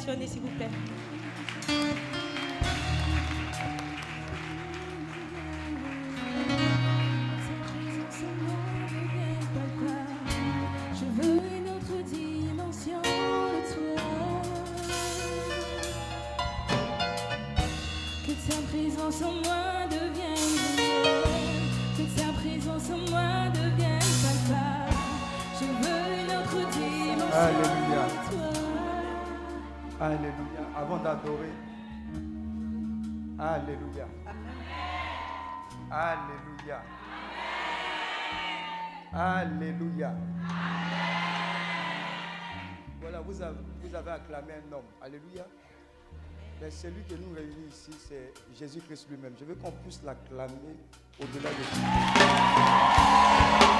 s'il vous plaît. acclamer un homme. Alléluia. Mais celui que nous réunit ici, c'est Jésus-Christ lui-même. Je veux qu'on puisse l'acclamer au-delà de tout.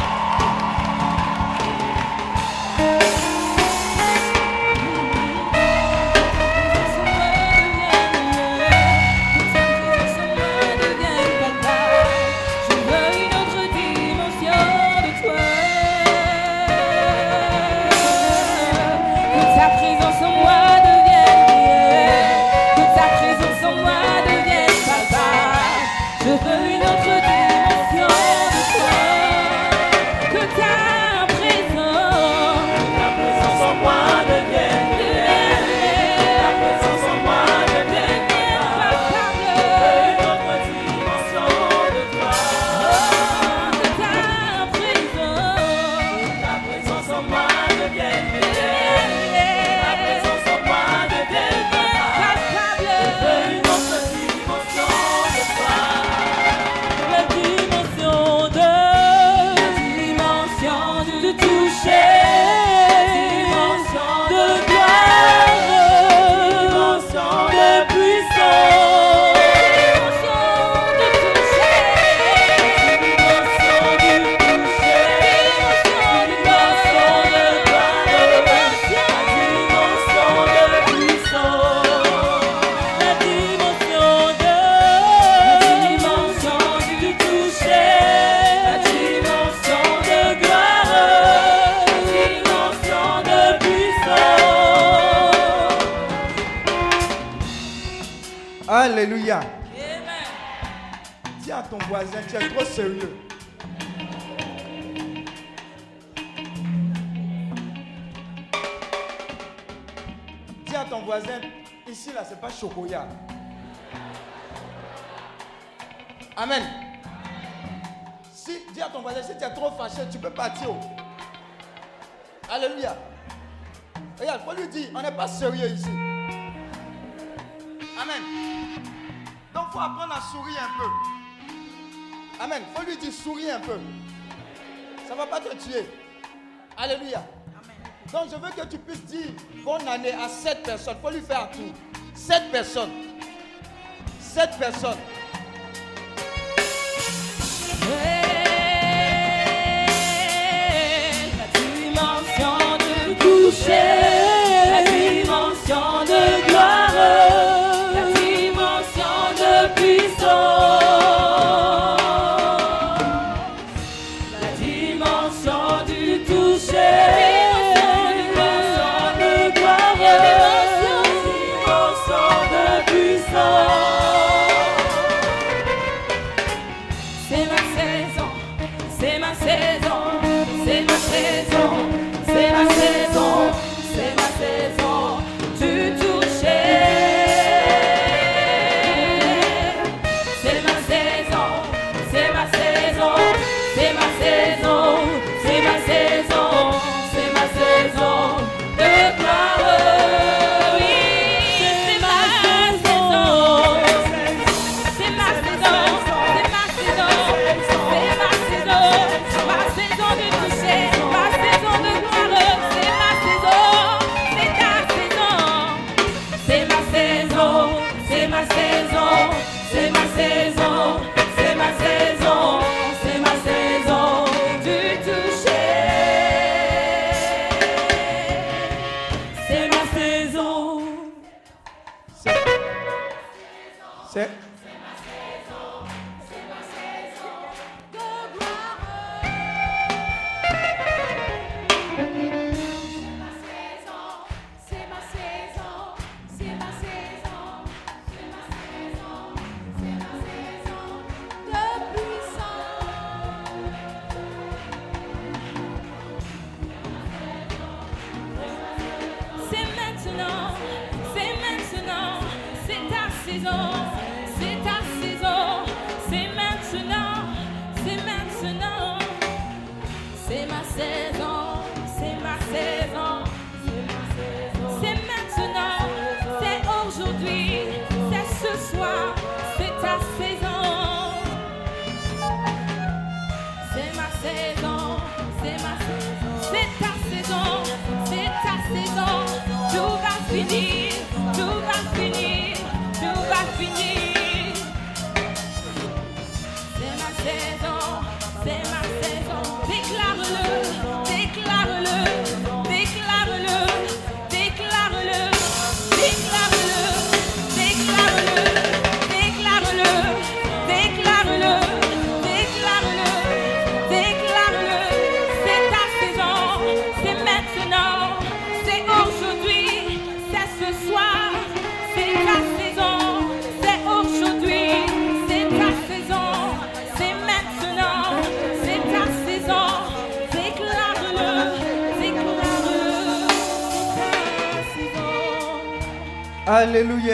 Alléluia. Donc je veux que tu puisses dire bonne année à cette personne. Il faut lui faire un tour. Cette personne. Cette personne. La dimension de coucher, la dimension de gloire.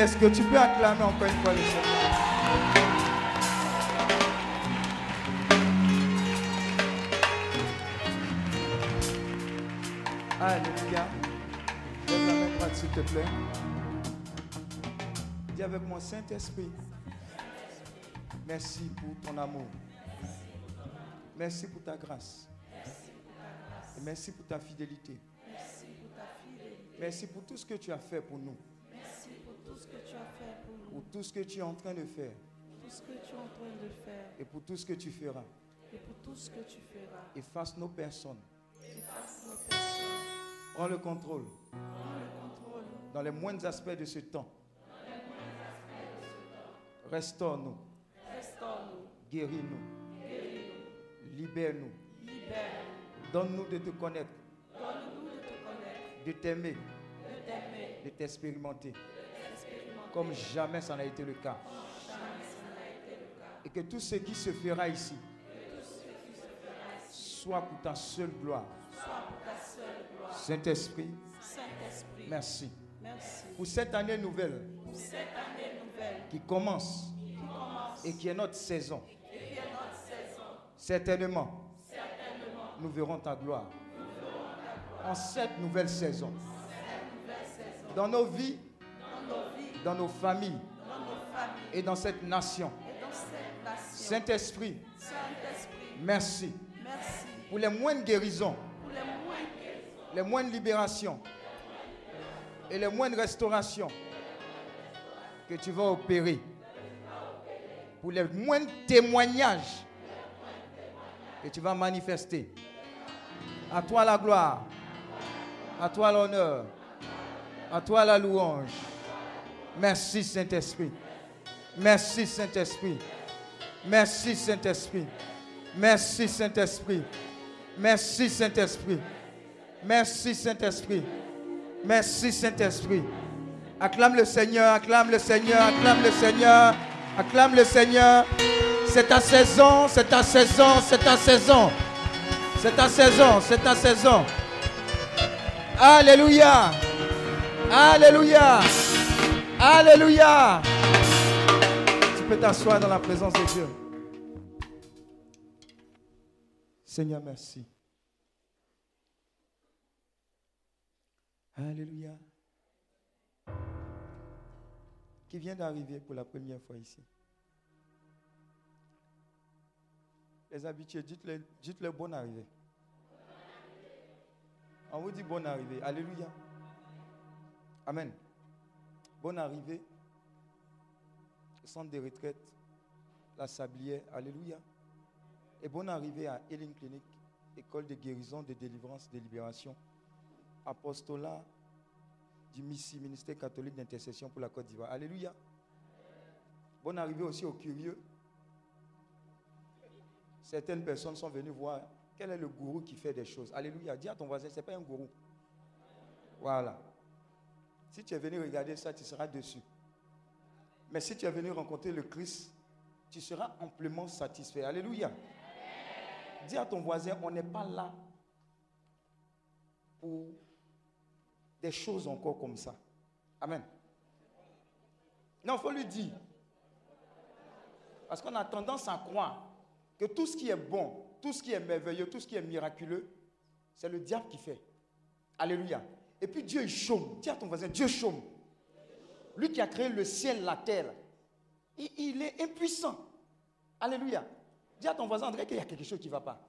Est-ce que tu peux acclamer encore une fois le Seigneur? Alléluia. Lève la main droite, s'il te plaît. Dis avec moi, Saint-Esprit. Merci pour ton amour. Merci pour ta grâce. Merci pour ta fidélité. Merci pour tout ce que tu as fait pour nous. Pour tout ce que tu es en train de faire. tout ce que tu es en train de faire Et pour tout ce que tu feras. et pour tout ce que tu feras. Efface nos personnes. Efface nos personnes, Prends le contrôle prends le contrôle dans les moindres aspects de ce temps. Restaure-nous. Restaure-nous, Guéris-nous. guéris-nous, Libère-nous. libère-nous, Donne-nous de te connaître. donne-nous de te connaître, De t'aimer. de t'aimer, De t'expérimenter. Comme jamais ça n'a été le cas. Et que tout ce qui se fera ici soit pour ta seule gloire. Saint-Esprit, merci. Pour cette année nouvelle qui commence et qui est notre saison. Certainement, nous verrons ta gloire. En cette nouvelle saison. Dans nos vies, dans nos familles Dans nos familles et dans cette nation. et dans cette nation. Saint-Esprit, merci merci pour les moindres guérisons, pour les moindres libérations et les moindres restaurations que tu vas opérer. Pour les moindres témoignages que tu vas manifester. À toi la gloire, à toi l'honneur, à toi la louange. Merci Saint-Esprit. Merci Saint-Esprit. Merci Saint-Esprit. Merci Saint-Esprit. Merci Saint-Esprit. Merci Saint-Esprit. Merci Saint-Esprit. Acclame le Seigneur, acclame le Seigneur, acclame le Seigneur, acclame le Seigneur. C'est ta saison, c'est ta saison, c'est ta saison. C'est ta saison, c'est ta saison. Alléluia. Alléluia. Alléluia. Tu peux t'asseoir dans la présence de Dieu. Seigneur, merci. Alléluia. Qui vient d'arriver pour la première fois ici. Les habitués, dites-le dites bonne arrivée. On vous dit bonne arrivée. Alléluia. Amen. Bonne arrivée. Centre de retraite, la Sablière. Alléluia. Et bonne arrivée à Healing Clinic, école de guérison, de délivrance, de libération, apostolat du ministère catholique d'intercession pour la Côte d'Ivoire. Alléluia. Bonne arrivée aussi aux curieux. Certaines personnes sont venues voir quel est le gourou qui fait des choses. Alléluia. Dis à ton voisin, ce n'est pas un gourou. Voilà. Si tu es venu regarder ça, tu seras dessus. Mais si tu es venu rencontrer le Christ, tu seras amplement satisfait. Alléluia. Dis à ton voisin, on n'est pas là pour des choses encore comme ça. Amen. Non, il faut lui dire. Parce qu'on a tendance à croire que tout ce qui est bon, tout ce qui est merveilleux, tout ce qui est miraculeux, c'est le diable qui fait. Alléluia. Et puis Dieu, il chôme. Dis à ton voisin, Dieu chôme. Lui qui a créé le ciel, la terre, il, est impuissant. Alléluia. Dis à ton voisin, André, qu'il y a quelque chose qui ne va pas.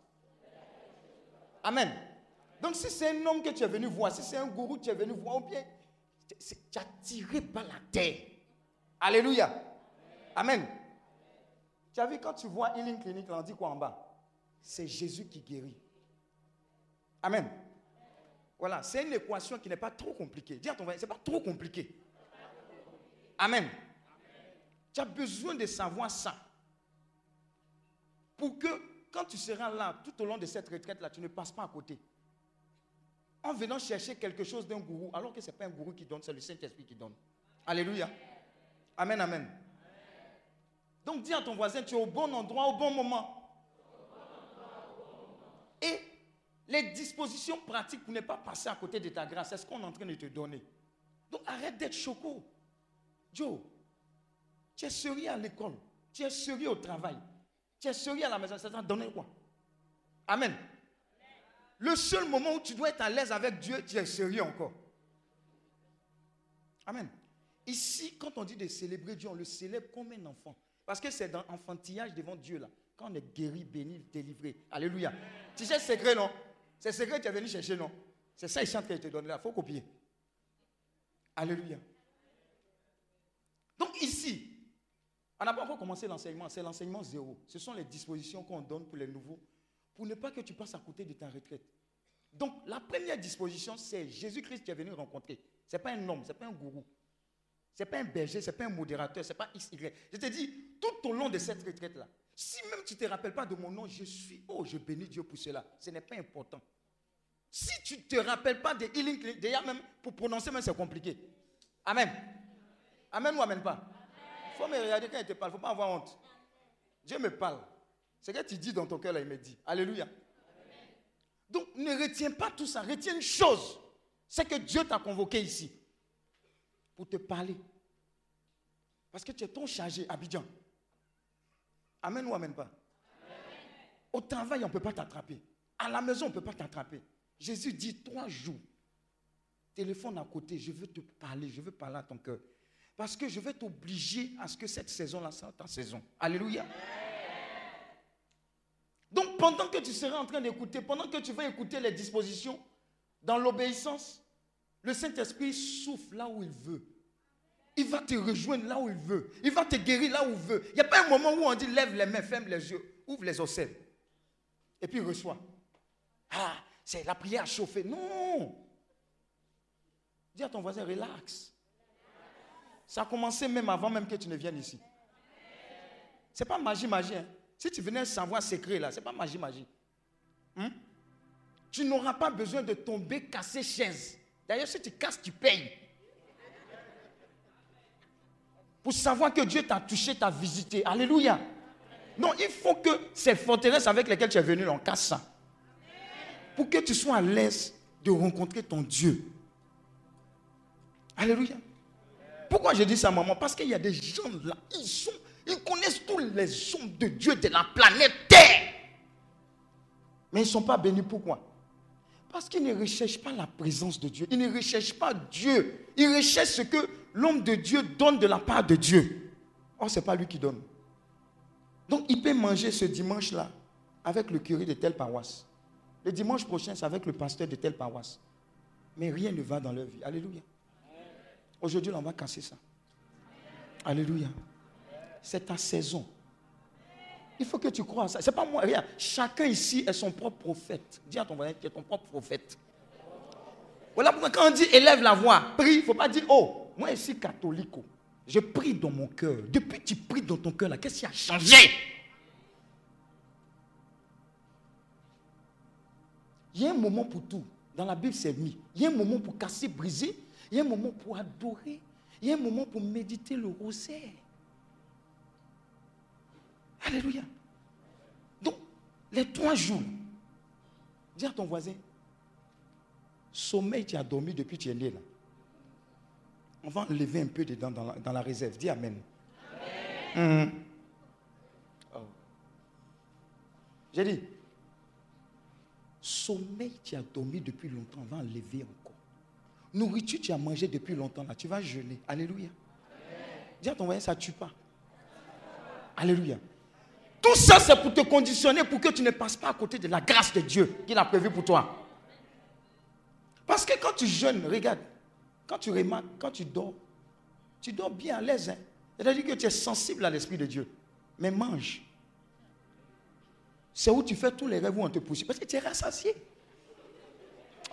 Amen. Donc si c'est un homme que tu es venu voir, si c'est un gourou que tu es venu voir, ou bien tu es attiré par la terre. Alléluia. Amen. Tu as vu quand tu vois Healing Clinic, on dit quoi en bas? C'est Jésus qui guérit. Amen. Voilà, c'est une équation qui n'est pas trop compliquée. Dis à ton voisin, ce n'est pas trop compliqué. Amen. Tu as besoin de savoir ça. Pour que quand tu seras là, tout au long de cette retraite-là, tu ne passes pas à côté. En venant chercher quelque chose d'un gourou, alors que ce n'est pas un gourou qui donne, c'est le Saint-Esprit qui donne. Alléluia. Amen, amen. Donc dis à ton voisin, tu es au bon endroit, au bon moment. Et les dispositions pratiques pour ne pas passer à côté de ta grâce, c'est ce qu'on est en train de te donner. Donc arrête d'être choco. Joe, tu es sérieux à l'école, tu es sérieux au travail, tu es sérieux à la maison, ça t'a donné quoi? Amen. Le seul moment où tu dois être à l'aise avec Dieu, tu es sérieux encore. Amen. Ici, quand on dit de célébrer Dieu, on le célèbre comme un enfant. Parce que c'est dans l'enfantillage devant Dieu là. Quand on est guéri, béni, délivré. Alléluia. Tu sais ce secret, non? C'est ce que tu es venu chercher, non? C'est ça, il chante qu'il te donne là. Il faut copier. Alléluia. Donc ici, on n'a pas encore commencé l'enseignement. C'est l'enseignement zéro. Ce sont les dispositions qu'on donne pour les nouveaux. Pour ne pas que tu passes à côté de ta retraite. Donc la première disposition, c'est Jésus-Christ qui est venu rencontrer. Ce n'est pas un homme, ce n'est pas un gourou. Ce n'est pas un berger, ce n'est pas un modérateur, ce n'est pas XY. Je te dis, tout au long de cette retraite-là, si même tu ne te rappelles pas de mon nom, je suis, oh, je bénis Dieu pour cela. Ce n'est pas important. Si tu ne te rappelles pas de Healing Clinic, déjà même, pour prononcer même, c'est compliqué. Amen. Amen ou amen pas? Il faut me regarder quand il te parle, il ne faut pas avoir honte. Dieu me parle. Ce que tu dis dans ton cœur, là, il me dit. Alléluia. Donc, ne retiens pas tout ça. Retiens une chose. C'est que Dieu t'a convoqué ici pour te parler. Parce que tu es ton chargé, Abidjan. Amen ou amen pas? Au travail, on ne peut pas t'attraper. À la maison, on ne peut pas t'attraper. Jésus dit trois jours. Téléphone à côté, je veux te parler, je veux parler à ton cœur. Parce que je vais t'obliger à ce que cette saison-là soit ta saison. Alléluia. Donc pendant que tu seras en train d'écouter, pendant que tu vas écouter les dispositions, dans l'obéissance, le Saint-Esprit souffle là où il veut. Il va te rejoindre là où il veut. Il va te guérir là où il veut. Il n'y a pas un moment où on dit lève les mains, ferme les yeux, ouvre les ocelles. Et puis reçoit. Ah, c'est la prière à chauffer. Non. Dis à ton voisin, relax. Ça a commencé même avant même que tu ne viennes ici. Ce n'est pas magie, magie. Hein. Si tu venais savoir secret là, ce n'est pas magie, magie. Hmm? Tu n'auras pas besoin de tomber, casser chaise. D'ailleurs, si tu casses, tu payes. Pour savoir que Dieu t'a touché, t'a visité. Alléluia. Non, il faut que ces forteresses avec lesquelles tu es venu, on casse. Pour que tu sois à l'aise de rencontrer ton Dieu. Alléluia. Pourquoi je dis ça, maman? Parce qu'il y a des gens là, ils, sont, ils connaissent tous les hommes de Dieu de la planète Terre. Mais ils ne sont pas bénis. Pourquoi? Parce qu'ils ne recherchent pas la présence de Dieu. Ils ne recherchent pas Dieu. Ils recherchent ce que l'homme de Dieu donne de la part de Dieu. Or, ce n'est pas lui qui donne. Donc, il peut manger ce dimanche-là avec le curé de telle paroisse. Le dimanche prochain, c'est avec le pasteur de telle paroisse. Mais rien ne va dans leur vie. Alléluia. Aujourd'hui, on va casser ça. Alléluia. C'est ta saison. Il faut que tu crois à ça. Ce n'est pas moi. Chacun ici est son propre prophète. Dis à ton voisin, tu es ton propre prophète. Voilà pourquoi quand on dit élève la voix, prie, il ne faut pas dire, oh, moi ici catholique. Je prie dans mon cœur. Depuis que tu pries dans ton cœur, là, qu'est-ce qui a changé Il y a un moment pour tout. Dans la Bible, c'est mis. Il y a un moment pour casser, briser. Il y a un moment pour adorer. Il y a un moment pour méditer le rosaire. Alléluia. Donc, les trois jours, dis à ton voisin, sommeil, tu as dormi depuis que tu es né là. On va enlever un peu dedans dans la, réserve. Dis Amen. Hum. Oh. J'ai dit, sommeil, tu as dormi depuis longtemps. On va enlever encore. Nourriture, tu as mangé depuis longtemps là. Tu vas jeûner. Alléluia. Dis à ton voisin, ça ne tue pas. Alléluia. Tout ça, c'est pour te conditionner pour que tu ne passes pas à côté de la grâce de Dieu qu'il a prévu pour toi. Parce que quand tu jeûnes, regarde, quand tu remarques, quand tu dors, tu dors bien à l'aise. Hein? C'est-à-dire que tu es sensible à l'Esprit de Dieu. Mais mange. C'est où tu fais tous les rêves où on te pousse. Parce que tu es rassasié.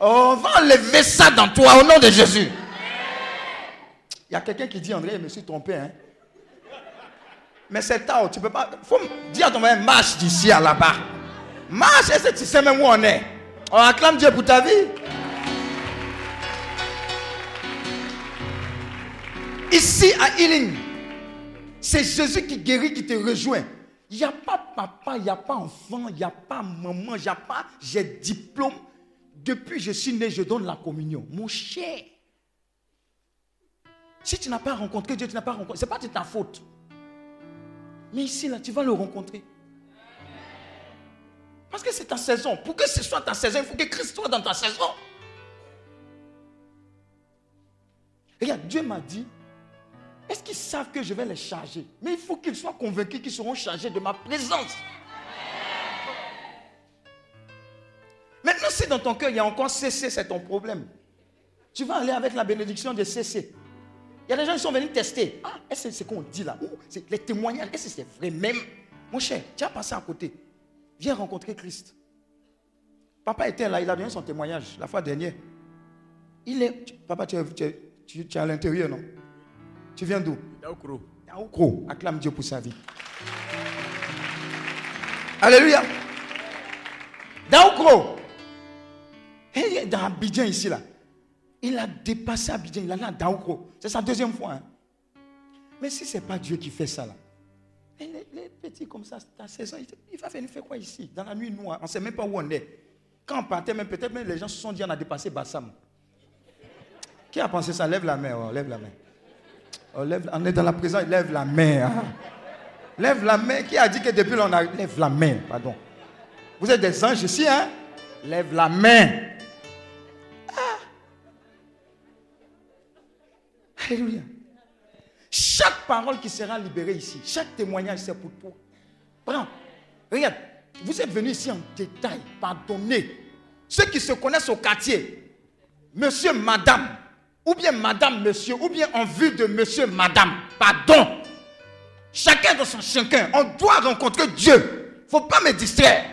on va enlever ça dans toi au nom de Jésus. Il y a quelqu'un qui dit, André, je me suis trompé. Hein? Mais c'est tard, tu peux pas. Il faut dire à ton mari, marche d'ici à là-bas. Marche, est-ce tu sais même où on est On acclame Dieu pour ta vie. Ici à Healing, c'est Jésus qui guérit, qui te rejoint. Il n'y a pas papa, il n'y a pas enfant, il n'y a pas maman, il n'y a pas j'ai diplôme. Depuis je suis né, je donne la communion. Mon cher. Si tu n'as pas rencontré Dieu, tu n'as pas rencontré. Ce n'est pas de ta faute. Mais ici, là, tu vas le rencontrer. Parce que c'est ta saison. Pour que ce soit ta saison, il faut que Christ soit dans ta saison. Regarde, Dieu m'a dit, est-ce qu'ils savent que je vais les charger? Mais il faut qu'ils soient convaincus qu'ils seront chargés de ma présence. Maintenant, si dans ton cœur, il y a encore CC, c'est ton problème. Tu vas aller avec la bénédiction de CC. Il y a des gens qui sont venus tester. Ah, est-ce que c'est ce qu'on dit là? Les témoignages, est-ce que c'est vrai même? Mon cher, tu as passé à côté. Viens rencontrer Christ. Papa était là, il a donné son témoignage la fois dernière. Il est. Papa, tu, es à l'intérieur, non? Tu viens d'où? Daoukro. Daoukro. Acclame Dieu pour sa vie. Alléluia. Daoukro. Il est dans Abidjan ici, là. Il a dépassé Abidjan, il a là Daoukro. C'est sa deuxième fois. Hein. Mais si ce n'est pas Dieu qui fait ça là, les, petits comme ça, ta saison, il va venir faire quoi ici? Dans la nuit noire, on ne sait même pas où on est. Quand on partait, même peut-être même les gens se sont dit on a dépassé Bassam. Qui a pensé ça? Lève la main, oh, lève la main. Oh, on est dans la présence, lève la main. Hein. Lève la main. Qui a dit que depuis là on a. Lève la main, pardon. Vous êtes des anges ici, hein Lève la main. Alléluia. Chaque parole qui sera libérée ici, chaque témoignage, c'est pour toi. Prends. Regarde, vous êtes venus ici en détail, pardonnez. Ceux qui se connaissent au quartier, monsieur, madame, ou bien madame, monsieur, ou bien en vue de monsieur, madame, pardon. Chacun dans son chacun, on doit rencontrer Dieu. Il ne faut pas me distraire.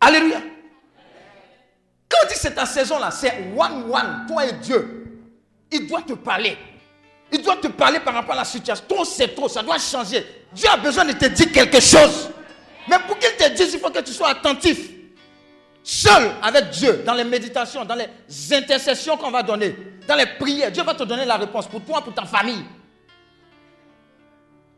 Alléluia. Quand on dit c'est ta saison là, c'est one-one, toi et Dieu. Il doit te parler. Il doit te parler par rapport à la situation. Trop c'est trop, ça doit changer. Dieu a besoin de te dire quelque chose. Mais pour qu'il te dise, il faut que tu sois attentif. Seul avec Dieu, dans les méditations, dans les intercessions qu'on va donner, dans les prières, Dieu va te donner la réponse pour toi, pour ta famille.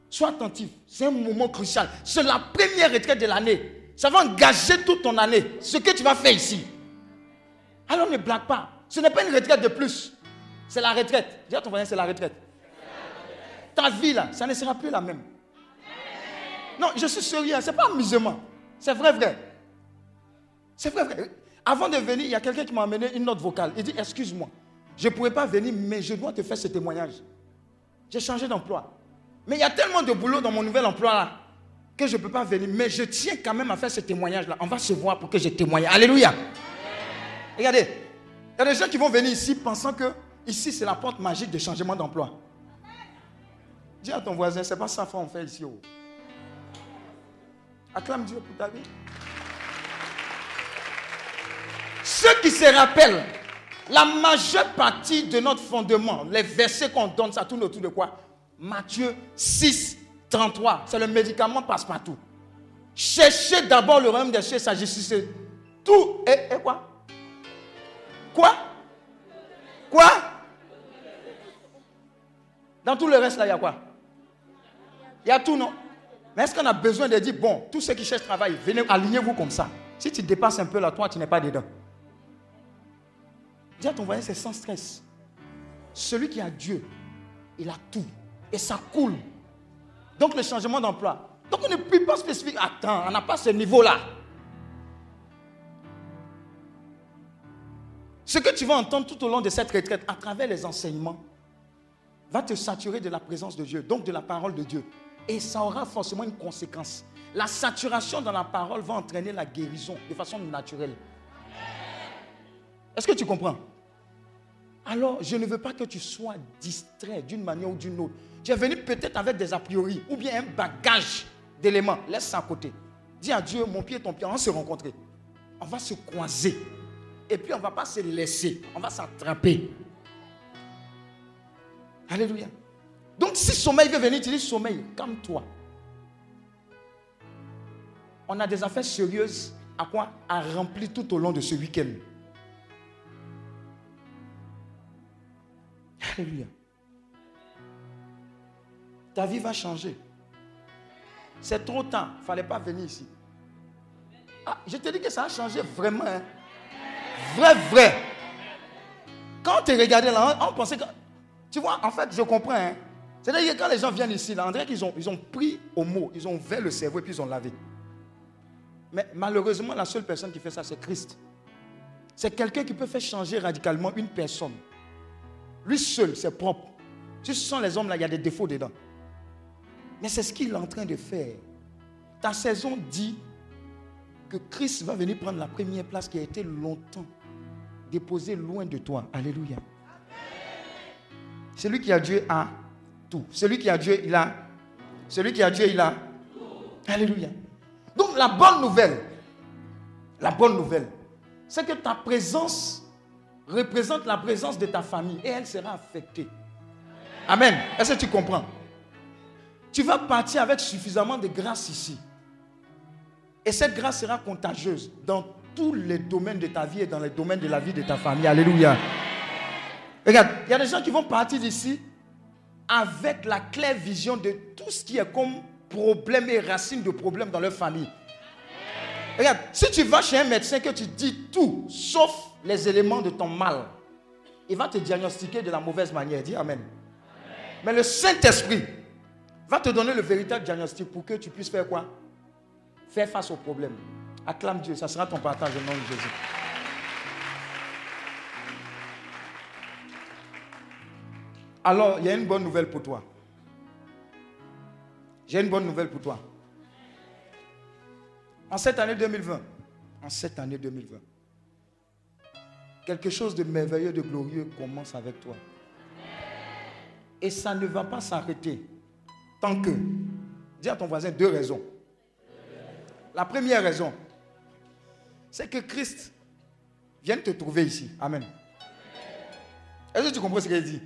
Sois attentif. C'est un moment crucial. C'est la première retraite de l'année. Ça va engager toute ton année. Ce que tu vas faire ici. Alors ne blague pas. Ce n'est pas une retraite de plus. C'est la retraite. Dis à ton voisin, c'est la retraite. Ta vie là, ça ne sera plus la même. Non, je suis sérieux, ce n'est pas amusement. C'est vrai, vrai. C'est vrai. Avant de venir, il y a quelqu'un qui m'a amené une note vocale. Il dit, excuse-moi, je ne pourrais pas venir, mais je dois te faire ce témoignage. J'ai changé d'emploi. Mais il y a tellement de boulot dans mon nouvel emploi là que je ne peux pas venir. Mais je tiens quand même à faire ce témoignage là. On va se voir pour que je témoigne. Alléluia. Regardez, il y a des gens qui vont venir ici pensant que ici c'est la porte magique de changement d'emploi. Dis à ton voisin, c'est pas ça qu'on fait ici. Oh. Acclame Dieu pour ta vie. Ceux qui se rappellent La majeure partie de notre fondement, les versets qu'on donne, ça tourne autour de quoi? Matthieu 6, 33. C'est le médicament passe-partout. Cherchez d'abord le royaume des cieux sa justice. Tout. Et, et quoi? Quoi? Quoi? Dans tout le reste là, il y a quoi? Il y a tout, non? Mais est-ce qu'on a besoin de dire, bon, tous ceux qui cherchent travail, venez, alignez-vous comme ça. Si tu dépasses un peu là, toi, tu n'es pas dedans. Dis à ton voisin, c'est sans stress. Celui qui a Dieu, il a tout. Et ça coule. Donc le changement d'emploi. Donc on n'est plus pas spécifique. Attends, on n'a pas ce niveau-là. Ce que tu vas entendre tout au long de cette retraite, à travers les enseignements, va te saturer de la présence de Dieu, donc de la parole de Dieu. Et ça aura forcément une conséquence. La saturation dans la parole va entraîner la guérison de façon naturelle. Est-ce que tu comprends? Alors, je ne veux pas que tu sois distrait d'une manière ou d'une autre. Tu es venu peut-être avec des a priori ou bien un bagage d'éléments. Laisse ça à côté. Dis à Dieu, mon pied et ton pied, on va se rencontrer. On va se croiser. Et puis on ne va pas se laisser. On va s'attraper. Alléluia. Donc si sommeil veut venir, tu dis sommeil, calme-toi. On a des affaires sérieuses à quoi? À remplir tout au long de ce week-end. Alléluia. Ta vie va changer. C'est trop tard. Il ne fallait pas venir ici. Ah, je te dis que ça a changé vraiment. Hein. Vrai, vrai. Quand tu regardais là, on, pensait que. Tu vois, en fait, je comprends. Hein. C'est-à-dire que quand les gens viennent ici, là, on dirait qu'ils ont, ils ont pris au mot, ils ont ouvert le cerveau et puis ils ont lavé. Mais malheureusement, la seule personne qui fait ça, c'est Christ. C'est quelqu'un qui peut faire changer radicalement une personne. Lui seul, c'est propre. Si ce sont les hommes là, il y a des défauts dedans. Mais c'est ce qu'il est en train de faire. Ta saison dit que Christ va venir prendre la première place qui a été longtemps déposée loin de toi. Alléluia. Celui qui a Dieu a tout. Celui qui a Dieu, il a. Celui qui a Dieu, il a. Alléluia. Donc la bonne nouvelle, la bonne nouvelle, c'est que ta présence représente la présence de ta famille et elle sera affectée. Amen. Est-ce que tu comprends? Tu vas partir avec suffisamment de grâce ici. Et cette grâce sera contagieuse dans tous les domaines de ta vie et dans les domaines de la vie de ta famille. Alléluia. Regarde, il y a des gens qui vont partir d'ici avec la claire vision de tout ce qui est comme problème et racine de problème dans leur famille. Regarde, si tu vas chez un médecin que tu dis tout, sauf les éléments de ton mal, il va te diagnostiquer de la mauvaise manière. Dis Amen. Mais le Saint-Esprit va te donner le véritable diagnostic pour que tu puisses faire quoi? Faire face au problème. Acclame Dieu, ça sera ton partage au nom de Jésus. Alors, il y a une bonne nouvelle pour toi. J'ai une bonne nouvelle pour toi. En cette année 2020, en cette année 2020, quelque chose de merveilleux, de glorieux commence avec toi. Et ça ne va pas s'arrêter tant que, dis à ton voisin deux raisons. La première raison, c'est que Christ vient te trouver ici. Amen. Est-ce que tu comprends ce qu'il dit?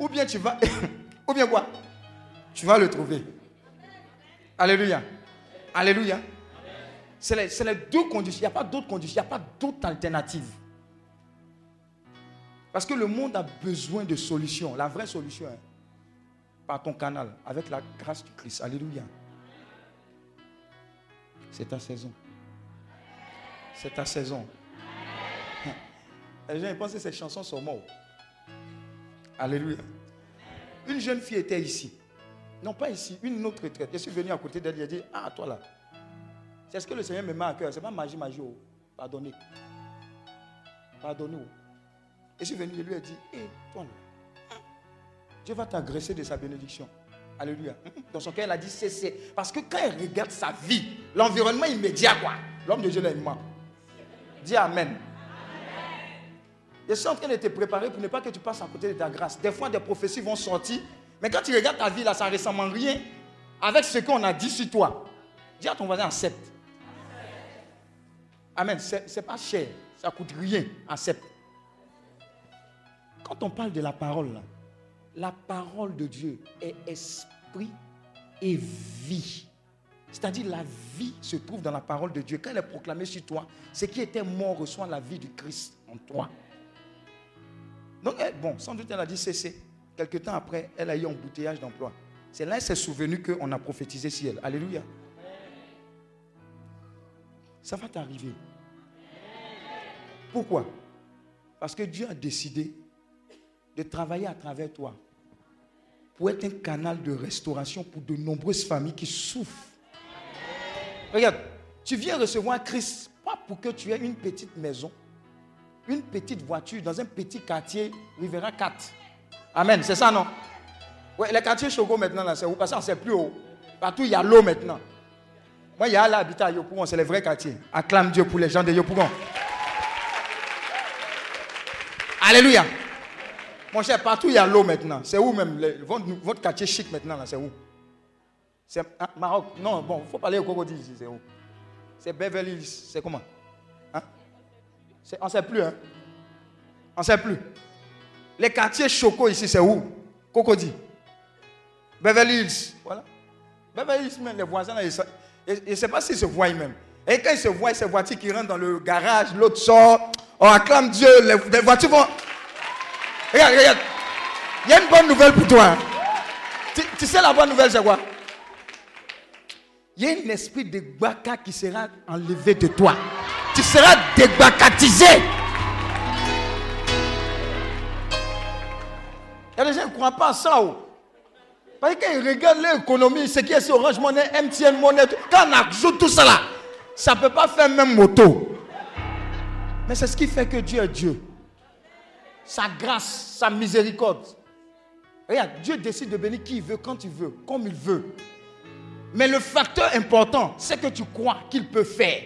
Ou bien tu vas, ou bien quoi? Tu vas le trouver. Alléluia. Alléluia. C'est les, deux conditions. Il n'y a pas d'autres conditions. Il n'y a pas d'autres alternatives. Parce que le monde a besoin de solutions. La vraie solution, hein, par ton canal, avec la grâce du Christ. Alléluia. C'est ta saison. C'est ta saison. Les gens pensent que ces chansons sont mortes. Alléluia. Une jeune fille était ici. Non, pas ici, une autre retraite. Je suis venu à côté d'elle, a dit Ah, toi là, c'est ce que le Seigneur me met à cœur. Ce n'est pas magie, magie. Oh. Pardonnez. Pardonnez. Et je suis venu, je lui ai dit Hé, toi là, Dieu va t'agresser de sa bénédiction. Alléluia. Dans son cœur, elle a dit c'est Parce que quand elle regarde sa vie, l'environnement immédiat, quoi, l'homme de Dieu l'aime. Dis Amen. Je suis en train de te préparer pour ne pas que tu passes à côté de ta grâce. Des fois, des prophéties vont sortir mais quand tu regardes ta vie là, ça ne ressemble en rien avec ce qu'on a dit sur toi. Dis à ton voisin, accepte. Amen. Ce n'est pas cher. Ça ne coûte rien. Accepte. Quand on parle de la parole, la parole de Dieu est esprit et vie. C'est-à-dire la vie se trouve dans la parole de Dieu. Quand elle est proclamée sur toi, ce qui était mort reçoit la vie du Christ en toi. Donc, bon, sans doute elle a dit cesser. Quelque temps après, elle a eu un bouteillage d'emploi. C'est là qu'elle s'est souvenue qu'on a prophétisé sur elle. Alléluia. Ça va t'arriver. Pourquoi? Parce que Dieu a décidé de travailler à travers toi pour être un canal de restauration pour de nombreuses familles qui souffrent. Regarde, tu viens recevoir Christ, pas pour que tu aies une petite maison, une petite voiture dans un petit quartier Rivera 4. Amen, c'est ça non? Ouais, les quartiers Chogo maintenant, là, c'est où? Parce que c'est plus haut. Partout, il y a l'eau maintenant. Moi, il y a l'habitat à Yopougon, c'est le vrai quartier. Acclame Dieu pour les gens de Yopougon. Alléluia. Mon cher, partout il y a l'eau maintenant. C'est où même? Votre, quartier chic maintenant là, c'est où? C'est hein, Maroc. Non, bon, il faut parler au Cocody ici, c'est où? C'est Beverly Hills, c'est comment? Hein? On ne sait plus, hein? On ne sait plus. Les quartiers chocos ici, c'est où? Cocody. Beverly Hills, voilà. Beverly Hills, même les voisins, là, je ne sais pas s'ils se voient même. Et quand ils se voient, ces voitures qui rentrent dans le garage, l'autre sort, on acclame Dieu, les voitures vont... Regarde, regarde. Il y a une bonne nouvelle pour toi. Tu, sais la bonne nouvelle, c'est quoi? Il y a un esprit de Gbaka qui sera enlevé de toi. Tu seras dégbakatisé. Il y a des gens qui ne croient pas à ça. Oh. Parce qu'ils regardent l'économie, ce qui est sur Orange Monnaie, MTN Monnaie, quand on ajoute tout ça là, ça ne peut pas faire même moto. Mais c'est ce qui fait que Dieu est Dieu sa grâce, sa miséricorde. Regarde, Dieu décide de bénir qui il veut, quand il veut, comme il veut. Mais le facteur important, c'est que tu crois qu'il peut faire.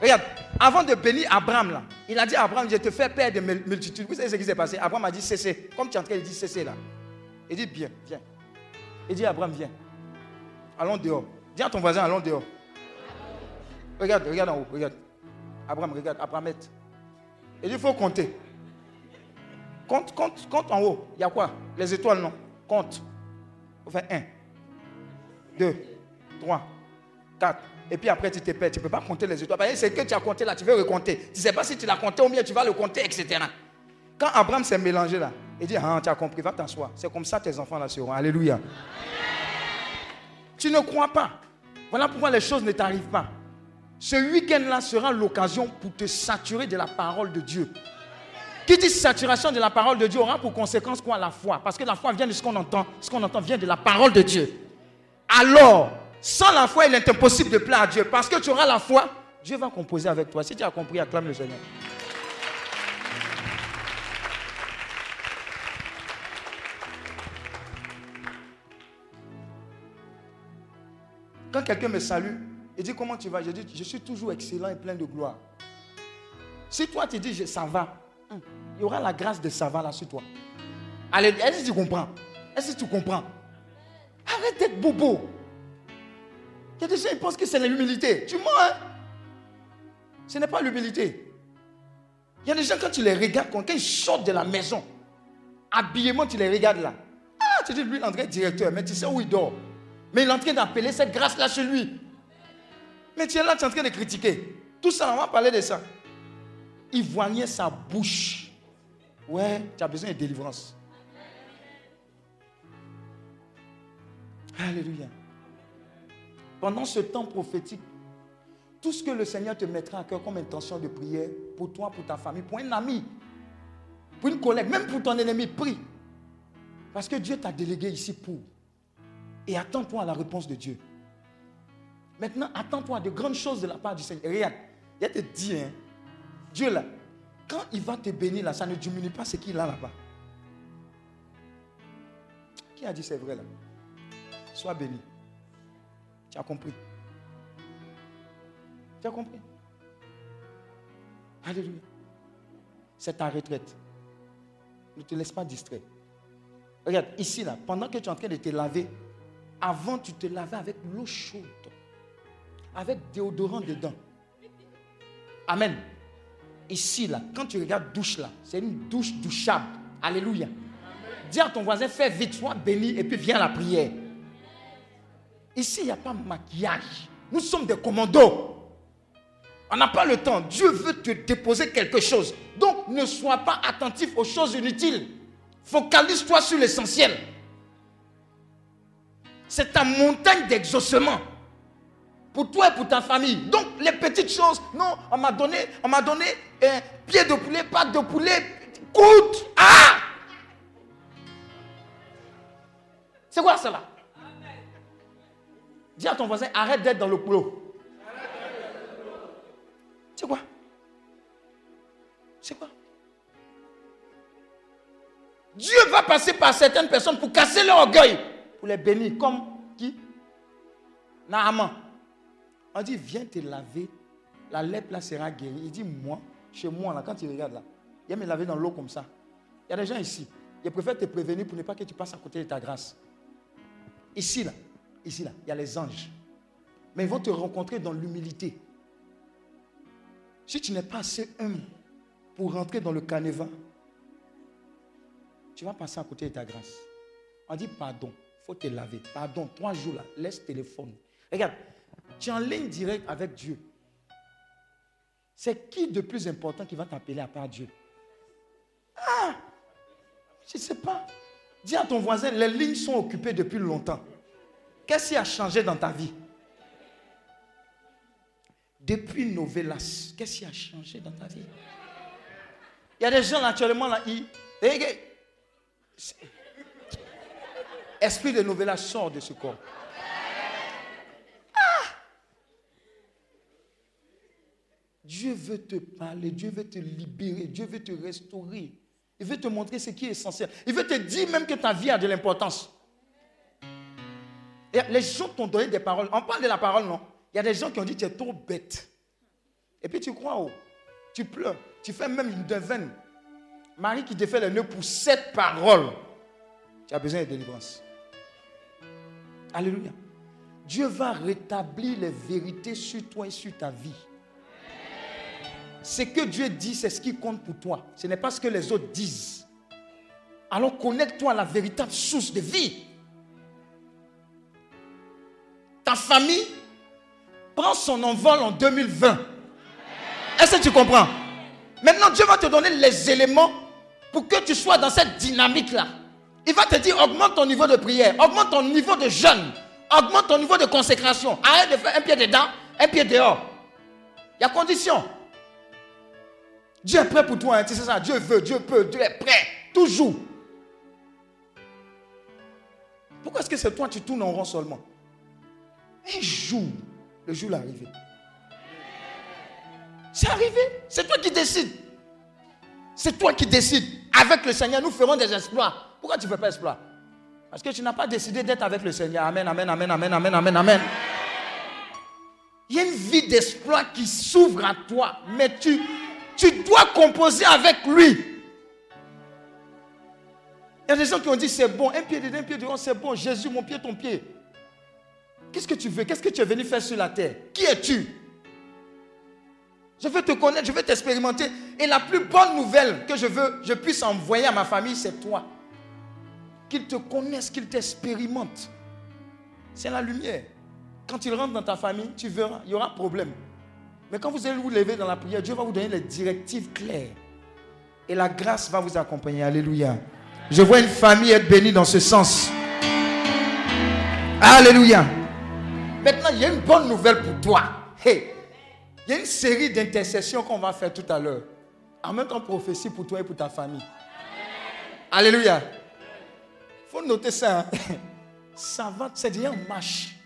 Regarde, avant de bénir Abraham, là, il a dit à Abraham, je te fais père de multitudes. Vous savez ce qui s'est passé? Abraham a dit, cessez. Comme tu es en train de dire, cessez là. Il dit, bien, viens. Il dit, Abraham, viens. Allons dehors. Dis à ton voisin, allons dehors. Regarde, regarde en haut, regarde. Abraham, regarde, Abraham. Il dit, il faut compter. Compte, compte, compte en haut. Il y a quoi? Les étoiles, non? Compte. On fait 1, 2, 3, 4. Et puis après, tu te perds. Tu ne peux pas compter les étoiles. C'est que tu as compté là, tu veux recompter. Tu ne sais pas si tu l'as compté ou bien tu vas le compter, etc. Quand Abraham s'est mélangé là, il dit Ah, tu as compris, va t'asseoir. C'est comme ça tes enfants là seront. Alléluia. Tu ne crois pas. Voilà pourquoi les choses ne t'arrivent pas. Ce week-end-là sera l'occasion pour te saturer de la parole de Dieu. Qui dit saturation de la parole de Dieu aura pour conséquence quoi la foi? Parce que la foi vient de ce qu'on entend. Ce qu'on entend vient de la parole de Dieu. Alors, sans la foi, il est impossible de plaire à Dieu. Parce que tu auras la foi, Dieu va composer avec toi. Si tu as compris, acclame le Seigneur. Quand quelqu'un me salue, il dit comment tu vas? Je dis, je suis toujours excellent et plein de gloire. Si toi tu dis, ça va, il y aura la grâce de Sava là sur toi. Allez, est-ce que tu comprends? Est-ce que tu comprends? Arrête d'être bobo. Il y a des gens qui pensent que c'est l'humilité. Tu mens, hein? Ce n'est pas l'humilité. Il y a des gens, quand tu les regardes, quand ils sortent de la maison, habillement, tu les regardes là. Ah, tu dis, lui, il est en train directeur, mais tu sais où il dort. Mais il est en train d'appeler cette grâce-là chez lui. Mais tu es là, tu es en train de critiquer. Tout ça, on va parler de ça il voyait sa bouche. Ouais, tu as besoin de délivrance. Alléluia. Pendant ce temps prophétique, tout ce que le Seigneur te mettra à cœur comme intention de prière pour toi, pour ta famille, pour un ami, pour une collègue, même pour ton ennemi, prie. Parce que Dieu t'a délégué ici pour. Et attends-toi à la réponse de Dieu. Maintenant, attends-toi à de grandes choses de la part du Seigneur. regarde, il te dit, hein, Dieu là, quand il va te bénir là, ça ne diminue pas ce qu'il a là-bas. Qui a dit c'est vrai là? Sois béni. Tu as compris? Tu as compris? Alléluia. C'est ta retraite. Ne te laisse pas distraire. Regarde, ici là, pendant que tu es en train de te laver, avant tu te lavais avec l'eau chaude, avec déodorant dedans. Amen. Ici, là, quand tu regardes douche, là, c'est une douche douchable. Alléluia. Dis à ton voisin, fais vite, sois béni et puis viens à la prière. Ici, il n'y a pas maquillage. Nous sommes des commandos. On n'a pas le temps. Dieu veut te déposer quelque chose. Donc, ne sois pas attentif aux choses inutiles. Focalise-toi sur l'essentiel. C'est ta montagne d'exaucement. Pour toi et pour ta famille. Donc, les petites choses, non, on m'a donné, on m'a donné un pied de poulet, pas de poulet, coûte. Ah! C'est quoi cela? Dis à ton voisin, arrête d'être dans le boulot. C'est quoi? C'est quoi? Dieu va passer par certaines personnes pour casser leur orgueil, pour les bénir, comme qui? Naaman. On dit, viens te laver, la lèpre là sera guérie. Il dit, moi, chez moi, là, quand il regarde là, il va me laver dans l'eau comme ça. Il y a des gens ici, ils préfèrent te prévenir pour ne pas que tu passes à côté de ta grâce. Ici, là, ici, là, il y a les anges. Mais ils vont te rencontrer dans l'humilité. Si tu n'es pas assez humble pour rentrer dans le canevas, tu vas passer à côté de ta grâce. On dit pardon, faut te laver. Pardon, trois jours là, laisse téléphone. Regarde, tu es en ligne directe avec Dieu. C'est qui de plus important qui va t'appeler à part Dieu? Ah Je ne sais pas. Dis à ton voisin, les lignes sont occupées depuis longtemps. Qu'est-ce qui a changé dans ta vie? Depuis Novelas, qu'est-ce qui a changé dans ta vie? Il y a des gens actuellement là, ils... Esprit de Novelas sort de ce corps. Dieu veut te parler, Dieu veut te libérer, Dieu veut te restaurer. Il veut te montrer ce qui est essentiel. Il veut te dire même que ta vie a de l'importance. Les gens t'ont donné des paroles. On parle de la parole, non? Il y a des gens qui ont dit tu es trop bête. Et puis tu crois, oh, tu pleures. Tu fais même une devine. Marie qui te fait le nœud pour cette parole. Tu as besoin de délivrance. Alléluia. Dieu va rétablir les vérités sur toi et sur ta vie. Ce que Dieu dit, c'est ce qui compte pour toi. Ce n'est pas ce que les autres disent. Alors connecte-toi à la véritable source de vie. Ta famille prend son envol en 2020. Est-ce que tu comprends? Maintenant, Dieu va te donner les éléments pour que tu sois dans cette dynamique-là. Il va te dire, augmente ton niveau de prière, augmente ton niveau de jeûne, augmente ton niveau de consécration. Arrête de faire un pied dedans, un pied dehors. Il y a condition. Dieu est prêt pour toi, hein, c'est ça. Dieu veut, Dieu peut, Dieu est prêt, toujours. Pourquoi est-ce que c'est toi tu tournes en rond seulement? Un jour, le jour est arrivé. C'est arrivé, c'est toi qui décides. C'est toi qui décides. Avec le Seigneur, nous ferons des exploits. Pourquoi tu ne fais pas exploit Parce que tu n'as pas décidé d'être avec le Seigneur. Amen, amen, amen, amen, amen, amen, amen. Il y a une vie d'exploit qui s'ouvre à toi, mais tu, tu dois composer avec lui. Il y a des gens qui ont dit c'est bon, un pied dedans, un pied dehors, c'est bon. Jésus, mon pied, ton pied. Qu'est-ce que tu veux? Qu'est-ce que tu es venu faire sur la terre? Qui es-tu? Je veux te connaître, je veux t'expérimenter. Et la plus bonne nouvelle que je veux, je puisse envoyer à ma famille, c'est toi. Qu'ils te connaissent, qu'ils t'expérimentent. C'est la lumière. Quand il rentre dans ta famille, tu verras, il y aura problème. Mais quand vous allez vous lever dans la prière, Dieu va vous donner les directives claires. Et la grâce va vous accompagner. Alléluia. Je vois une famille être bénie dans ce sens. Alléluia. Maintenant, il y a une bonne nouvelle pour toi. Hey, il y a une série d'intercessions qu'on va faire tout à l'heure. En même temps, prophétie pour toi et pour ta famille. Alléluia. Il faut noter ça. Hein. Ça va, c'est déjà en marche.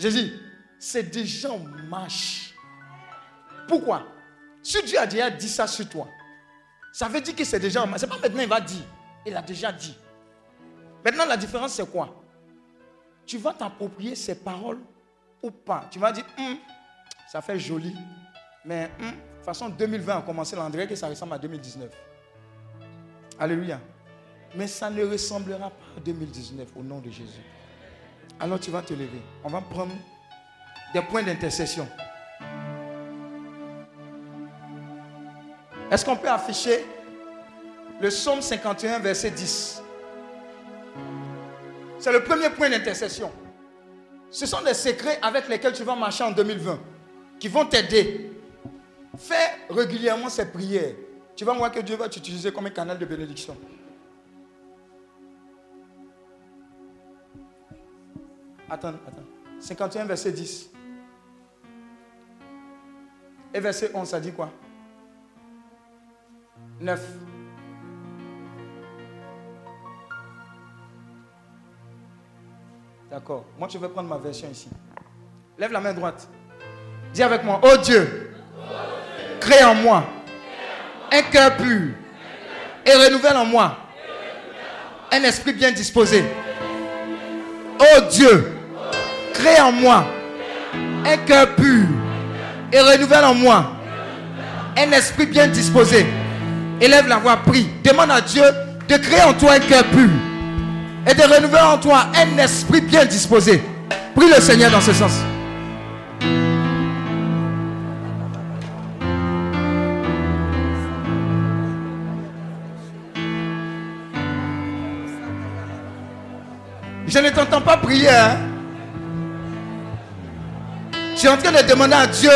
Jésus, c'est déjà en marche. Pourquoi? Si Dieu a déjà dit ça sur toi, ça veut dire que c'est déjà en marche. C'est pas maintenant il va dire. Il a déjà dit. Maintenant, la différence, c'est quoi? Tu vas t'approprier ces paroles ou pas? Tu vas dire, hum, ça fait joli. Mais, hum, de toute façon, 2020 a commencé l'André que ça ressemble à 2019. Alléluia. Mais ça ne ressemblera pas à 2019 au nom de Jésus. Alors tu vas te lever. On va prendre des points d'intercession. Est-ce qu'on peut afficher le psaume 51, verset 10. C'est le premier point d'intercession. Ce sont des secrets avec lesquels tu vas marcher en 2020, qui vont t'aider. Fais régulièrement ces prières. Tu vas voir que Dieu va t'utiliser comme un canal de bénédiction. Attends, attends. 51, verset 10. Et verset 11, ça dit quoi? 9. D'accord. Moi, je vais prendre ma version ici. Lève la main droite. Dis avec moi, oh Dieu, crée en moi un cœur pur et renouvelle en moi un esprit bien disposé. Oh Dieu, crée en moi un cœur pur et renouvelle en moi un esprit bien disposé. Élève la voix, prie. Demande à Dieu de créer en toi un cœur pur et de renouveler en toi un esprit bien disposé. Prie le Seigneur dans ce sens. Je ne t'entends pas prier. Hein? Tu es en train de demander à Dieu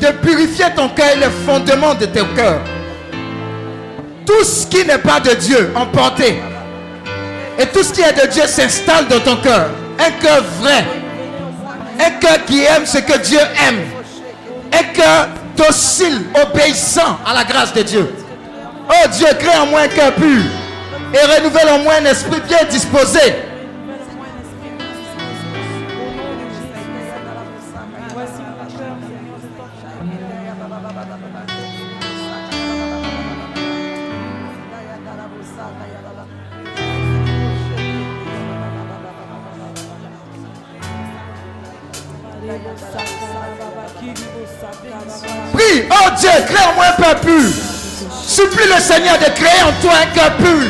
de purifier ton cœur et les fondements de ton cœur. Tout ce qui n'est pas de Dieu, emporté. Et tout ce qui est de Dieu s'installe dans ton cœur. Un cœur vrai. Un cœur qui aime ce que Dieu aime. Un cœur docile, obéissant à la grâce de Dieu. Oh Dieu, crée en moi un cœur pur. Et renouvelle en moi un esprit bien disposé. Oh Dieu, crée en moi un cœur pur. Supplie le Seigneur de créer en toi un cœur pur.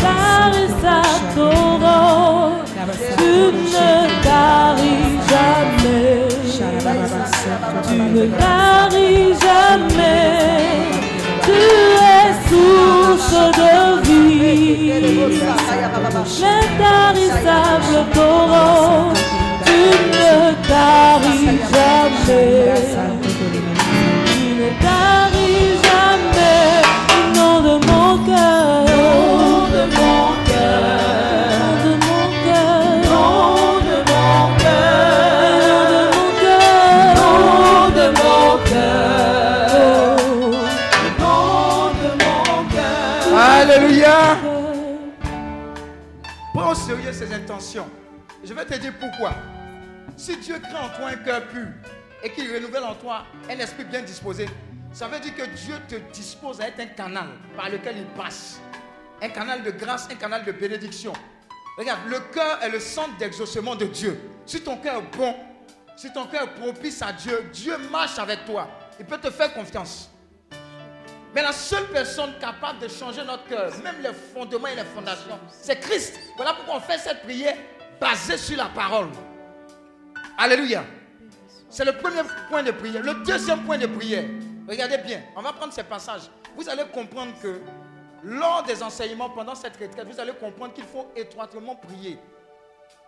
Par sa torrent, tu taris jamais, tu ne taris jamais, tu es source de vie, l'intarissable torrent, tu ne taris jamais. Tu ne taris vais te dire pourquoi? Si Dieu crée en toi un cœur pur et qu'il renouvelle en toi un esprit bien disposé, ça veut dire que Dieu te dispose à être un canal par lequel il passe. Un canal de grâce, un canal de bénédiction. Regarde, le cœur est le centre d'exaucement de Dieu. Si ton cœur est bon, si ton cœur est propice à Dieu, Dieu marche avec toi. Il peut te faire confiance. Mais la seule personne capable de changer notre cœur, même les fondements et les fondations, c'est Christ. Voilà pourquoi on fait cette prière basée sur la parole. Alléluia. C'est le premier point de prière. Le deuxième point de prière, regardez bien, on va prendre ces passages. Vous allez comprendre que lors des enseignements pendant cette retraite, vous allez comprendre qu'il faut étroitement prier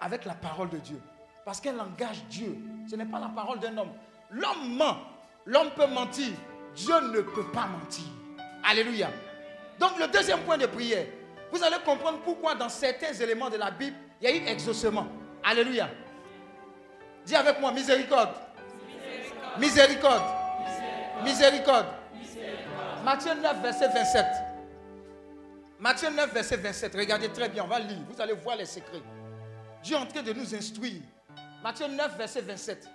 avec la parole de Dieu. Parce qu'elle engage Dieu. Ce n'est pas la parole d'un homme. L'homme ment. L'homme peut mentir. Dieu ne peut pas mentir. Alléluia. Donc le deuxième point de prière, vous allez comprendre pourquoi dans certains éléments de la Bible, il y a eu exaucement. Alléluia. Dis avec moi, miséricorde. Miséricorde. Miséricorde. Matthieu 9, verset 27. Matthieu 9, verset 27. Regardez très bien, on va lire. Vous allez voir les secrets. Dieu est en train de nous instruire. Matthieu 9, verset 27.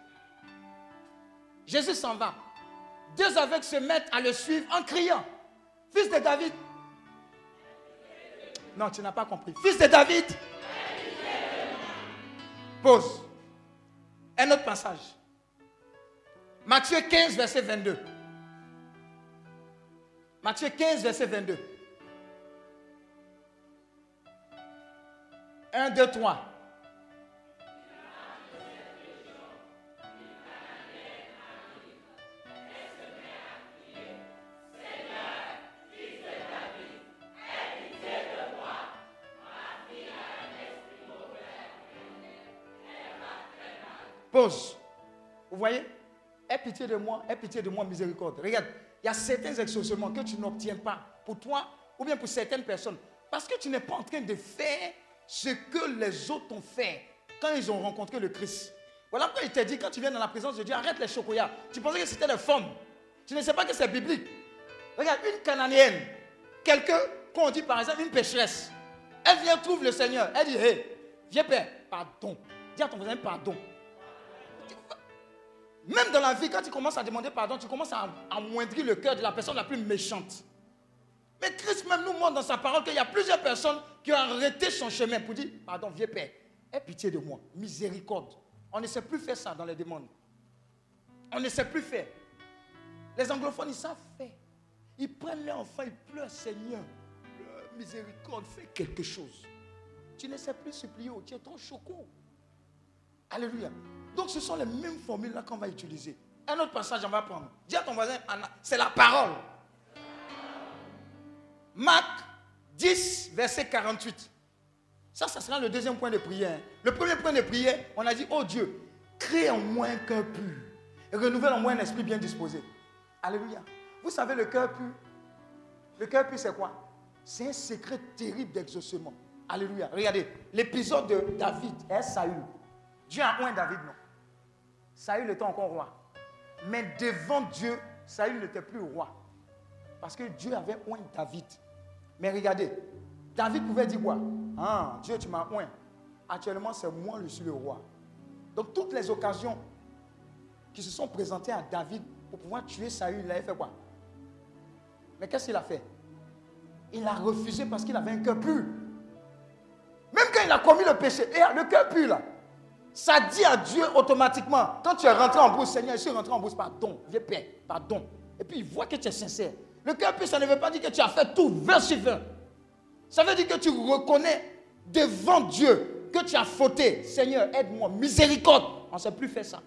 Jésus s'en va. Deux aveugles se mettent à le suivre en criant. Fils de David. Non, tu n'as pas compris. Fils de David. Pause. Un autre passage. Matthieu 15, verset 22. Matthieu 15, verset 22. 1, 2, 3. Vous voyez? Aie pitié de moi, aie pitié de moi, miséricorde. Regarde, il y a certains exaucements que tu n'obtiens pas pour toi ou bien pour certaines personnes. Parce que tu n'es pas en train de faire ce que les autres ont fait quand ils ont rencontré le Christ. Voilà pourquoi il t'a dit, quand tu viens dans la présence de Dieu, arrête les chocoyas. Tu pensais que c'était des femmes. Tu ne sais pas que c'est biblique. Regarde, une Cananéenne, quelqu'un qu'on dit par exemple une pécheresse, elle vient trouve le Seigneur. Elle dit, hé, viens père, pardon. Dis à ton voisin pardon. Même dans la vie, quand tu commences à demander pardon, tu commences à amoindrir le cœur de la personne la plus méchante. Mais Christ même nous montre dans sa parole qu'il y a plusieurs personnes qui ont arrêté son chemin pour dire, pardon, vieux Père, aie pitié de moi, miséricorde. On ne sait plus faire ça dans les demandes. On ne sait plus faire. Les anglophones, ils savent faire. Ils prennent leur enfant, ils pleurent, Seigneur, miséricorde, fais quelque chose. Tu ne sais plus supplier, tu es trop choquant. Alléluia. Donc ce sont les mêmes formules là qu'on va utiliser. Un autre passage, on va prendre. Dis à ton voisin, c'est la parole. Marc 10, verset 48. Ça, ça sera le deuxième point de prière. Le premier point de prière, on a dit, oh Dieu, crée en moi un cœur pur et renouvelle en moi un esprit bien disposé. Alléluia. Vous savez, le cœur pur, le cœur pur, c'est quoi? C'est un secret terrible d'exaucement. Alléluia. Regardez, l'épisode de David et Saül. Dieu a oint David, non Saül était encore roi. Mais devant Dieu, Saül n'était plus roi. Parce que Dieu avait oint David. Mais regardez, David pouvait dire quoi? Ah, Dieu, tu m'as oint. Actuellement, c'est moi, je suis le roi. Donc, toutes les occasions qui se sont présentées à David pour pouvoir tuer Saül, il avait fait quoi? Mais qu'est-ce qu'il a fait? Il a refusé parce qu'il avait un cœur pur. Même quand il a commis le péché, et le cœur pur là, ça dit à Dieu automatiquement, quand tu es rentré en brousse, Seigneur, je suis rentré en brousse, pardon, pardon. Et puis il voit que tu es sincère. Le cœur pur, ça ne veut pas dire que tu as fait tout 20 sur 20. Ça veut dire que tu reconnais devant Dieu que tu as fauté. Seigneur, aide-moi, miséricorde. On ne sait plus faire ça.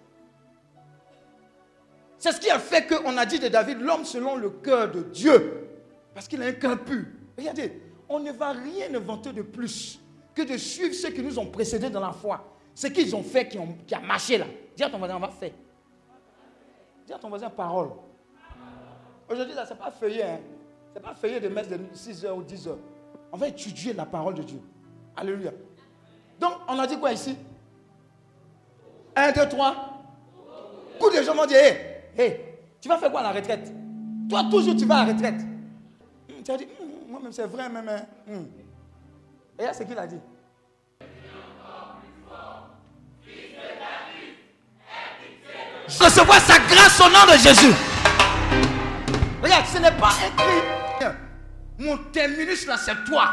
C'est ce qui a fait qu'on a dit de David, l'homme selon le cœur de Dieu. Parce qu'il a un cœur pur. Regardez, on ne va rien inventer de plus que de suivre ceux qui nous ont précédés dans la foi. Ce qu'ils ont fait qui, qui, a marché là. Dis à ton voisin, on va faire. Dis à ton voisin, parole. Aujourd'hui, là, ce n'est pas feuillet. Hein. Ce n'est pas feuillet de mettre de 6 heures ou 10 heures. On va étudier la parole de Dieu. Alléluia. Donc, on a dit quoi ici? 1, 2, 3. Beaucoup de gens m'ont dit, hé, hey, tu vas faire quoi à la retraite? Toi, toujours, tu vas à la retraite. Hmm, tu as dit, hmm, moi-même, c'est vrai, même. Hmm. Et là, c'est qu'il a dit? Recevoir sa grâce au nom de Jésus. Regarde, ce n'est pas écrit. Mon terminus là, c'est toi.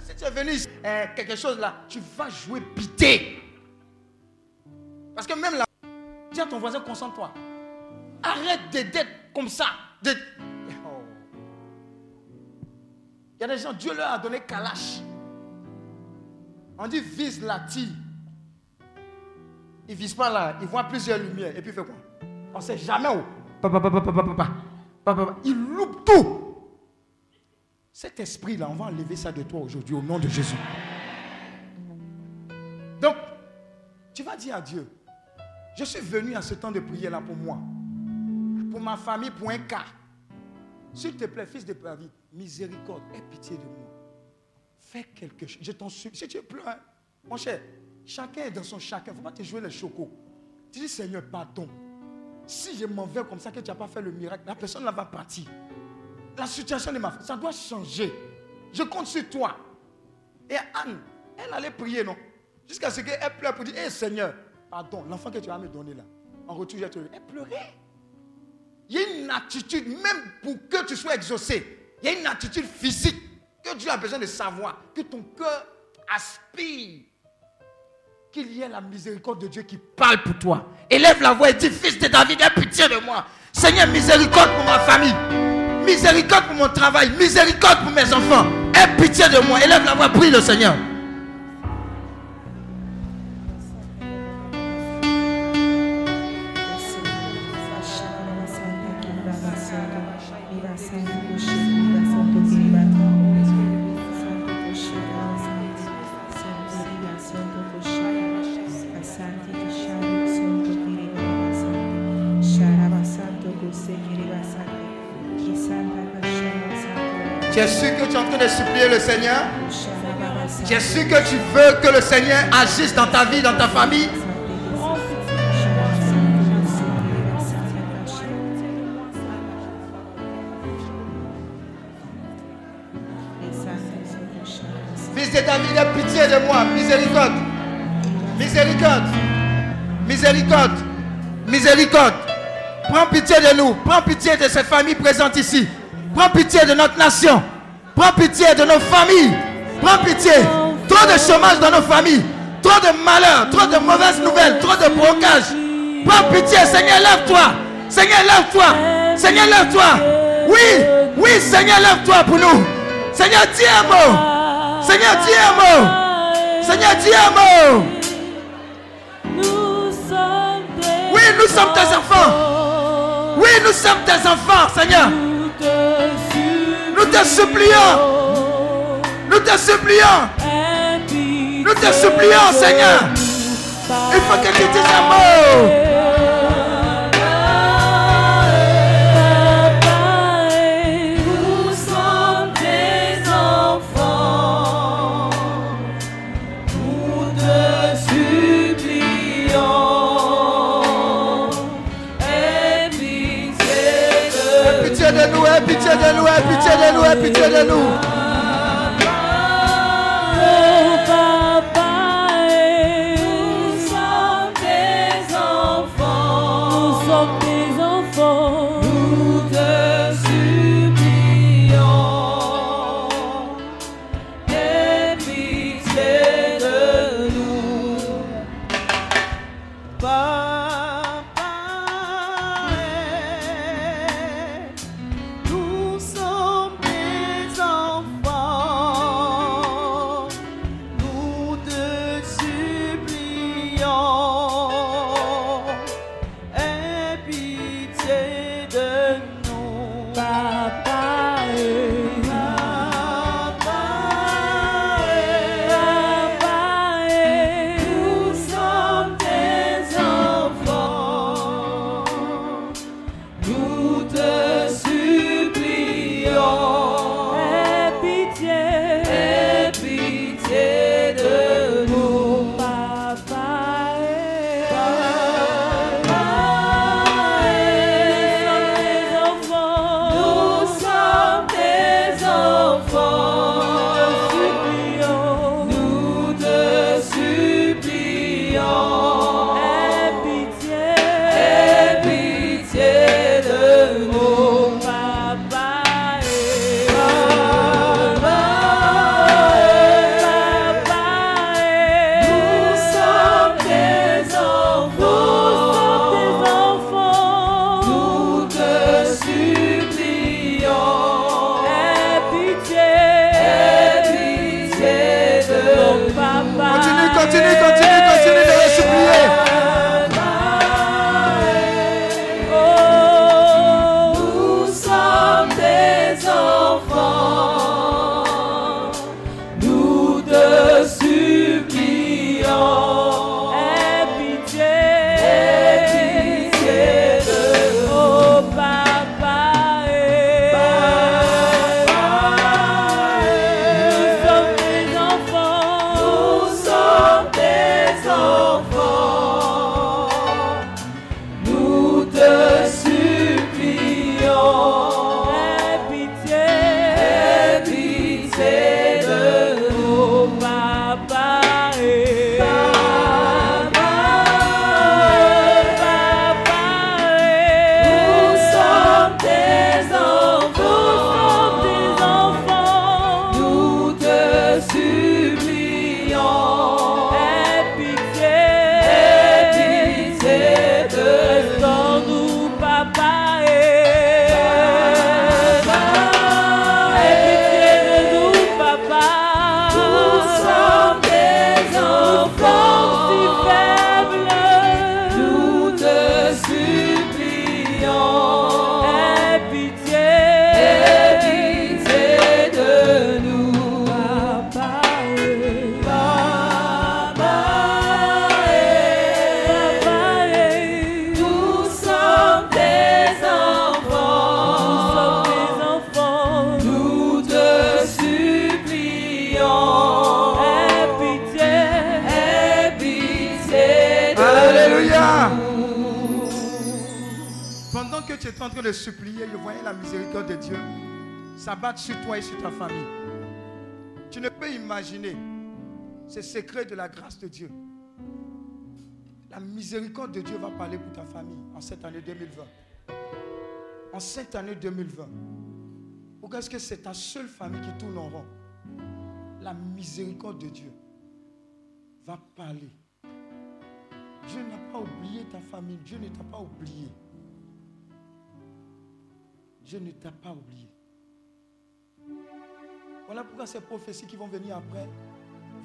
si tu es venu eh, quelque chose là, tu vas jouer pité. Parce que même là, dis à ton voisin, concentre-toi. Arrête d'être comme ça. Il y a des gens, Dieu leur a donné Kalash. On dit vise la tire. Il vise pas là, il voit plusieurs lumières. Et puis il fait quoi? On ne sait jamais où. Il loupe tout. Cet esprit-là, on va enlever ça de toi aujourd'hui au nom de Jésus. Donc, tu vas dire à Dieu, je suis venu à ce temps de prière là pour moi, pour ma famille, pour un cas. S'il te plaît, fils de David, miséricorde, aie pitié de moi. Fais quelque chose. Je t'en supplie. Si tu pleures, mon cher, chacun est dans son chacun. Il ne faut pas te jouer les chocos. Tu dis, Seigneur, pardon. Si je m'en vais comme ça, que tu n'as pas fait le miracle, la personne là va partir. La situation de ma femme, ça doit changer. Je compte sur toi. Et Anne, elle allait prier, non? Jusqu'à ce qu'elle pleure pour dire, hé Seigneur, pardon, l'enfant que tu vas me donner là, en retour, je te Elle pleurait. Il y a une attitude, même pour que tu sois exaucé, il y a une attitude physique que Dieu a besoin de savoir, que ton cœur aspire qu'il y ait la miséricorde de Dieu qui parle pour toi. Élève la voix et dis, fils de David, aie pitié de moi. Seigneur, miséricorde pour ma famille. Miséricorde pour mon travail. Miséricorde pour mes enfants. Aie pitié de moi. Élève la voix, prie le Seigneur. De supplier le Seigneur es sûr que tu veux que le Seigneur agisse dans ta vie, dans ta famille Fils de David, aie pitié de moi. Miséricorde. Miséricorde. Miséricorde. Miséricorde. Prends pitié de nous. Prends pitié de cette famille présente ici. Prends pitié de notre nation. Prends pitié de nos familles. Prends pitié. Trop de chômage dans nos familles. Trop de malheurs. Trop de mauvaises nouvelles. Trop de blocages. Prends pitié. Seigneur, lève-toi. Seigneur, lève-toi. Seigneur, lève-toi. Oui. Oui, Seigneur, lève-toi pour nous. Seigneur, dis un mot. Seigneur, dis un mot. Seigneur, dis un mot. Oui, nous sommes tes enfants. Oui, nous sommes tes enfants, Seigneur. Nous te supplions. Nous te supplions. Nous te supplions, Seigneur. Il faut que tu dises un mot. Pitié de nous, aie pitié de nous, de la grâce de Dieu. La miséricorde de Dieu va parler pour ta famille en cette année 2020. En cette année 2020. Pourquoi est-ce que c'est ta seule famille qui tourne en rond? La miséricorde de Dieu va parler. Dieu n'a pas oublié ta famille. Dieu ne t'a pas oublié. Dieu ne t'a pas oublié. Voilà pourquoi ces prophéties qui vont venir après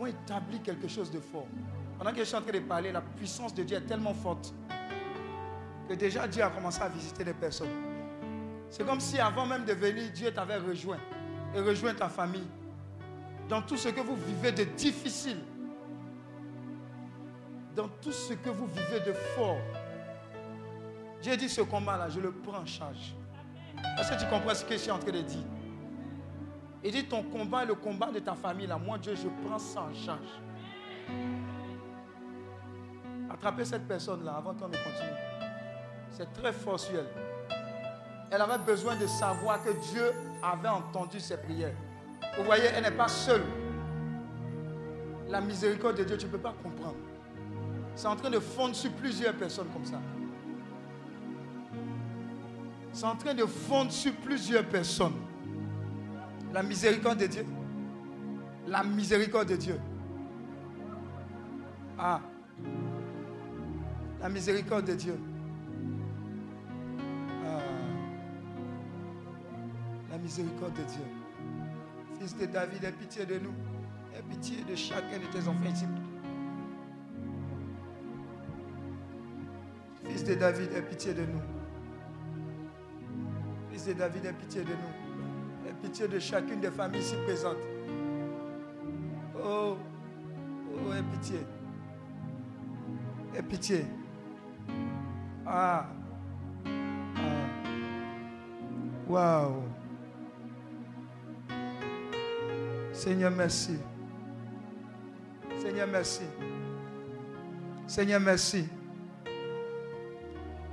établir quelque chose de fort. Pendant que je suis en train de parler, la puissance de Dieu est tellement forte que déjà Dieu a commencé à visiter les personnes. C'est comme si avant même de venir, Dieu t'avait rejoint et rejoint ta famille dans tout ce que vous vivez de difficile, dans tout ce que vous vivez de fort. Dieu dit ce combat-là, je le prends en charge. Est-ce que tu comprends ce que je suis en train de dire? Il dit ton combat est le combat de ta famille. Là, moi, Dieu, je prends ça en charge. Attrapez cette personne-là avant qu'on ne continue. C'est très fortuel. Elle avait besoin de savoir que Dieu avait entendu ses prières. Vous voyez, elle n'est pas seule. La miséricorde de Dieu, tu ne peux pas comprendre. C'est en train de fondre sur plusieurs personnes comme ça. C'est en train de fondre sur plusieurs personnes. La miséricorde de Dieu. La miséricorde de Dieu. Ah. La miséricorde de Dieu. Ah. La miséricorde de Dieu. Fils de David, aie pitié de nous. Aie pitié de chacun de tes enfants ici. Fils de David, aie pitié de nous. Fils de David, aie pitié de nous. Pitié de chacune des familles ici présentes. Oh, oh, aie pitié. Aie pitié. Ah. Ah. Waouh. Seigneur, merci. Seigneur, merci. Seigneur, merci.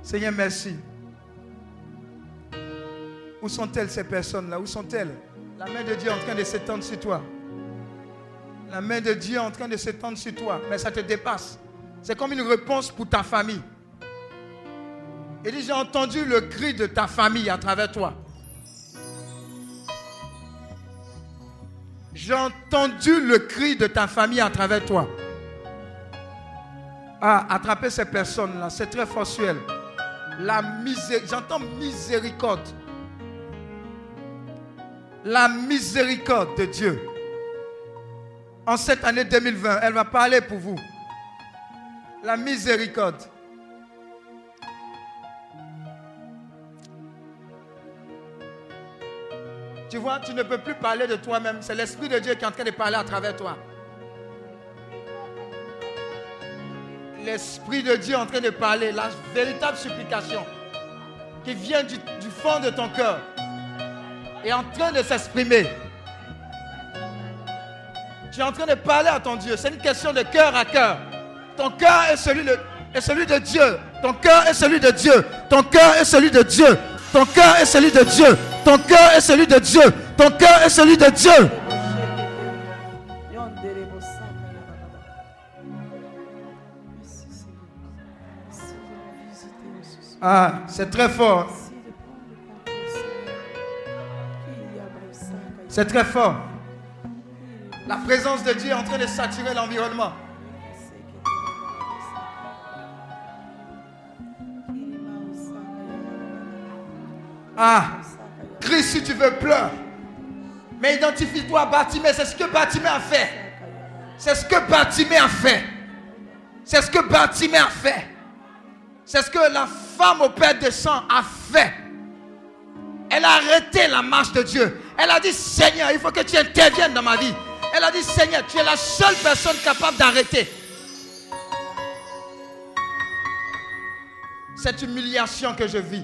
Seigneur, merci. Où sont-elles ces personnes-là? Où sont-elles? La main de Dieu est en train de s'étendre sur toi. La main de Dieu est en train de s'étendre sur toi, mais ça te dépasse. C'est comme une réponse pour ta famille. Il dit, j'ai entendu le cri de ta famille à travers toi. J'ai entendu le cri de ta famille à travers toi. Ah, attraper ces personnes-là, c'est très fortuel. La miséricorde, j'entends miséricorde. La miséricorde de Dieu. En cette année 2020, elle va parler pour vous. La miséricorde. Tu vois, tu ne peux plus parler de toi-même. C'est l'Esprit de Dieu qui est en train de parler à travers toi. L'Esprit de Dieu est en train de parler. La véritable supplication qui vient du, fond de ton cœur est en train de s'exprimer. Tu es en train de parler à ton Dieu. C'est une question de cœur à cœur. Ton cœur est celui de, est celui de Dieu. Ton cœur est celui de Dieu. Ton cœur est celui de Dieu. Ton cœur est celui de Dieu. Ton cœur est celui de Dieu. Ton cœur est celui de Dieu. Ah, c'est très fort. C'est très fort. La présence de Dieu est en train de saturer l'environnement. Ah, crie si tu veux, pleure. Mais identifie-toi à Batimé. C'est ce que Batimé a fait. C'est ce que Batimé a fait. C'est ce que Batimé a fait. C'est ce que la femme au Père de sang a fait. Elle a arrêté la marche de Dieu. Elle a dit, Seigneur, il faut que tu interviennes dans ma vie. Elle a dit, Seigneur, tu es la seule personne capable d'arrêter. Cette humiliation que je vis.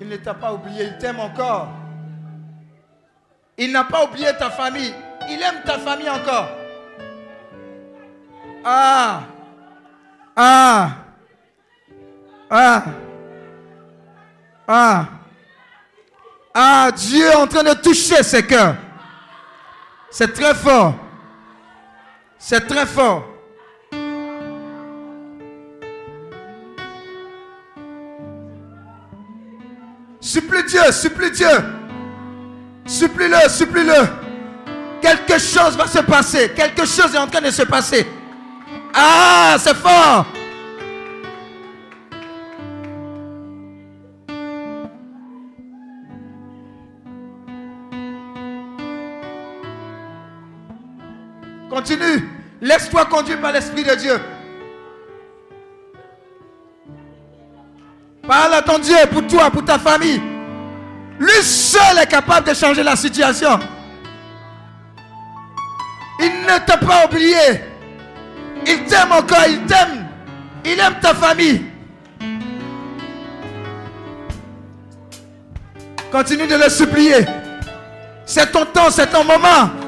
Il ne t'a pas oublié, il t'aime encore. Il n'a pas oublié ta famille. Il aime ta famille encore. Ah. Ah. Ah. Ah. Ah, Dieu est en train de toucher ses cœurs. C'est très fort. C'est très fort. Supplie Dieu, supplie Dieu. Supplie-le, supplie-le. Quelque chose va se passer. Quelque chose est en train de se passer. Ah, c'est fort. Continue. Laisse-toi conduire par l'Esprit de Dieu. Parle à ton Dieu pour toi, pour ta famille. Lui seul est capable de changer la situation. Il ne t'a pas oublié. Il t'aime encore, il t'aime. Il aime ta famille. Continue de le supplier. C'est ton temps, c'est ton moment.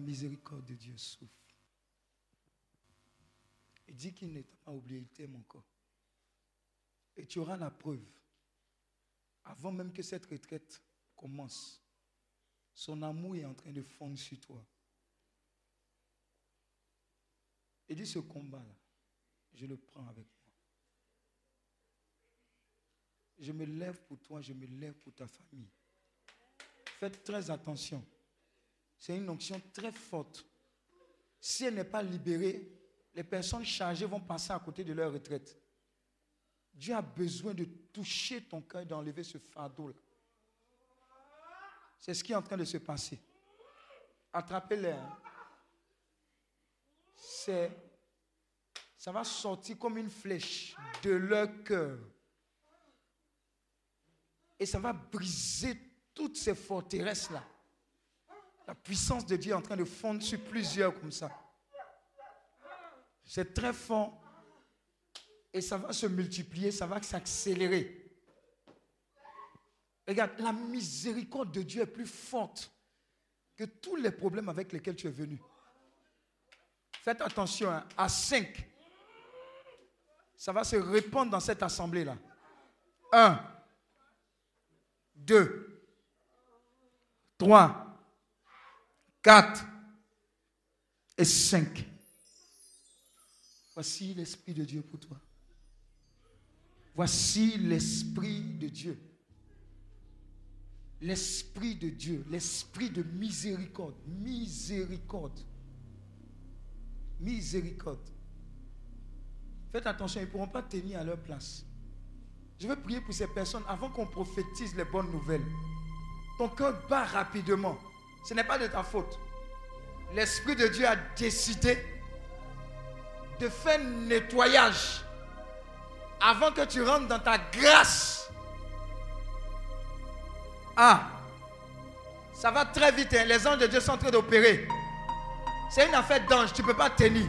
Miséricorde de Dieu souffle. Il dit qu'il ne t'a pas oublié, il t'aime encore. Et tu auras la preuve avant même que cette retraite commence, son amour est en train de fondre sur toi. Il dit ce combat-là, je le prends avec moi. Je me lève pour toi, je me lève pour ta famille. Faites très attention. C'est une onction très forte. Si elle n'est pas libérée, les personnes chargées vont passer à côté de leur retraite. Dieu a besoin de toucher ton cœur et d'enlever ce fardeau-là. C'est ce qui est en train de se passer. Attrapez-les. hein. C'est, ça va sortir comme une flèche de leur cœur. Et ça va briser toutes ces forteresses-là. La puissance de Dieu est en train de fondre sur plusieurs comme ça. C'est très fort. Et ça va se multiplier, ça va s'accélérer. Regarde, la miséricorde de Dieu est plus forte que tous les problèmes avec lesquels tu es venu. Faites attention, hein, à 5, ça va se répandre dans cette assemblée-là. 1, 2, 3, 4 et 5. Voici l'Esprit de Dieu pour toi. Voici l'Esprit de Dieu. L'Esprit de Dieu, l'Esprit de miséricorde, miséricorde, miséricorde. Faites attention, ils ne pourront pas tenir à leur place. Je veux prier pour ces personnes avant qu'on prophétise les bonnes nouvelles. Ton cœur bat rapidement. Ce n'est pas de ta faute. L'Esprit de Dieu a décidé de faire nettoyage avant que tu rentres dans ta grâce. Ah, ça va très vite. hein. Les anges de Dieu sont en train d'opérer. C'est une affaire d'ange. Tu ne peux pas tenir.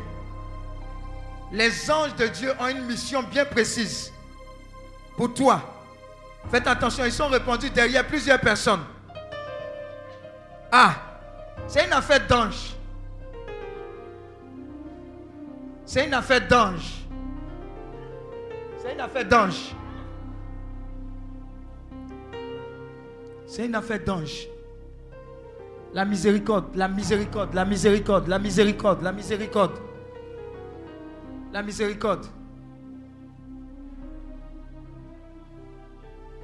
Les anges de Dieu ont une mission bien précise pour toi. Faites attention, ils sont répandus derrière plusieurs personnes. Ah, c'est une affaire d'ange. C'est une affaire d'ange. C'est une affaire d'ange. C'est une affaire d'ange. La miséricorde, la miséricorde, la miséricorde, la miséricorde, la miséricorde. La miséricorde.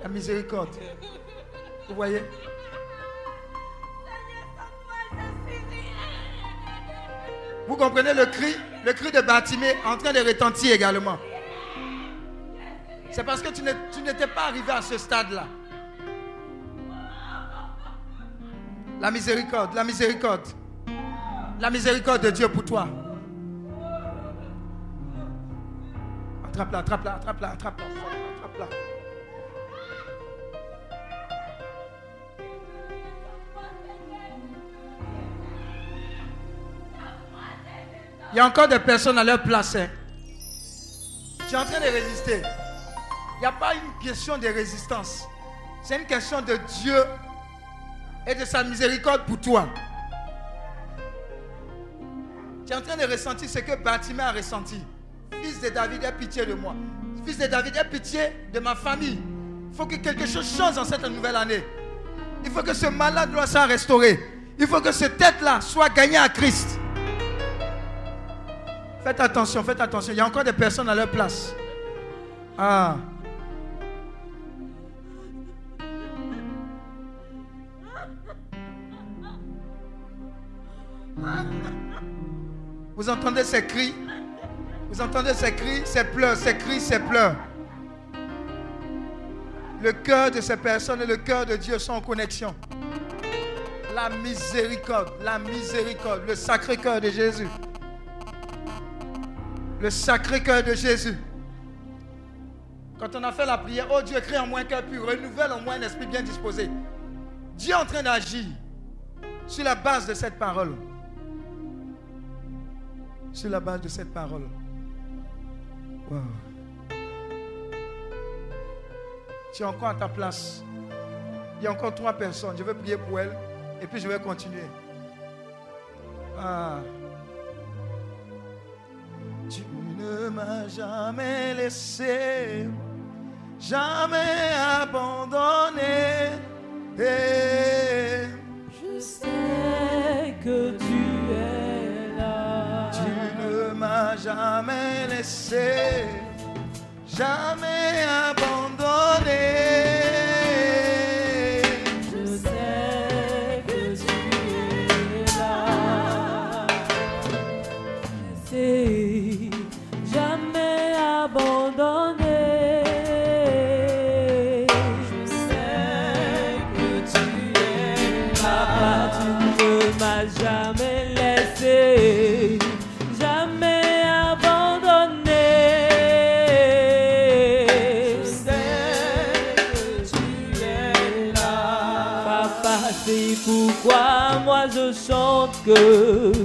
La miséricorde. Vous voyez? Vous comprenez le cri Le cri de Bartimée en train de retentir également. C'est parce que tu n'étais pas arrivé à ce stade-là. La miséricorde, la miséricorde. La miséricorde de Dieu pour toi. Attrape-la, attrape-la, attrape-la, attrape-la, attrape-la. Il y a encore des personnes à leur place. hein. Tu es en train de résister. Il n'y a pas une question de résistance. C'est une question de Dieu et de sa miséricorde pour toi. Tu es en train de ressentir ce que Batimé a ressenti. Fils de David, aie pitié de moi. Fils de David, aie pitié de ma famille. Il faut que quelque chose change dans cette nouvelle année. Il faut que ce malade doit soit restauré. Il faut que cette tête-là soit gagnée à Christ. Faites attention, faites attention. Il y a encore des personnes à leur place. Ah. Vous entendez ces cris? Vous entendez ces cris, ces pleurs, ces cris, ces pleurs Le cœur de ces personnes et le cœur de Dieu sont en connexion. La miséricorde, la miséricorde, le sacré cœur de Jésus. Le sacré cœur de Jésus. Quand on a fait la prière, oh Dieu, crée en moi un cœur pur, renouvelle en moi un esprit bien disposé. Dieu est en train d'agir sur la base de cette parole. Sur la base de cette parole. Wow. Tu es encore à ta place. Il y a encore trois personnes. Je vais prier pour elles et puis je vais continuer. Ah. Ne m'as jamais laissé, jamais abandonné. Eh, Je sais que tu es là. Tu ne m'as jamais laissé, jamais abandonné. Chante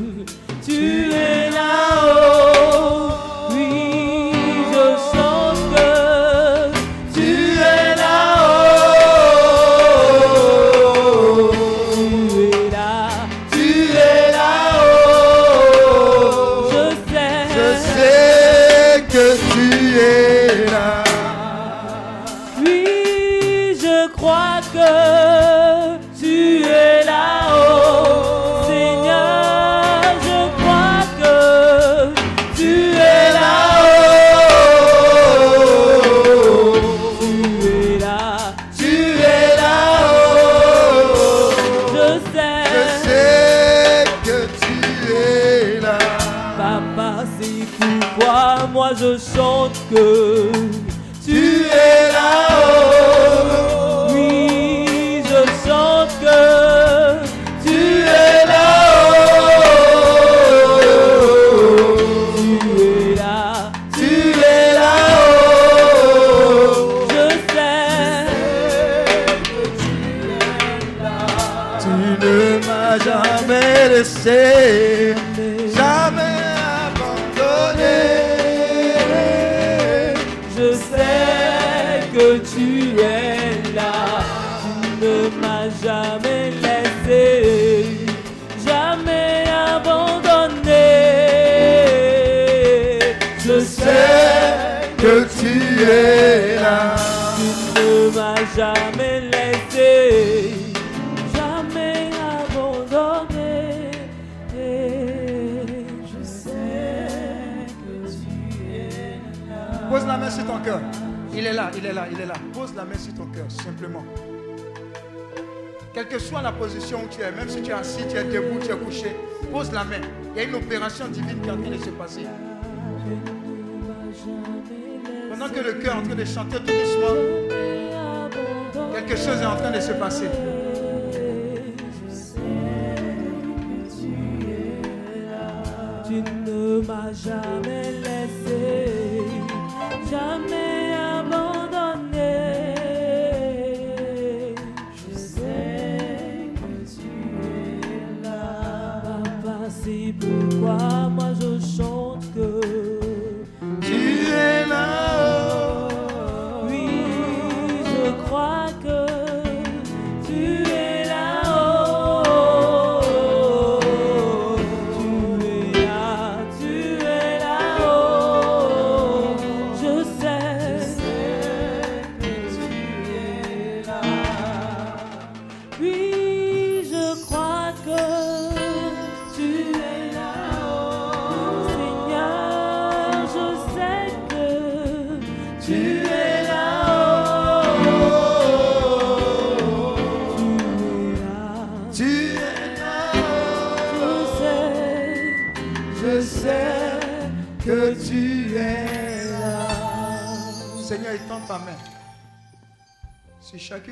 jamais laissé, jamais abandonné. je sais que tu es là. Tu ne m'as jamais laissé, jamais abandonné. Je sais que tu es là. tu ne m'as jamais sur ton cœur. Il est là, il est là, il est là. Pose la main sur ton cœur, simplement. Quelle que soit la position où tu es, même si tu es assis, tu es debout, tu es couché, pose la main. Il y a une opération divine qui est en train de se passer. Pendant que le cœur est en train de chanter tout doucement, quelque chose est en train de se passer. Tu ne m'as jamais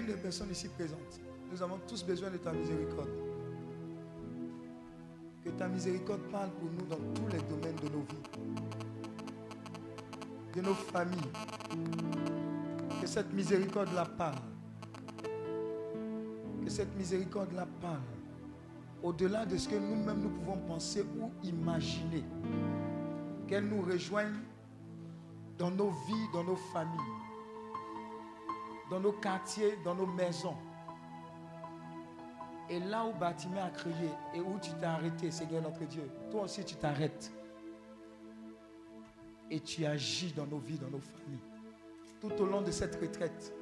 chacune des personnes ici présentes. Nous avons tous besoin de ta miséricorde. Que ta miséricorde parle pour nous dans tous les domaines de nos vies, de nos familles. Que cette miséricorde-là parle. Que cette miséricorde-là parle au-delà de ce que nous-mêmes nous pouvons penser ou imaginer. Qu'elle nous rejoigne dans nos vies, dans nos familles, dans nos quartiers, dans nos maisons. Et là où Bâtiment a crié et où tu t'es arrêté, Seigneur notre Dieu, toi aussi tu t'arrêtes. Et tu agis dans nos vies, dans nos familles. Tout au long de cette retraite,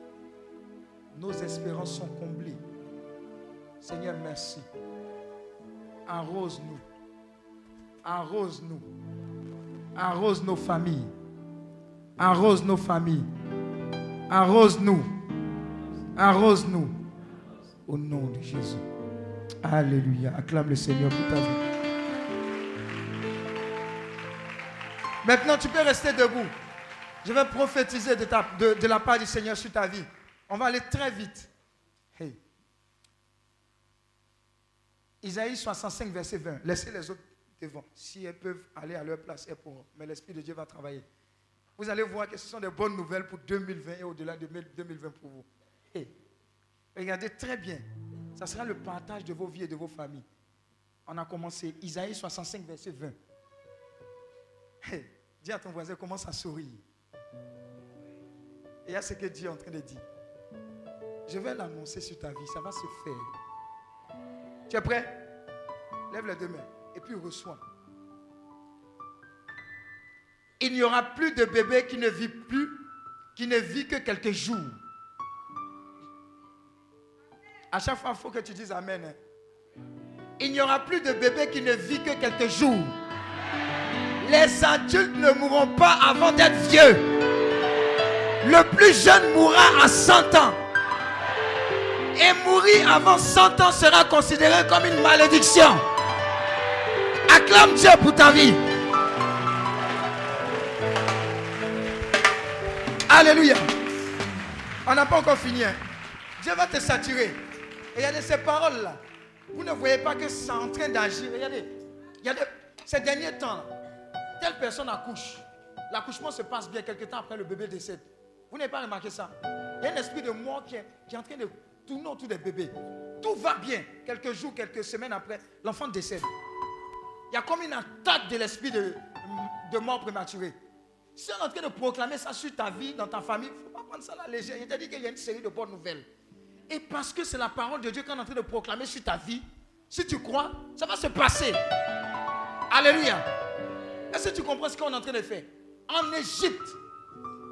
nos espérances sont comblées. Seigneur, merci. Arrose-nous. Arrose-nous. Arrose nos familles. Arrose nos familles. Arrose-nous. Arrose-nous. Au nom de Jésus. Alléluia. Acclame le Seigneur pour ta vie. Maintenant, tu peux rester debout. Je vais prophétiser de, la part du Seigneur sur ta vie. On va aller très vite. Hey. Isaïe 65, verset 20. Laissez les autres devant. Si elles peuvent aller à leur place, elles pourront. Mais l'Esprit de Dieu va travailler. Vous allez voir que ce sont des bonnes nouvelles pour 2020 et au-delà de 2020 pour vous. Regardez très bien. Ça sera le partage de vos vies et de vos familles. On a commencé. Isaïe 65, verset 20. Hey, dis à ton voisin, commence à sourire. Et a ce que Dieu est en train de dire. Je vais l'annoncer sur ta vie. Ça va se faire. Tu es prêt? Lève les deux mains et puis reçois. Il n'y aura plus de bébé qui ne vit plus, qui ne vit que quelques jours. À chaque fois, il faut que tu dises Amen. hein. Il n'y aura plus de bébé qui ne vit que quelques jours. Les adultes ne mourront pas avant d'être vieux. Le plus jeune mourra à 100 ans. Et mourir avant 100 ans sera considéré comme une malédiction. Acclame Dieu pour ta vie. Alléluia. On n'a pas encore fini. hein. Dieu va te saturer. Regardez ces paroles-là. Vous ne voyez pas que c'est en train d'agir. Regardez. Ces derniers temps, telle personne accouche. L'accouchement se passe bien. Quelques temps après, le bébé décède. Vous n'avez pas remarqué ça? Il y a un esprit de mort qui est, en train de tourner autour des bébés. Tout va bien. Quelques jours, quelques semaines après, l'enfant décède. Il y a comme une attaque de l'esprit de, de mort prématurée. Si on est en train de proclamer ça sur ta vie, dans ta famille, il ne faut pas prendre ça à la légère. Il t'a dit qu'il y a une série de bonnes nouvelles. Et parce que c'est la parole de Dieu qu'on est en train de proclamer sur ta vie, si tu crois, ça va se passer. Alléluia. Est-ce que tu comprends ce qu'on est en train de faire? En Égypte,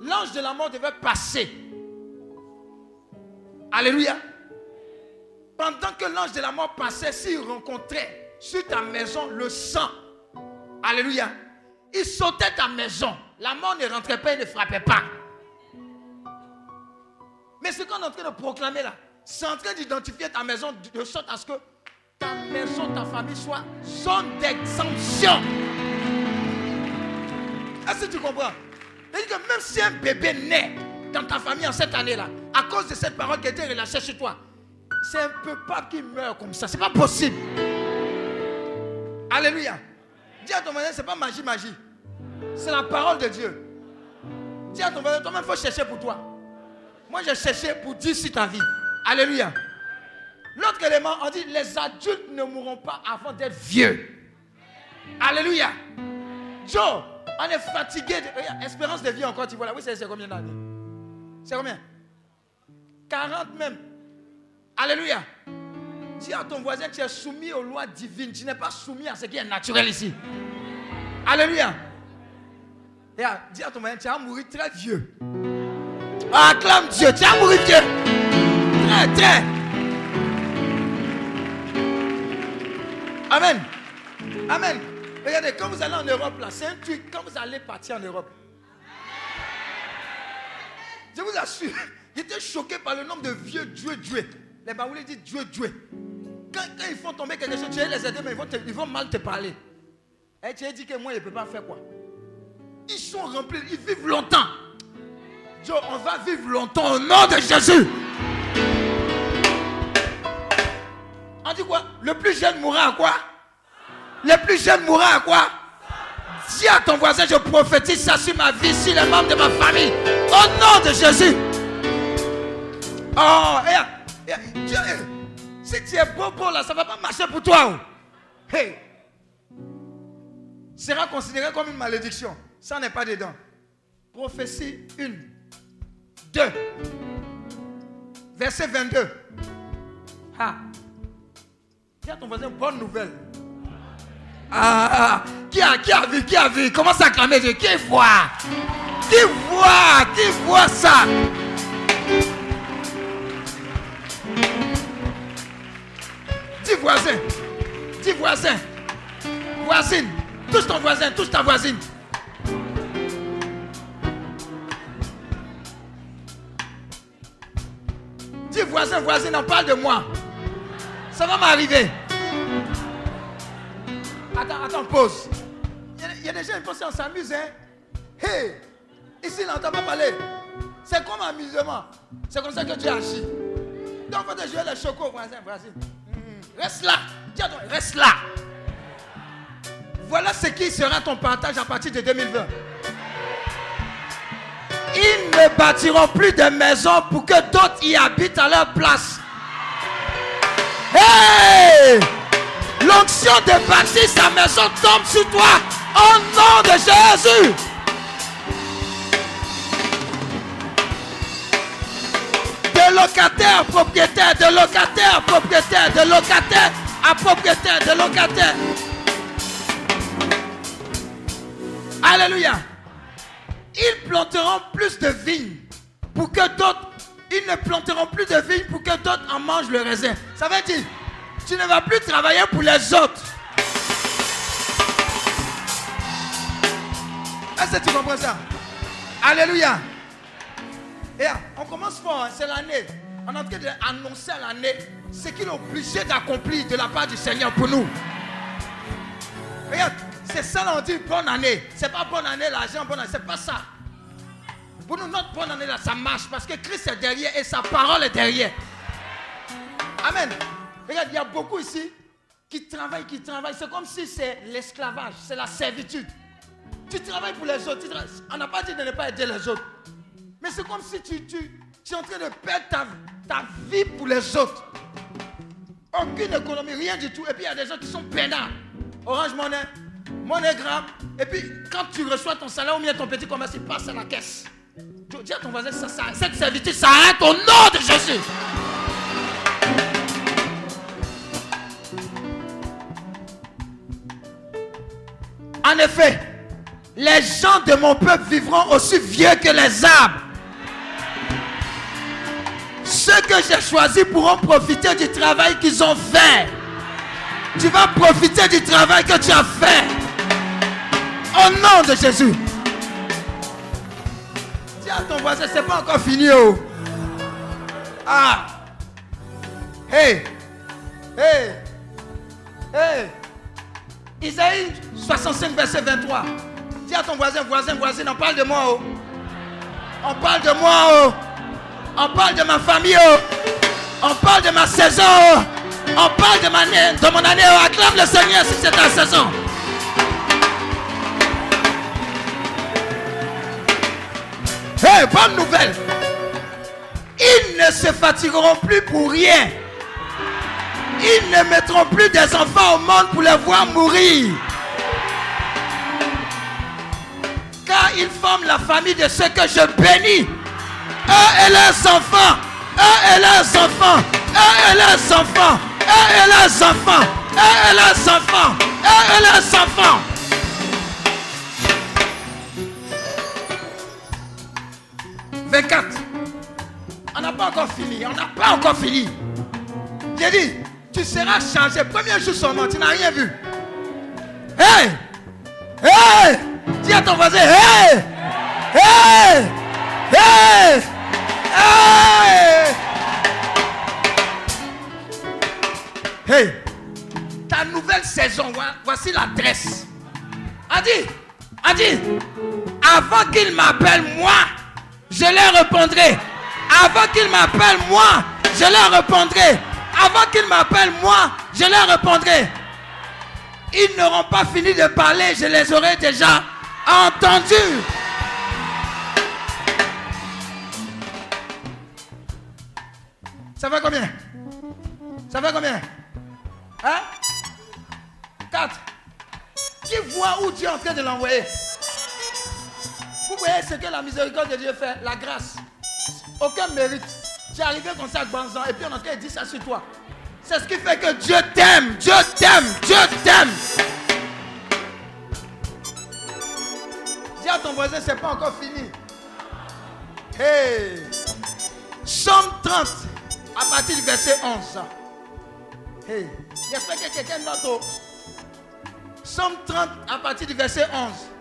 l'ange de la mort devait passer. Alléluia. Pendant que l'ange de la mort passait, s'il rencontrait sur ta maison le sang, Alléluia, il sautait ta maison. La mort ne rentrait pas et ne frappait pas. Mais ce qu'on est en train de proclamer là, c'est en train d'identifier ta maison de sorte à ce que ta maison, ta famille soit zone d'exemption. Est-ce que tu comprends? C'est-à-dire que même si un bébé naît dans ta famille en cette année-là, à cause de cette parole qui a été relâchée sur toi, c'est un peu pas qu'il meurt comme ça. C'est pas possible. Alléluia. Dis à ton voisin, c'est pas magie, magie. C'est la parole de Dieu. Dis à ton voisin, toi-même, il faut chercher pour toi. Moi, j'ai cherché pour dire ta vie. Alléluia. L'autre élément, on dit les adultes ne mourront pas avant d'être vieux. Alléluia. Joe, on est fatigué. Espérance de vie encore, tu vois là. Oui, c'est combien d'années? C'est combien? 40 même. Alléluia. Dis à ton voisin tu es soumis aux lois divines. Tu n'es pas soumis à ce qui est naturel ici. Alléluia. Dis à ton voisin, tu vas mourir très vieux. Acclame Dieu, tu vas mourir vieux. Amen. Amen. Regardez, quand vous allez en Europe, là, c'est un truc. Quand vous allez partir en Europe, je vous assure, j'étais choqué par le nombre de vieux Dieu Dieu. Les Baoulés disent Dieu Dieu. Quand, ils font tomber quelque chose, tu les aider, mais ils vont, ils vont mal te parler. Et tu as dit que moi, je ne peux pas faire quoi? Ils sont remplis, ils vivent longtemps. Joe, on va vivre longtemps au nom de Jésus. On dit quoi? Le plus jeune mourra à quoi? Le plus jeune mourra à quoi? Dis à ton voisin, je prophétise ça sur ma vie, sur les membres de ma famille. Au nom de Jésus. Oh, regarde, regarde, Dieu, eh, si tu es bobo là, ça ne va pas marcher pour toi. oh. Hey. Sera considéré comme une malédiction. Ça n'est pas dedans. Prophétie 1, 2, verset 22. Ah. Dis à ton voisin, bonne nouvelle. Ah, ah, qui a, qui a vu, qui a vu? Commence à acclamer Dieu. Qui voit? Qui voit Qui voit ça? Dis voisin. Dis voisin. Voisine. Touche ton voisin, touche ta voisine. Dis voisin, voisine, on parle de moi. Ça va m'arriver. Attends, attends, pause. Il y a- il des gens qui pensent qu'on s'amuse, hein. Hey, ici, on n'entend pas parler. C'est comme amusement. C'est comme ça que tu agis. Donc, faut te jouer les chocos, voisin, voisine. Hmm, Reste là. Toi, reste là. Voilà ce qui sera ton partage à partir de 2020. Ils ne bâtiront plus de maisons pour que d'autres y habitent à leur place. L'onction de bâtir sa maison tombe sur toi au nom de Jésus. De locataire propriétaire, de locataire propriétaire, de locataire à propriétaire, de locataire. Alléluia. Ils planteront plus de vignes pour que d'autres. Ils ne planteront plus de vignes pour que d'autres en mangent le raisin. Ça veut dire, tu ne vas plus travailler pour les autres. Est-ce que tu comprends ça? Alléluia. Et on commence fort, hein, c'est l'année. On est en train d'annoncer à l'année ce qu'il est obligé d'accomplir de la part du Seigneur pour nous. Regarde, c'est ça là, on dit bonne année. C'est pas bonne année, l'argent, bonne année. C'est pas ça. Pour nous, notre bonne année là, ça marche parce que Christ est derrière et sa parole est derrière. Amen. Regarde, il y a beaucoup ici qui travaillent, qui travaillent. C'est comme si c'est l'esclavage, c'est la servitude. Tu travailles pour les autres. On n'a pas dit de ne pas aider les autres. Mais c'est comme si tu, tu, tu, es en train de perdre ta, ta vie pour les autres. Aucune économie, rien du tout. Et puis il y a des gens qui sont peinards. Orange Monnaie, MoneyGram. Et puis quand tu reçois ton salaire ou bien ton petit commerce, il passe à la caisse. Dis à ton voisin, ça, cette servitude s'arrête au nom de Jésus. En effet, les gens de mon peuple vivront aussi vieux que les arbres. Ceux que j'ai choisis pourront profiter du travail qu'ils ont fait. Tu vas profiter du travail que tu as fait. Au nom de Jésus. Dis à ton voisin, c'est pas encore fini. Oh. Ah. Hey. Hey. Hey. Isaïe 65, verset 23. Dis à ton voisin, voisin, voisine, on parle de moi. Oh. On parle de moi. Oh. On parle de ma famille. Oh. On parle de ma saison. Oh. On parle de, ma, de mon année. Oh. Acclame le Seigneur si c'est ta saison. Hey, bonne nouvelle. Ils ne se fatigueront plus pour rien. Ils ne mettront plus des enfants au monde pour les voir mourir. Car ils forment la famille de ceux que je bénis. Eux et leurs enfants. Eux et leurs enfants. Eux et leurs enfants. Eux et leurs enfants. Eux et leurs enfants. Eux et leurs enfants. « 24. On n'a pas encore fini. On n'a pas encore fini. J'ai dit, tu seras changé. Premier jour seulement, tu n'as rien vu. Hey! Hey! Dis à ton voisin, hey! Hey! Hey! Hey! Hey! Ta nouvelle saison, voici l'adresse. Adi, Adi, avant qu'il m'appelle moi, je leur répondrai. Avant qu'il m'appelle moi, je leur répondrai. Avant qu'ils m'appellent moi, je leur répondrai. Ils n'auront pas fini de parler, je les aurai déjà entendus. Ça fait combien? Ça fait combien? Hein? 4. Qui voit où Dieu est en train de l'envoyer? Vous voyez ce que la miséricorde de Dieu fait, la grâce. Aucun mérite. Tu es arrivé comme ça Banzan et puis on a dire ça sur toi. C'est ce qui fait que Dieu t'aime, Dieu t'aime, Dieu t'aime. Dis à ton voisin, c'est pas encore fini. Hey! Somme 30, à partir du verset 11. Hey! J'espère que quelqu'un note. Somme 30, à partir du verset 11.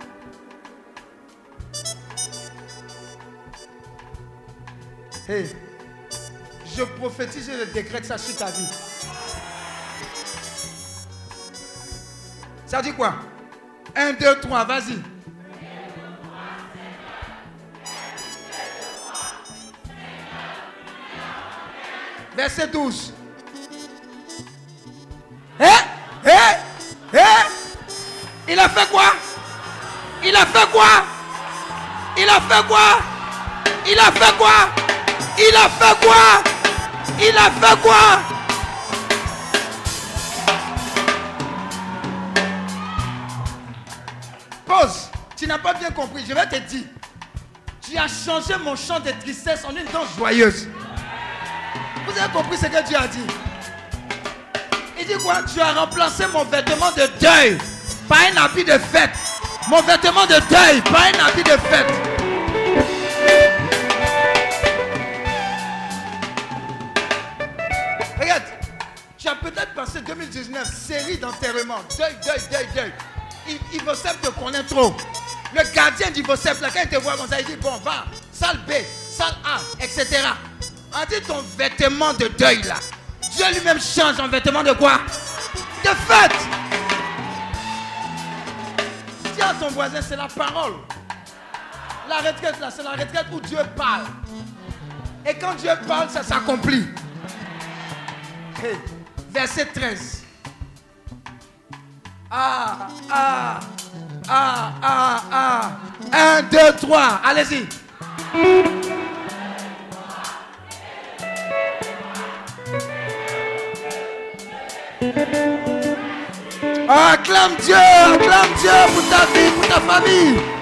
Hey! Je prophétise et je décrète ça sur ta vie. Ça dit quoi? 1, 2, 3, vas-y. Verset 12. Hé? Hé? Hé? Il a fait quoi? Il a fait quoi? Il a fait quoi? Il a fait quoi? Il a fait quoi? Il a fait quoi? Pause. Tu n'as pas bien compris. Je vais te dire. Tu as changé mon chant de tristesse en une danse joyeuse. Vous avez compris ce que Dieu a dit? Il dit quoi? Tu as remplacé mon vêtement de deuil par un habit de fête. Mon vêtement de deuil par un habit de fête. 2019 série d'enterrement. Deuil, deuil, deuil, deuil. Il, te connaît trop. Le gardien du Vocep, là, quand il te voit comme ça, il dit Bon, va, salle B, salle A, etc. On dit ton vêtement de deuil là. Dieu lui-même change en vêtement de quoi? De fête. À ton voisin, c'est la parole. La retraite, là, c'est la retraite où Dieu parle. Et quand Dieu parle, ça s'accomplit. Verset 13. Ah, ah, ah, ah, ah. 1, 2, 3. Allez-y. Acclame Dieu, acclame Dieu pour ta vie, pour ta famille.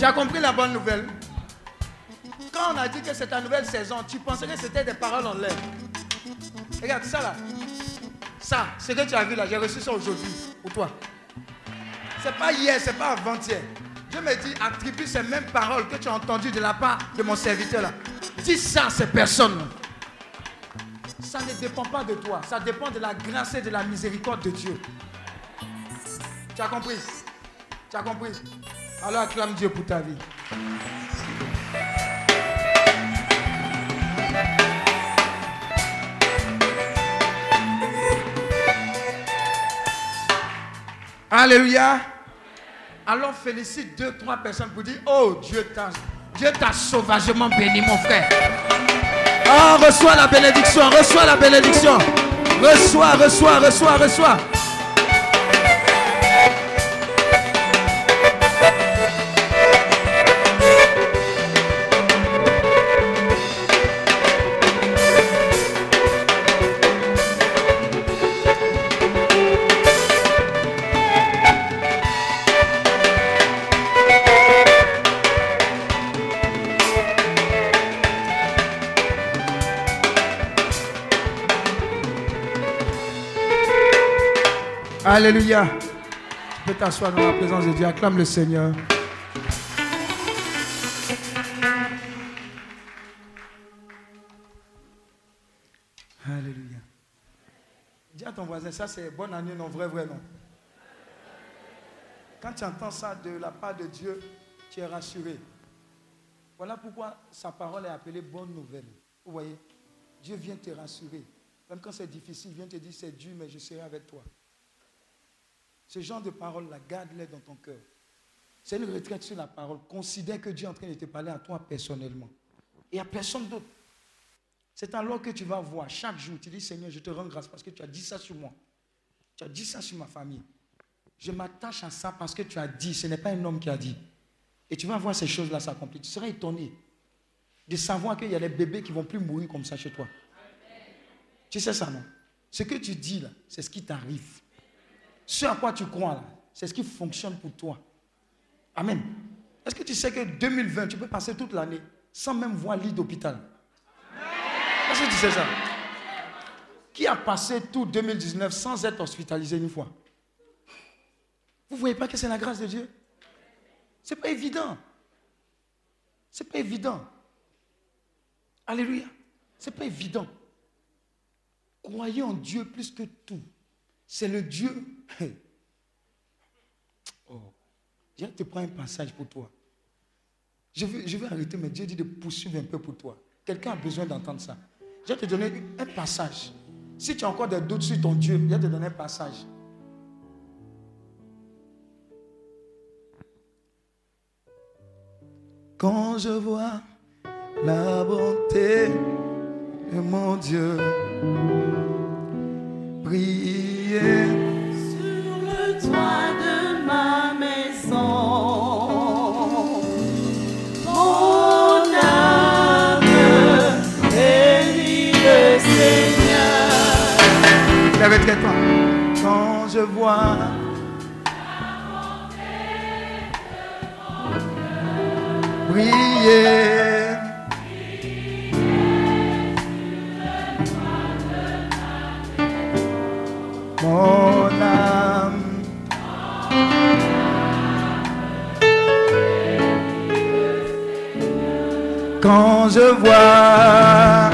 Tu as compris la bonne nouvelle? Quand on a dit que c'est ta nouvelle saison, tu pensais que c'était des paroles en l'air. Regarde ça là. Ça, ce que tu as vu là, j'ai reçu ça aujourd'hui pour toi. C'est pas hier, c'est pas avant-hier. Je me dis, attribue ces mêmes paroles que tu as entendues de la part de mon serviteur là. Dis ça à ces personnes. Ça ne dépend pas de toi, ça dépend de la grâce et de la miséricorde de Dieu. Tu as compris? Tu as compris? Alors acclame Dieu pour ta vie. Alléluia. Alors félicite deux, trois personnes pour dire, oh Dieu t'a, Dieu t'a sauvagement béni, mon frère. Oh, reçois la bénédiction, reçois la bénédiction. Reçois, reçois, reçois, reçois. Alléluia. Tu peux t'asseoir dans la présence de Dieu. Acclame le Seigneur. Alléluia. Dis à ton voisin, ça c'est bonne année, non, vrai, vrai, non. Quand tu entends ça de la part de Dieu, tu es rassuré. Voilà pourquoi sa parole est appelée bonne nouvelle. Vous voyez, Dieu vient te rassurer. Même quand c'est difficile, il vient te dire c'est dur, mais je serai avec toi. Ce genre de paroles-là, garde-les dans ton cœur. C'est une retraite sur la parole. Considère que Dieu est en train de te parler à toi personnellement. Et à personne d'autre. C'est alors que tu vas voir chaque jour, tu dis Seigneur, je te rends grâce parce que tu as dit ça sur moi. Tu as dit ça sur ma famille. Je m'attache à ça parce que tu as dit, ce n'est pas un homme qui a dit. Et tu vas voir ces choses-là s'accomplir. Tu seras étonné de savoir qu'il y a des bébés qui vont plus mourir comme ça chez toi. Tu sais ça, non? Ce que tu dis là, c'est ce qui t'arrive. Ce à quoi tu crois c'est ce qui fonctionne pour toi. Amen. Est-ce que tu sais que 2020, tu peux passer toute l'année sans même voir lit d'hôpital? Est-ce que tu sais ça? Qui a passé tout 2019 sans être hospitalisé une fois? Vous ne voyez pas que c'est la grâce de Dieu? Ce n'est pas évident. Ce n'est pas évident. Alléluia. Ce n'est pas évident. Croyez en Dieu plus que tout. C'est le Dieu. Oh. Je te prends un passage pour toi. Je vais, je vais arrêter, mais Dieu dit de poursuivre un peu pour toi. Quelqu'un a besoin d'entendre ça. Je vais te donner un passage. Si tu as encore des doutes sur ton Dieu, je vais te donner un passage. Quand je vois la bonté de mon Dieu sur le toit de ma maison. Mon âme bénit le Seigneur. Lève-toi. Quand je vois briller mon âme. Quand je vois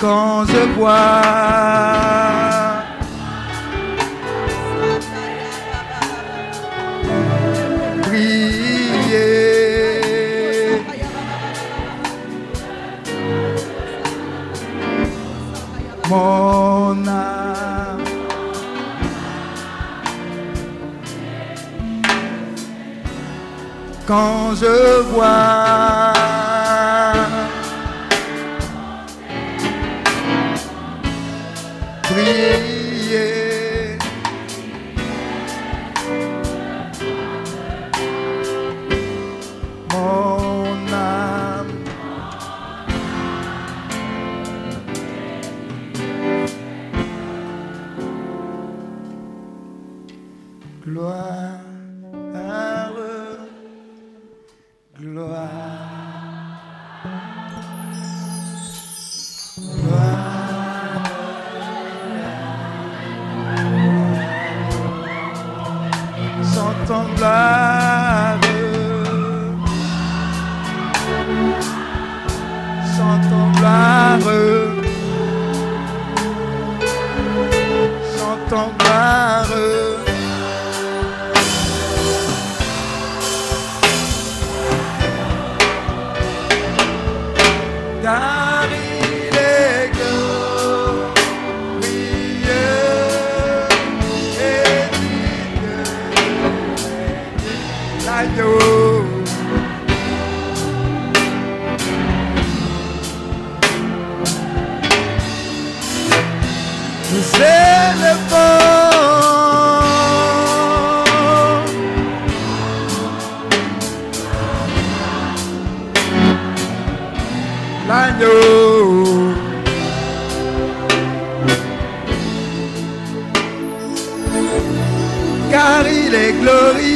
quand je bois. Mon âme. Quand je vois you. glory.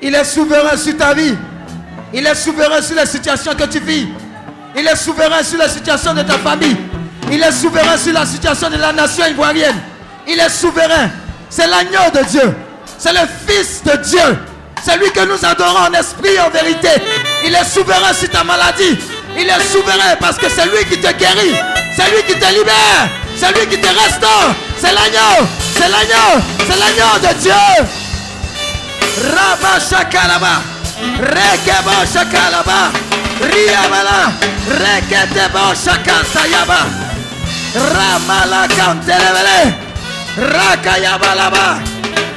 Il est souverain sur ta vie. Il est souverain sur la situation que tu vis. Il est souverain sur la situation de ta famille. Il est souverain sur la situation de la nation ivoirienne. Il est souverain. C'est l'agneau de Dieu. C'est le Fils de Dieu. C'est lui que nous adorons en esprit et en vérité. Il est souverain sur ta maladie. Il est souverain parce que c'est lui qui te guérit. C'est lui qui te libère. C'est lui qui te restaure. C'est l'agneau. C'est l'agneau. C'est l'agneau de Dieu. Rabba shakalaba. Rekebo shakalaba. Riabala. Reketebo shakantayaba. Ramala kantelebele. Rakayabalaba.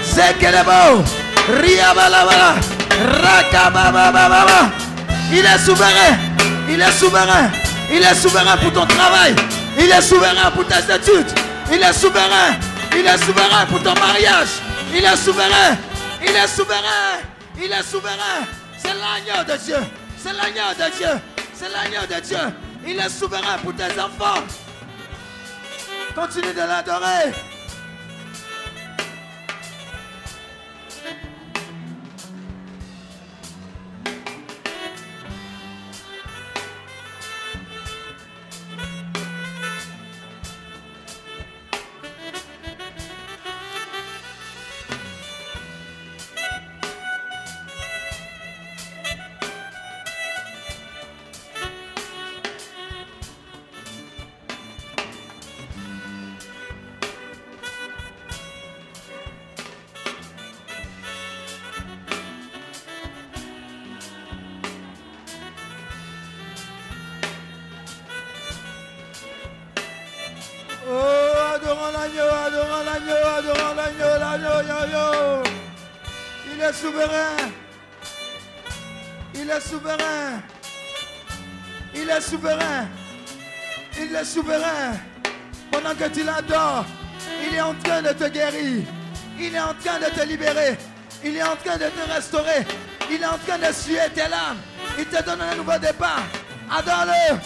Zekelebo. Riabalabala. Rakababababa. Il est souverain. Il est souverain. Il est souverain pour ton travail. Il est souverain pour tes études. Il est souverain. Il est souverain pour ton mariage. Il est souverain. Il est souverain. Il est souverain. C'est l'agneau de Dieu. C'est l'agneau de Dieu. C'est l'agneau de Dieu. Il est souverain pour tes enfants. Continue de l'adorer. Il est souverain. Il est souverain. Il est souverain. Il est souverain. Pendant que tu l'adores, il est en train de te guérir. Il est en train de te libérer. Il est en train de te restaurer. Il est en train de suer tes larmes. Il te donne un nouveau départ. Adore-le.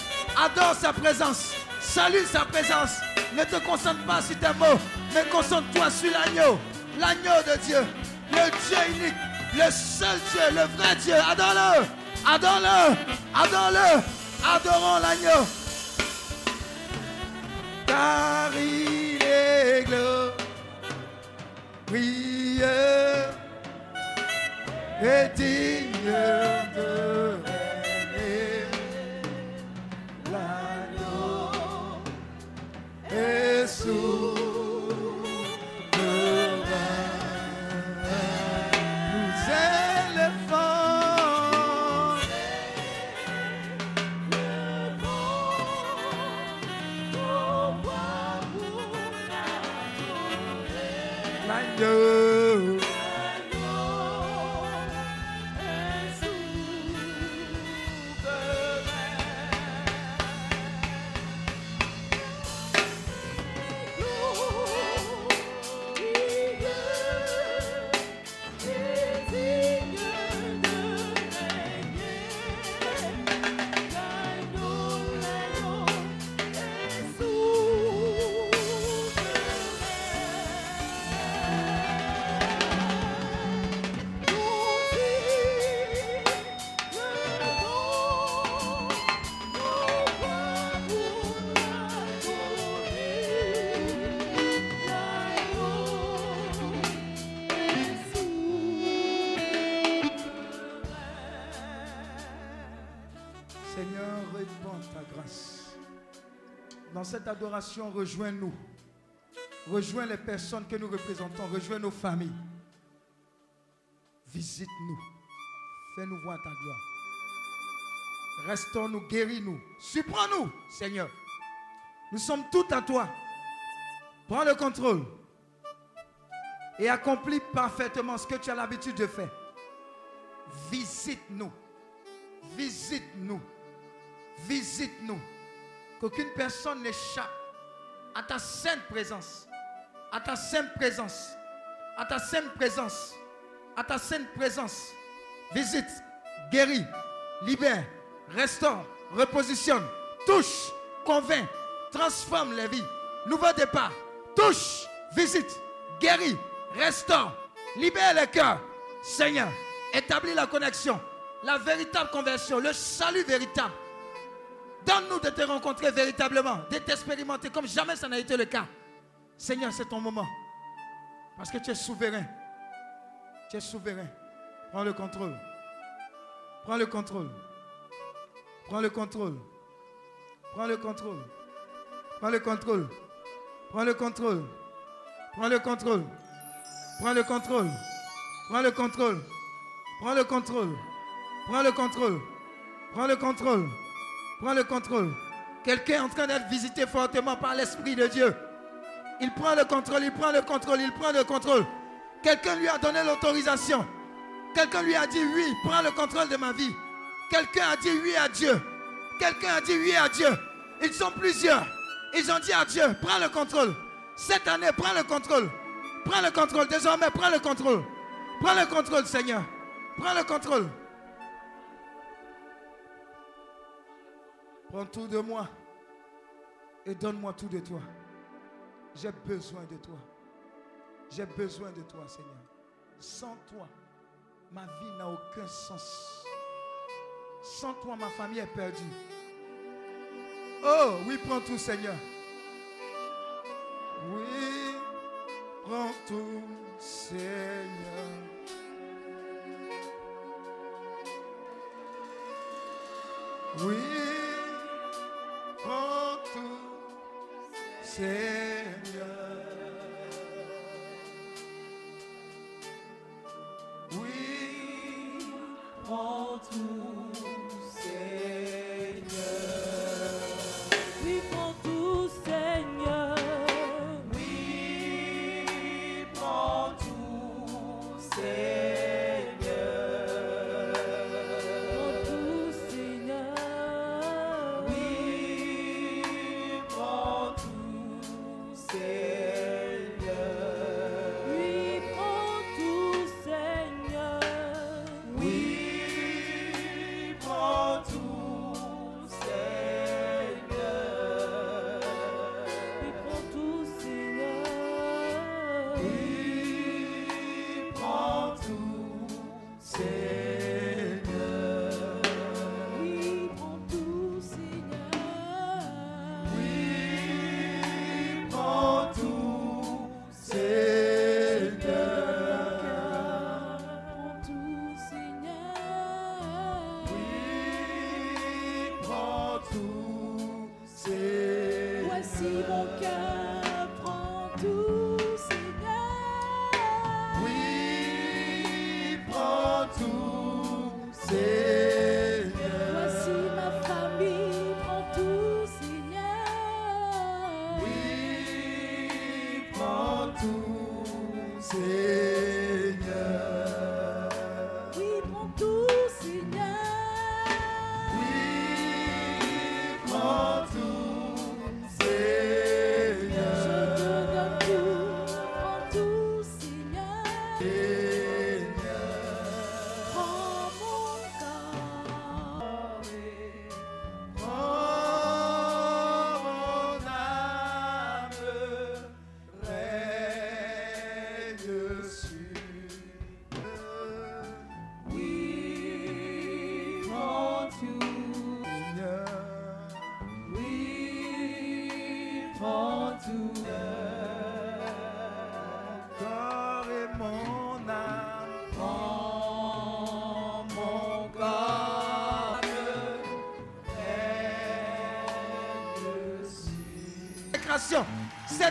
Adore sa présence. Salue sa présence. Ne te concentre pas sur tes mots, mais concentre-toi sur l'agneau. L'agneau de Dieu. Le Dieu unique. Le seul Dieu, le vrai Dieu. Adore-le. Adore-le. Adore-le. Adorons l'agneau. Car il est glorieux et digne de rejoins-nous. Rejoins les personnes que nous représentons. Rejoins nos familles. Visite-nous. Fais-nous voir ta gloire. Restons-nous, guéris-nous. Surprends-nous, Seigneur. Nous sommes tout à toi. Prends le contrôle. Et accomplis parfaitement ce que tu as l'habitude de faire. Visite-nous. Visite-nous. Visite-nous. Qu'aucune personne n'échappe à ta sainte présence. À ta sainte présence. À ta sainte présence. À ta sainte présence. Visite, guéris, libère, restaure, repositionne, touche, convainc, transforme les vies. Nouveau départ. Touche, visite, guéris, restaure, libère les cœurs. Seigneur, établis la connexion, la véritable conversion, le salut véritable. Donne-nous de te rencontrer véritablement, de t'expérimenter comme jamais ça n'a été le cas. Seigneur, c'est ton moment. Parce que tu es souverain. Tu es souverain. Prends le contrôle. Prends le contrôle. Prends le contrôle. Prends le contrôle. Prends le contrôle. Prends le contrôle. Prends le contrôle. Prends le contrôle. Prends le contrôle. Prends le contrôle. Prends le contrôle. Prends le contrôle. Prends le contrôle. Quelqu'un est en train d'être visité fortement par l'Esprit de Dieu. Il prend le contrôle, il prend le contrôle, il prend le contrôle. Quelqu'un lui a donné l'autorisation. Quelqu'un lui a dit oui, prends le contrôle de ma vie. Quelqu'un a dit oui à Dieu. Quelqu'un a dit oui à Dieu. Ils sont plusieurs. Ils ont dit à Dieu, prends le contrôle. Cette année, prends le contrôle. Prends le contrôle. Désormais, prends le contrôle. Prends le contrôle, Seigneur. Prends le contrôle. Prends tout de moi et donne-moi tout de toi. J'ai besoin de toi. J'ai besoin de toi, Seigneur. Sans toi, ma vie n'a aucun sens. Sans toi, ma famille est perdue. Oh, oui, prends tout, Seigneur. Oui, prends tout, Seigneur. Oui, ser.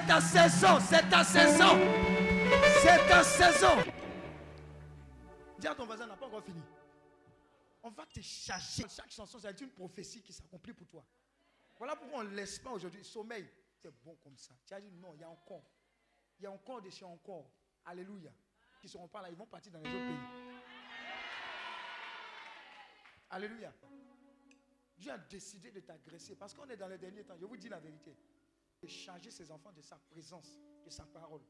C'est ta saison, c'est ta saison, c'est ta saison. Dis à ton voisin, n'a pas encore fini. On va te charger. Chaque chanson, c'est une prophétie qui s'accomplit pour toi. Voilà pourquoi on ne laisse pas aujourd'hui. Sommeil, c'est bon comme ça. Tu as dit non, il y a encore. Il y a encore des chiens encore. Alléluia. Qui ne seront pas là, ils vont partir dans les autres pays. Alléluia. Dieu a décidé de t'agresser parce qu'on est dans les derniers temps. Je vous dis la vérité. De charger ses enfants de sa présence, de sa parole.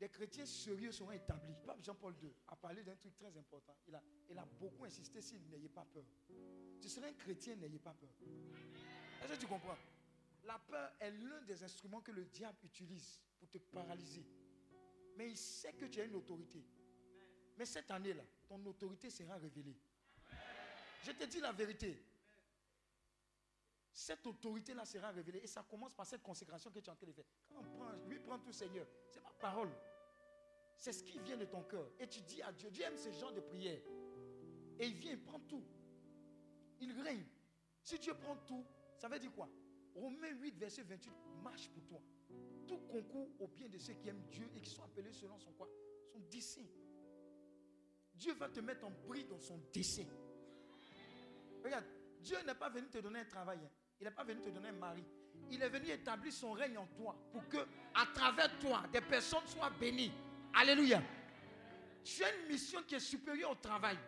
Des chrétiens sérieux seront établis. Pape Jean-Paul II a parlé d'un truc très important. Il a, il a beaucoup insisté s'il n'ayez pas peur. Tu serais un chrétien, n'ayez pas peur. Est-ce que tu comprends? La peur est l'un des instruments que le diable utilise pour te paralyser. Mais il sait que tu as une autorité. Mais cette année-là, ton autorité sera révélée. Je te dis la vérité. Cette autorité-là sera révélée. Et ça commence par cette consécration que tu es en train de faire. Lui prend tout Seigneur, c'est ma parole. C'est ce qui vient de ton cœur. Et tu dis à Dieu, Dieu aime ce genre de prière. Et il vient, il prend tout. Il règne. Si Dieu prend tout, ça veut dire quoi? Romains 8, verset 28, marche pour toi. Tout concourt au bien de ceux qui aiment Dieu et qui sont appelés selon son quoi? Son dessein. Dieu va te mettre en prix dans son dessein. Regarde, Dieu n'est pas venu te donner un travail. Hein. Il n'est pas venu te donner un mari. Il est venu établir son règne en toi pour que, à travers toi, des personnes soient bénies. Alléluia. Tu as une mission qui est supérieure au travail.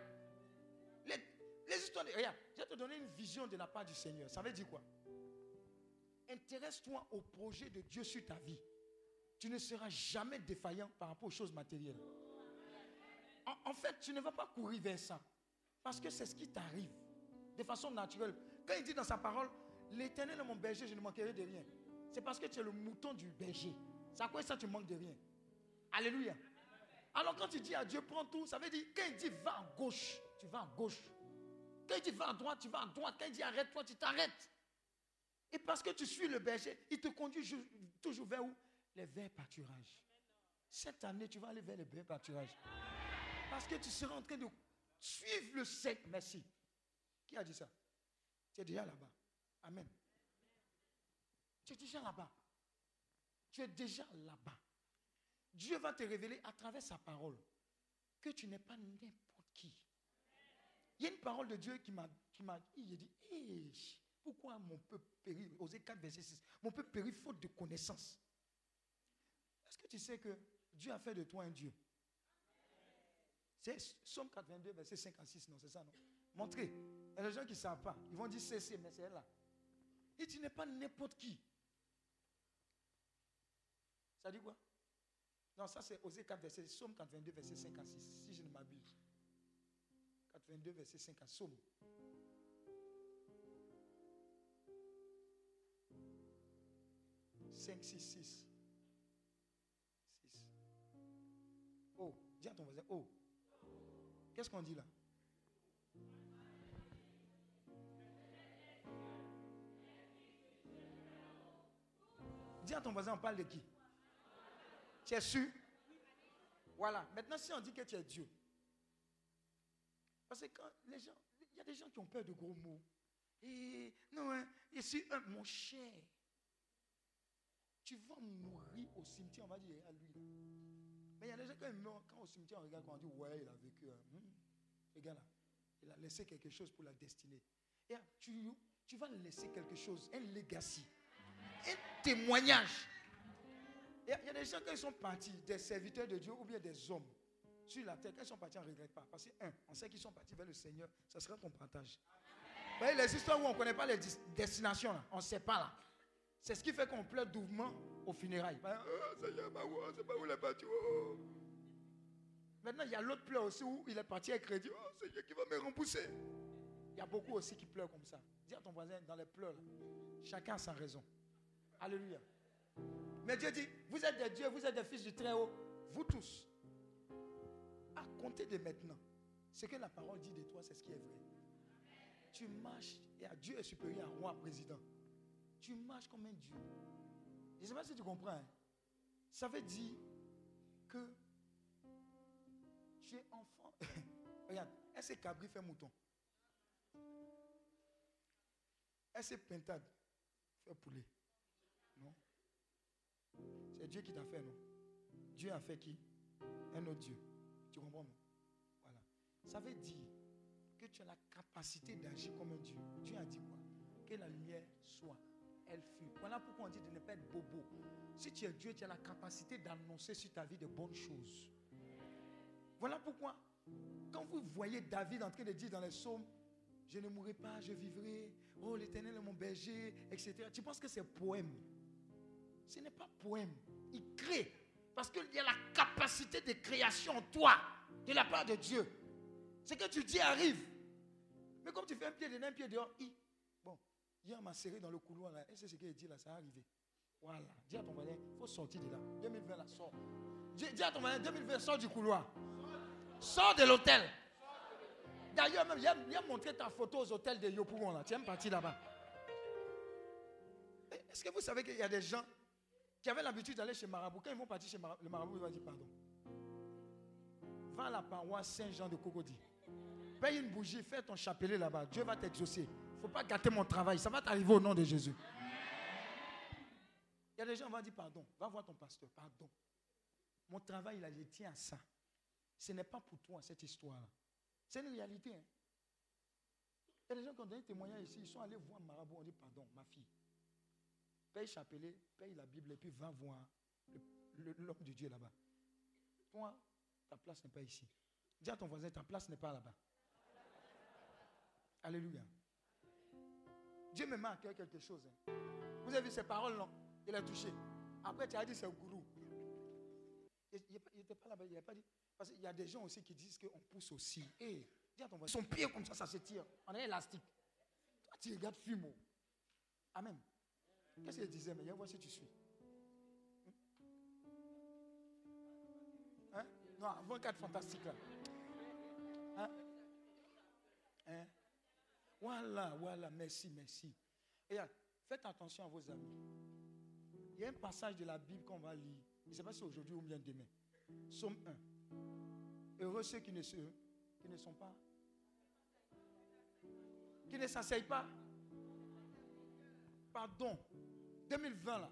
Les, histoires Regarde, je vais te donner une vision de la part du Seigneur. Ça veut dire quoi? Intéresse-toi au projet de Dieu sur ta vie. Tu ne seras jamais défaillant par rapport aux choses matérielles. En, en fait, tu ne vas pas courir vers ça. Parce que c'est ce qui t'arrive. De façon naturelle. Quand il dit dans sa parole, l'éternel est mon berger, je ne manquerai de rien. C'est parce que tu es le mouton du berger. C'est à quoi ça tu manques de rien? Alléluia. Alors quand tu dis à Dieu, prends tout, ça veut dire, quand il dit va à gauche, tu vas à gauche. Quand il dit va à droite, tu vas à droite. Quand il dit arrête-toi, tu t'arrêtes. Et parce que tu suis le berger, il te conduit toujours vers où? Les verts pâturages. Cette année, tu vas aller vers les verts pâturages. Parce que tu seras en train de suivre le sec. Merci. Qui a dit ça? Tu es déjà là-bas. Amen. Tu es déjà là-bas. Tu es déjà là-bas. Dieu va te révéler à travers sa parole que tu n'es pas n'importe qui. Il y a une parole de Dieu qui m'a il dit, pourquoi mon peuple périt, Osée 4, verset 6, mon peuple périt faute de connaissance. Est-ce que tu sais que Dieu a fait de toi un Dieu? C'est Somme 82, verset 5 à 6, non, c'est ça, non? Montrez. Il y a des gens qui ne savent pas. Ils vont dire c'est, mais c'est là. Et tu n'es pas n'importe qui. Ça dit quoi? Non, ça c'est Osée 4, verset, Somme 82, verset 5 à 6, si je ne m'abuse. 82, verset 5 à Somme. 5, 6, 6. 6. Oh, dis à ton voisin, oh. Qu'est-ce qu'on dit là? Dis à ton voisin, on parle de qui? Tu es sûr? Voilà. Maintenant, si on dit que tu es Dieu. Parce que quand les gens, il y a des gens qui ont peur de gros mots. Et non, hein, je suis un, mon cher. Tu vas mourir au cimetière, on va dire à lui. Mais il y a des gens, quand, meurent, quand au cimetière, on regarde, on dit, ouais, il a vécu. Hein. Hmm. Regarde là, il a laissé quelque chose pour la destinée. Et tu, tu vas laisser quelque chose, un legacy, un témoignage. Il y, a des gens, ils sont partis, des serviteurs de Dieu ou bien des hommes sur la terre, quand ils sont partis, on ne regrette pas. Parce que, un, on sait qu'ils sont partis vers le Seigneur, ça sera ton partage. Vous voyez, les histoires où on ne connaît pas les destinations, on ne sait pas là. C'est ce qui fait qu'on pleure doucement aux funérailles. Oh, Seigneur, bah, c'est pas où il est parti. Oh. Maintenant, il y a l'autre pleure aussi où il est parti avec crédit. Oh, Seigneur, qui va me rembourser. Il y a beaucoup aussi qui pleurent comme ça. Dis à ton voisin, dans les pleurs, chacun a sa raison. Alléluia. Mais Dieu dit, vous êtes des dieux, vous êtes des fils du Très-Haut. Vous tous. À compter de maintenant, ce que la parole dit de toi, c'est ce qui est vrai. Tu marches et à Dieu est supérieur à roi président. Tu marches comme un Dieu. Je ne sais pas si tu comprends. Hein. Ça veut dire que tu es enfant. Regarde, est-ce que cabri fait mouton? Est-ce que pintade fait poulet? C'est Dieu qui t'a fait, non? Dieu a fait qui? Un autre Dieu. Tu comprends, non? Voilà. Ça veut dire que tu as la capacité d'agir comme un Dieu. Dieu a dit quoi? Que la lumière soit elle fut. Voilà pourquoi on dit de ne pas être bobo. Si tu es Dieu, tu as la capacité d'annoncer sur ta vie de bonnes choses. Voilà pourquoi, quand vous voyez David en train de dire dans les psaumes, je ne mourrai pas, je vivrai, oh l'éternel est mon berger, etc. Tu penses que c'est poème? Ce n'est pas poème. Il crée. Parce qu'il y a la capacité de création en toi, de la part de Dieu. Ce que tu dis arrive. Mais comme tu fais un pied dedans, un pied dehors, il Hier, m'a serré dans le couloir. Là. Et c'est ce qu'il dit là, ça a arrivé. Voilà. Dis à ton voisin, il faut sortir de là. 2020, là, sort. Dis, à ton voisin, 2020, sort du couloir. Sors de l'hôtel. D'ailleurs, même, il a, montré ta photo aux hôtels de Yopougon, là. Tu es parti là-bas. Est-ce que vous savez qu'il y a des gens qui avaient l'habitude d'aller chez Marabout Quand ils vont partir chez Marabout, le Marabout il va dire pardon. Va à la paroisse Saint-Jean de Cocody. Paye une bougie, fais ton chapelet là-bas. Dieu va t'exaucer. Il ne faut pas gâter mon travail. Ça va t'arriver au nom de Jésus. Il y a des gens qui vont dire pardon. Va voir ton pasteur. Pardon. Mon travail, là, je tiens à ça. Ce n'est pas pour toi, cette histoire-là. C'est une réalité. hein. Il y a des gens qui ont donné témoignage ici. Ils sont allés voir Marabout. On dit pardon, ma fille. Paye chapelet, paye la Bible et puis va voir l'homme de Dieu là-bas. Toi, ta place n'est pas ici. Dis à ton voisin, ta place n'est pas là-bas. Alléluia. Dieu me cœur quelque chose. hein. Vous avez vu ces paroles, non Il a touché. Après, tu as dit c'est un gourou. Il n'était pas là-bas, il n'a pas dit. Parce qu'il y a des gens aussi qui disent qu'on pousse aussi. Et dis à ton voisin, son pied comme ça, ça se tire. On est élastique. Toi, tu regardes Fumo. Amen. Qu'est-ce qu'il disait Mais viens voir si tu suis. Hein? Non, avant 4 fantastiques là. Hein? Hein? Voilà, voilà, merci, merci. Et faites attention à vos amis. Il y a un passage de la Bible qu'on va lire. Je ne sais pas si aujourd'hui ou bien demain. Somme 1. Heureux ceux qui ne, se, qui ne sont pas. Qui ne s'asseyent pas. Pardon. 2020 là.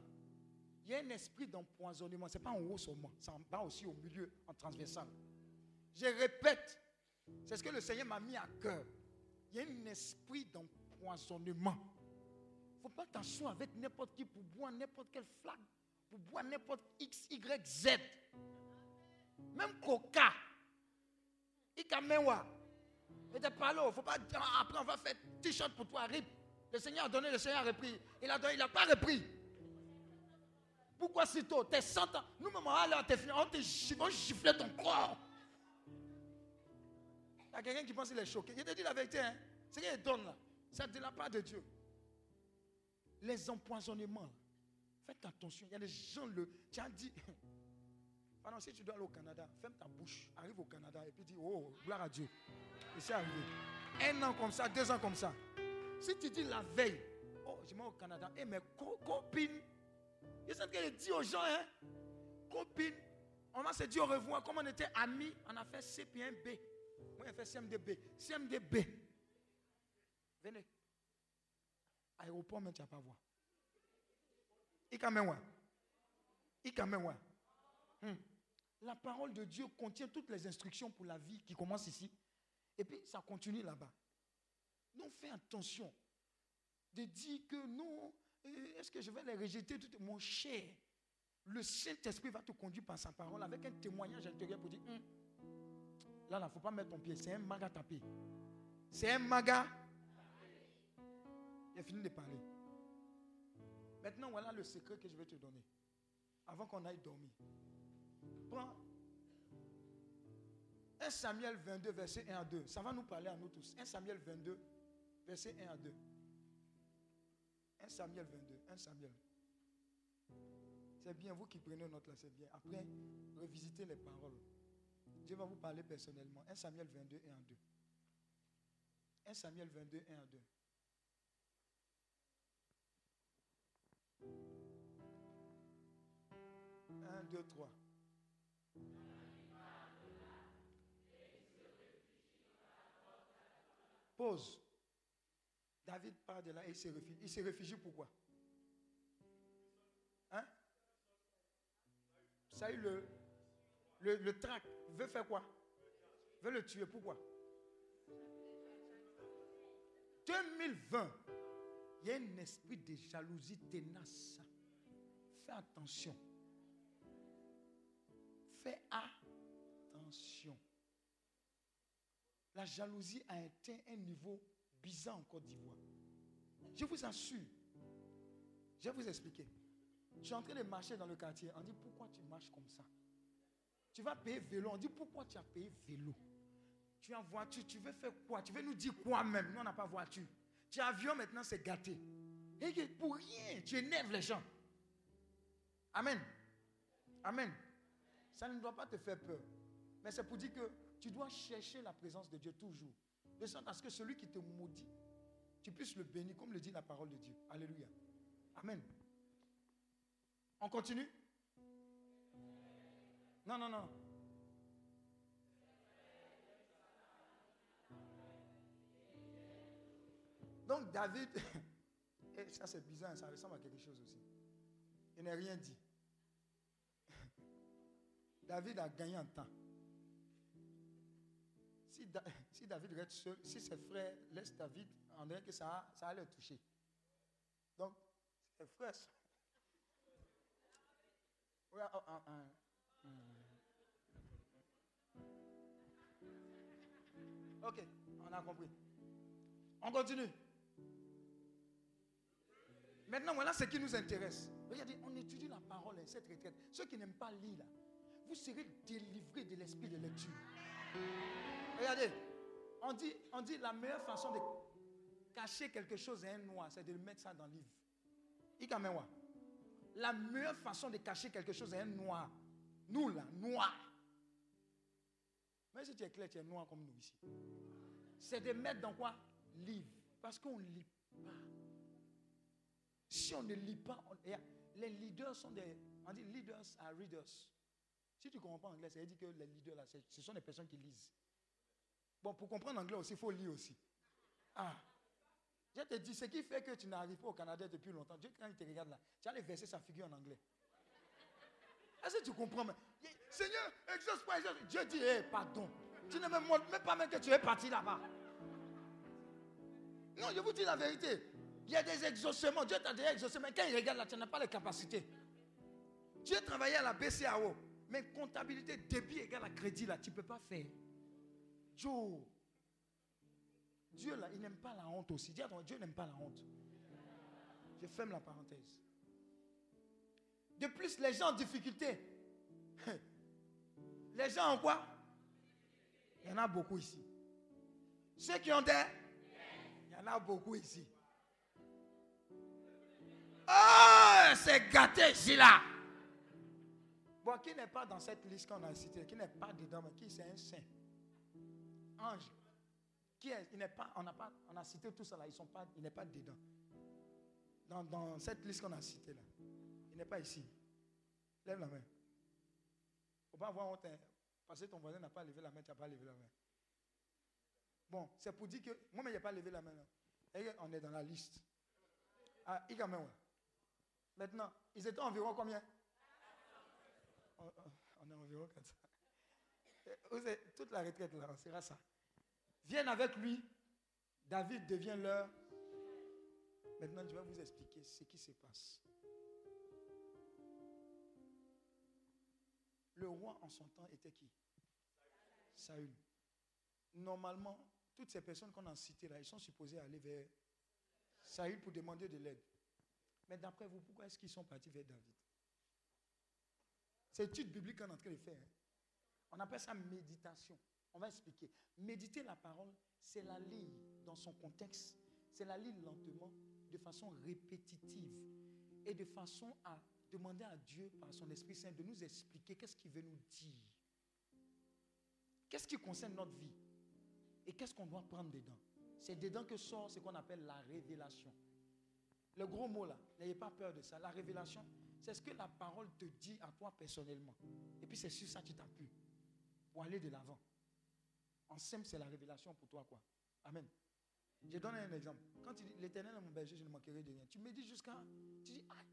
Il y a un esprit d'empoisonnement. Ce n'est pas en haut seulement. Ça en bas aussi au milieu, en transversal. Je répète. C'est ce que le Seigneur m'a mis à cœur. Il y a un esprit d'empoisonnement. Il ne faut pas t'asseoir avec n'importe qui pour boire n'importe quelle flaque, pour boire n'importe X, Y, Z. Même Coca. Ikamewa. Parler, il ne faut pas dire, ah, après on va faire t-shirt pour toi, rip. Le Seigneur a donné, le Seigneur a repris. Il a donné, il n'a pas repris. Pourquoi si tôt? T'es 100 ans. Nous-mêmes, on te giflait ton corps. Il y a quelqu'un qui pense qu'il est choqué. Je te dis la vérité, hein. Ce qu'il donne là, c'est de la part de Dieu. Les empoisonnements, faites attention. Il y a des gens, le, tu as dit, pardon, si tu dois aller au Canada, ferme ta bouche, arrive au Canada et puis dis, oh, gloire à Dieu. Et c'est arrivé. Un an comme ça, deux ans comme ça. Si tu dis la veille, oh, je vais au Canada, et mes co- copines, ils de dire aux gens, hein, copines, on va se dire au revoir, comme on était amis, on a fait C puis un B. Moi, j'ai fait CMDB. CMDB. Venez. Aéroport, mais tu vas pas voir. Il quand même, ouais. Il quand même, ouais. Hmm. La parole de Dieu contient toutes les instructions pour la vie qui commence ici. Et puis, ça continue là-bas. Donc, fais attention de dire que non, euh, est-ce que je vais les rejeter tout Mon cher, le Saint-Esprit va te conduire par sa parole avec un témoignage intérieur pour dire, Hum, là, il ne faut pas mettre ton pied, c'est un maga tapé. C'est un maga. J'ai fini de parler. Maintenant, voilà le secret que je vais te donner. Avant qu'on aille dormir. Prends 1 Samuel 22, verset 1 à 2. Ça va nous parler à nous tous. 1 Samuel 22, verset 1 à 2. 1 Samuel 22, 1 Samuel. C'est bien, vous qui prenez note là, c'est bien. Après, revisitez les paroles. Dieu va vous parler personnellement. 1 Samuel 22, 1 à 2. 1 Samuel 22, 1 à 2. Un, deux, trois. Pause. David part de là et il se réfugie. Il se réfugie pourquoi? Hein? Eu le, le, le trac veut faire quoi? Veut le tuer. Pourquoi? 2020, il y a un esprit de jalousie ténace. Fais attention. Fais attention. La jalousie a atteint un niveau en Côte d'Ivoire. Je vous assure. Je vais vous expliquer. Je suis en train de marcher dans le quartier. On dit pourquoi tu marches comme ça? Tu vas payer vélo. On dit pourquoi tu as payé vélo? Tu as voiture. Tu veux faire quoi? Tu veux nous dire quoi même? Nous, on n'a pas voiture. Tu as avion maintenant, c'est gâté. Et pour rien, tu énerves les gens. Amen. Amen. Ça ne doit pas te faire peur. Mais c'est pour dire que tu dois chercher la présence de Dieu toujours. De sorte à ce que celui qui te maudit, tu puisses le bénir, comme le dit la parole de Dieu. Alléluia. Amen. On continue? Non, non, non. Donc David, et ça c'est bizarre, ça ressemble à quelque chose aussi. Il n'a rien dit. David a gagné en temps. Si, David reste seul, si ses frères laissent David, on dirait que ça, ça allait le toucher. Donc, ses frères oh, oh, oh, Ok, on a compris. On continue. Maintenant, voilà ce qui nous intéresse. Regardez, on étudie la parole, cette retraite. Ceux qui n'aiment pas lire, vous serez délivrés de l'esprit de lecture. Regardez, on dit, on la meilleure façon de cacher quelque chose à un noir, c'est de le mettre ça dans le livre. La meilleure façon de cacher quelque chose à un noir, nous là, noir. Mais si tu es clair, tu es noir comme nous ici. C'est de mettre dans quoi? Livre. Parce qu'on ne lit pas. Si on ne lit pas, les leaders sont des. On dit leaders are readers. Si tu comprends anglais, ça veut dire que les leaders, là, ce sont des personnes qui lisent. Bon, pour comprendre l'anglais aussi, il faut lire aussi. Ah. Je te dis, ce qui fait que tu n'arrives pas au Canada depuis longtemps, Dieu, quand il te regarde là, tu as les versets sa figure en anglais. Est-ce que tu comprends Seigneur, exauce pas, Dieu dit, hé, pardon. Tu ne me montres même pas même que tu es parti là-bas. Non, je vous dis la vérité. Il y a des exaucements. Dieu t'a déjà exaucé, mais quand il regarde là, tu n'as pas les capacités. Dieu travaillait à la BCAO, mais comptabilité, débit égale à crédit là, tu ne peux pas faire. Joe. Dieu là, il n'aime pas la honte aussi. Dieu n'aime pas la honte. Je ferme la parenthèse. De plus, les gens en difficulté. Les gens en quoi? Il y en a beaucoup ici. Ceux qui ont des... Il y en a beaucoup ici. Oh, c'est gâté là. Bon, qui n'est pas dans cette liste qu'on a citée, qui n'est pas dedans, mais qui c'est un saint? Ange. Qui est, il n'est pas, on, a pas, on a cité tout ça là, ils sont pas, il n'est pas dedans. Dans, cette liste qu'on a citée là. Il n'est pas ici. Lève la main. Faut pas avoir honte. Parce que ton voisin n'a pas levé la main, tu n'as pas levé la main. Bon, c'est pour dire que moi-même, je n'ai pas levé la main. Là. Et on est dans la liste. Ah, il a même. Maintenant, ils étaient environ combien? On, est environ 400. Toute la retraite là, on sera ça. Viennent avec lui. David devient leur. Maintenant, je vais vous expliquer ce qui se passe. Le roi en son temps était qui? Saül. Normalement, toutes ces personnes qu'on a citées là, ils sont supposés aller vers Saül pour demander de l'aide. Mais d'après vous, pourquoi est-ce qu'ils sont partis vers David? C'est étude biblique qu'on est en train de faire. Hein. On appelle ça méditation. On va expliquer. Méditer la parole, c'est la lire dans son contexte. C'est la lire lentement, de façon répétitive et de façon à demander à Dieu, par son Esprit Saint, de nous expliquer qu'est-ce qu'il veut nous dire. Qu'est-ce qui concerne notre vie et qu'est-ce qu'on doit prendre dedans? C'est dedans que sort ce qu'on appelle la révélation. Le gros mot là, n'ayez pas peur de ça. La révélation, c'est ce que la parole te dit à toi personnellement. Et puis c'est sur ça que tu t'appuies aller de l'avant. En simple, c'est la révélation pour toi, quoi. Amen. Je donne un exemple. Quand tu dis l'éternel est mon berger, je ne manquerai de rien. Tu me dis jusqu'à. Tu dis, ah,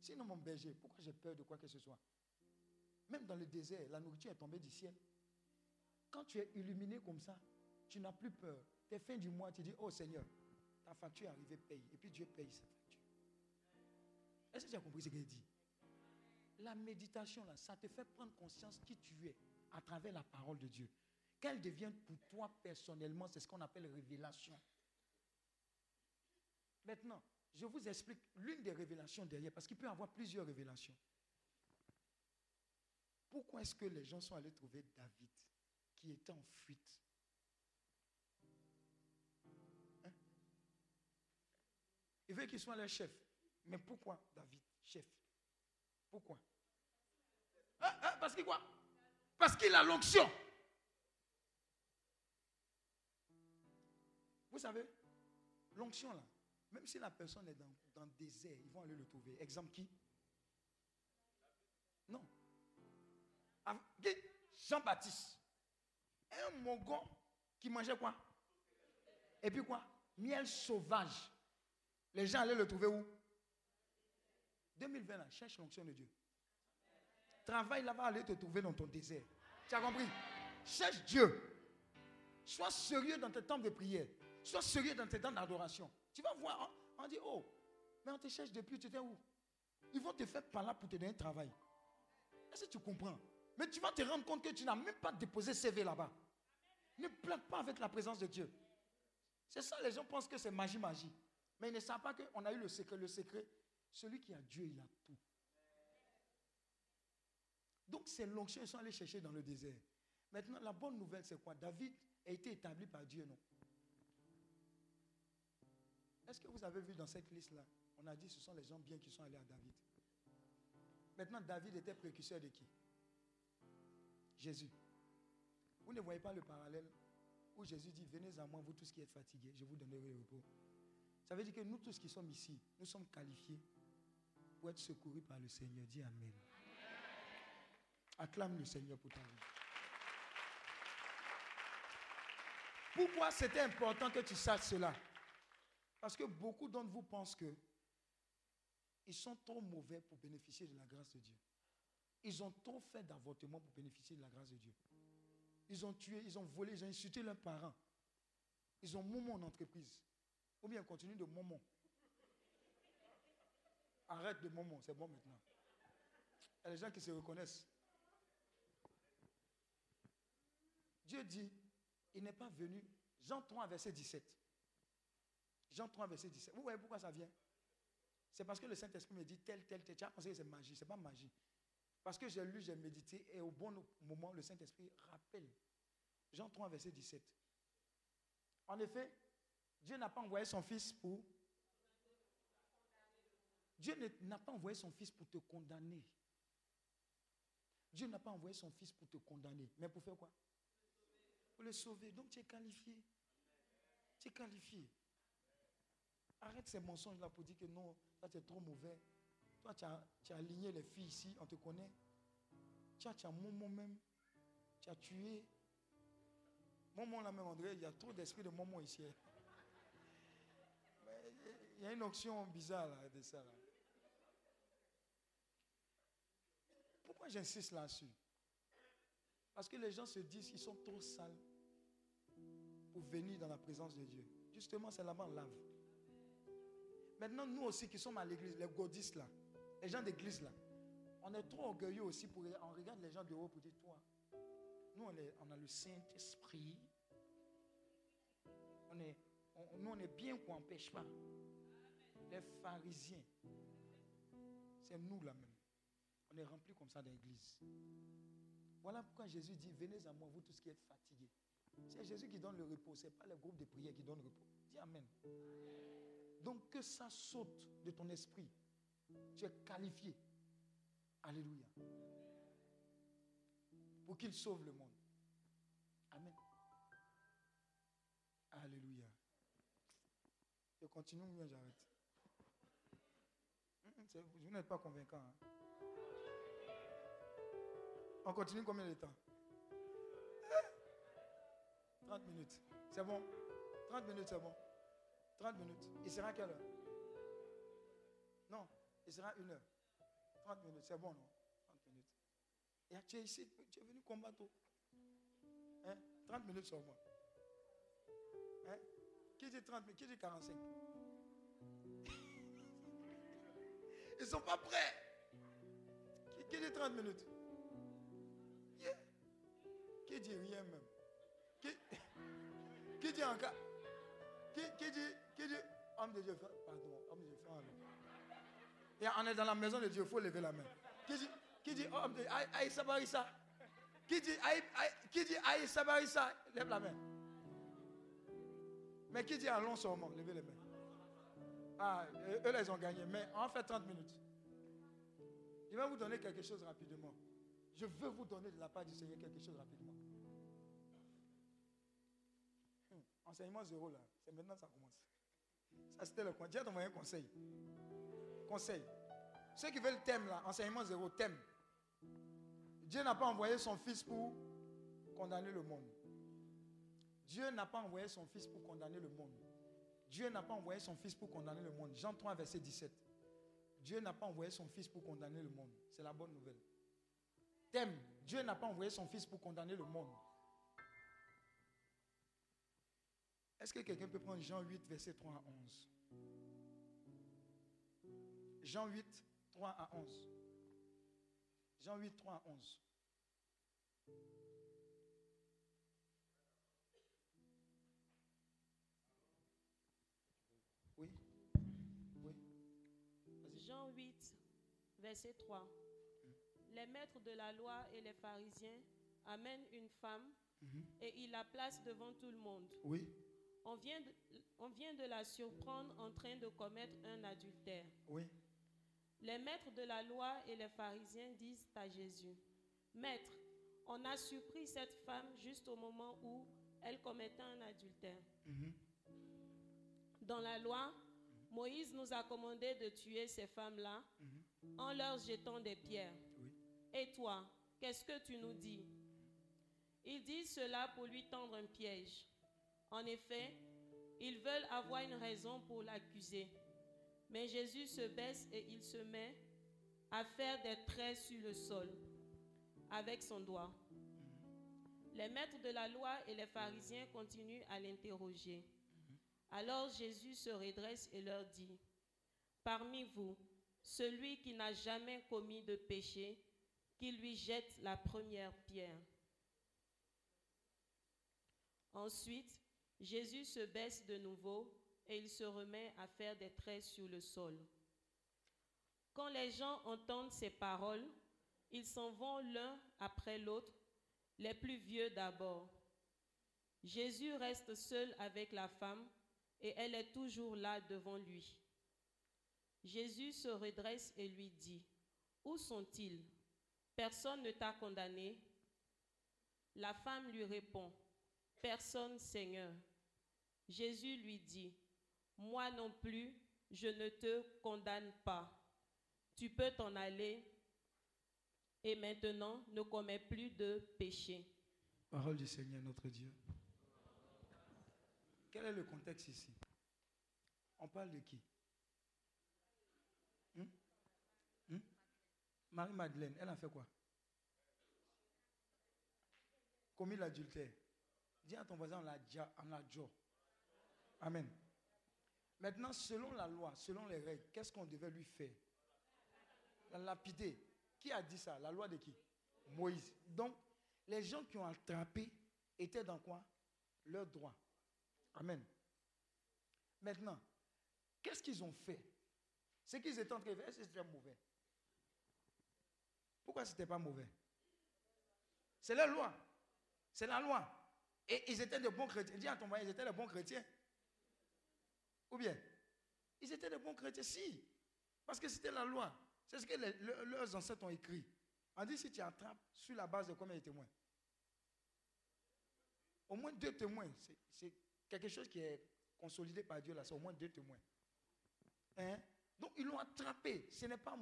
sinon mon berger, pourquoi j'ai peur de quoi que ce soit? Même dans le désert, la nourriture est tombée du ciel. Quand tu es illuminé comme ça, tu n'as plus peur. Tu es fin du mois, tu dis, oh Seigneur, ta facture est arrivée, paye. Et puis Dieu paye cette facture. Est-ce que tu as compris ce qu'il dit? La méditation, là, ça te fait prendre conscience qui tu es à travers la parole de Dieu. Qu'elle devienne pour toi personnellement, c'est ce qu'on appelle révélation. Maintenant, je vous explique l'une des révélations derrière, parce qu'il peut y avoir plusieurs révélations. Pourquoi est-ce que les gens sont allés trouver David, qui était en fuite? Hein? Il veut qu'il soit leur chef. Mais pourquoi David, chef? Pourquoi? Hein, hein, Parce que quoi Parce qu'il a l'onction. Vous savez, l'onction là, même si la personne est dans, dans le désert, ils vont aller le trouver. Exemple qui? Non. Jean-Baptiste. Un mogon qui mangeait quoi? Et puis quoi? Miel sauvage. Les gens allaient le trouver où? 2020, là, cherche l'onction de Dieu. Travaille là-bas, aller te trouver dans ton désert. Tu as compris? Cherche Dieu. Sois sérieux dans tes temps de prière. Sois sérieux dans tes temps d'adoration. Tu vas voir, on, dit, oh, mais on te cherche depuis, tu étais où? Ils vont te faire par là pour te donner un travail. Est-ce que tu comprends? Mais tu vas te rendre compte que tu n'as même pas déposé CV là-bas. Ne plaque pas avec la présence de Dieu. C'est ça, les gens pensent que c'est magie, magie. Mais ils ne savent pas qu'on a eu le secret. Le secret, celui qui a Dieu, il a tout. Donc, c'est l'onction, ils sont allés chercher dans le désert. Maintenant, la bonne nouvelle, c'est quoi? David a été établi par Dieu, non? Est-ce que vous avez vu dans cette liste-là? On a dit ce sont les gens bien qui sont allés à David. Maintenant, David était précurseur de qui? Jésus. Vous ne voyez pas le parallèle où Jésus dit, venez à moi, vous tous qui êtes fatigués, je vous donnerai le repos. Ça veut dire que nous tous qui sommes ici, nous sommes qualifiés pour être secourus par le Seigneur. Dis Amen. Acclame le Seigneur pour ta vie. Pourquoi c'était important que tu saches cela? Parce que beaucoup d'entre vous pensent que ils sont trop mauvais pour bénéficier de la grâce de Dieu. Ils ont trop fait d'avortement pour bénéficier de la grâce de Dieu. Ils ont tué, ils ont volé, ils ont insulté leurs parents. Ils ont moment en entreprise. Ou bien continue de moment. Arrête de moment, c'est bon maintenant. Il y a des gens qui se reconnaissent. Dieu dit, il n'est pas venu. Jean 3, verset 17. Jean 3, verset 17. Vous voyez pourquoi ça vient? C'est parce que le Saint-Esprit me dit tel, tel, tel. Tu as pensé que c'est magie. Ce n'est pas magie. Parce que j'ai lu, j'ai médité, et au bon moment, le Saint-Esprit rappelle. Jean 3, verset 17. En effet, Dieu n'a pas envoyé son fils pour... Dieu n'a pas envoyé son fils pour te condamner. Dieu n'a pas envoyé son fils pour te condamner. Mais pour faire quoi? Pour le sauver. Donc tu es qualifié. Tu es qualifié. Arrête ces mensonges-là pour dire que non, ça c'est trop mauvais. Toi, tu as, tu as, aligné les filles ici, on te connaît. Tu as, tu as Momo même. Tu as tué. Momo là même, André, il y a trop d'esprit de Momo ici. Il y a une option bizarre là, de ça. Pourquoi j'insiste là-dessus? Parce que les gens se disent qu'ils sont trop sales pour venir dans la présence de Dieu. Justement, c'est là-bas lave. Maintenant, nous aussi qui sommes à l'église, les godistes là, les gens d'église là, on est trop orgueilleux aussi pour. On regarde les gens de haut pour dire Toi, nous on, a le Saint-Esprit. On est, nous on est bien qu'on n'empêche pas. Les pharisiens, c'est nous là même. On est remplis comme ça d'église. Voilà pourquoi Jésus dit Venez à moi, vous tous qui êtes fatigués. C'est Jésus qui donne le repos, ce n'est pas le groupe de prière qui donne le repos. Dis Amen. Donc que ça saute de ton esprit tu es qualifié. Alléluia. Pour qu'il sauve le monde. Amen. Alléluia. Je continue, bien j'arrête? Vous n'êtes pas convaincant. Hein. On continue combien de temps? 30 minutes. C'est bon 30 minutes, c'est bon. 30 minutes. Il sera quelle heure? Non, il sera une heure. 30 minutes, c'est bon, non? 30 minutes. Et tu es ici, tu es venu combattre. Hein? 30 minutes sur moi. Hein? Qui dit 30 minutes? Qui dit 45 Ils ne sont pas prêts. Qui, dit 30 minutes? Qui dit rien même? Qui, qui dit encore qui, qui dit, qui dit, homme de Dieu, pardon, homme de Dieu, et on est dans la maison de Dieu, il faut lever la main. Qui dit, qui dit, oh, aïe, sabarissa. Qui dit, aïe, qui dit, aïe, sabarissa, lève la main. Mais qui dit, allons seulement, levez les mains. Ah, eux, ils ont gagné, mais on fait 30 minutes. Je vais vous donner quelque chose rapidement. Je veux vous donner de la part du Seigneur quelque chose rapidement. Enseignement zéro là, c'est maintenant que ça commence. Ça c'était le Dieu a envoyé un conseil. Conseil. Ceux qui veulent le thème là, enseignement zéro, thème. Dieu n'a pas envoyé son fils pour condamner le monde. Dieu n'a pas envoyé son fils pour condamner le monde. Dieu n'a pas envoyé son fils pour condamner le monde. Jean 3, verset 17. Dieu n'a pas envoyé son fils pour condamner le monde. C'est la bonne nouvelle. Thème, Dieu n'a pas envoyé son fils pour condamner le monde. Est-ce que quelqu'un peut prendre Jean 8, verset 3 à 11 Jean 8, 3 à 11. Jean 8, 3 à 11. Oui. Oui. Jean 8, verset 3. Les maîtres de la loi et les pharisiens amènent une femme et ils la placent devant tout le monde. Oui. On vient, de, on vient de la surprendre en train de commettre un adultère. Oui. Les maîtres de la loi et les pharisiens disent à Jésus, Maître, on a surpris cette femme juste au moment où elle commettait un adultère. Mhm. Dans la loi, Moïse nous a commandé de tuer ces femmes-là en leur jetant des pierres. Oui. Et toi, qu'est-ce que tu nous dis? Ils disent cela pour lui tendre un piège. En effet, ils veulent avoir une raison pour l'accuser. Mais Jésus se baisse et il se met à faire des traits sur le sol avec son doigt. Les maîtres de la loi et les pharisiens continuent à l'interroger. Alors Jésus se redresse et leur dit, Parmi vous, celui qui n'a jamais commis de péché, qu'il lui jette la première pierre. Ensuite, Jésus se baisse de nouveau et il se remet à faire des traits sur le sol. Quand les gens entendent ces paroles, ils s'en vont l'un après l'autre, les plus vieux d'abord. Jésus reste seul avec la femme et elle est toujours là devant lui. Jésus se redresse et lui dit, Où sont-ils? Personne ne t'a condamné. La femme lui répond, Personne, Seigneur. Jésus lui dit, Moi non plus, je ne te condamne pas. Tu peux t'en aller et maintenant ne commets plus de péché. Parole du Seigneur notre Dieu. Quel est le contexte ici? On parle de qui? Hum? Hum? Marie-Madeleine, elle a fait quoi? Commis l'adultère. Dis à ton voisin, on l'a déjà. Amen. Maintenant, selon la loi, selon les règles, qu'est-ce qu'on devait lui faire? La lapider. Qui a dit ça? La loi de qui? Moïse. Donc, les gens qui ont attrapé étaient dans quoi? Leur droit. Amen. Maintenant, qu'est-ce qu'ils ont fait? Ce qu'ils étaient en train de faire, c'était mauvais? Pourquoi ce n'était pas mauvais? C'est la loi. C'est la loi. Et ils étaient de bons chrétiens. Dis à ton mari, ils étaient de bons chrétiens. Ou bien Ils étaient de bons chrétiens, si. Parce que c'était la loi. C'est ce que leurs ancêtres ont écrit. On dit si tu attrapes sur la base de combien de témoins? Au moins deux témoins. C'est- quelque chose qui est consolidé par Dieu là. C'est au moins deux témoins. Hein? Donc ils l'ont attrapé. Ce n'est pas,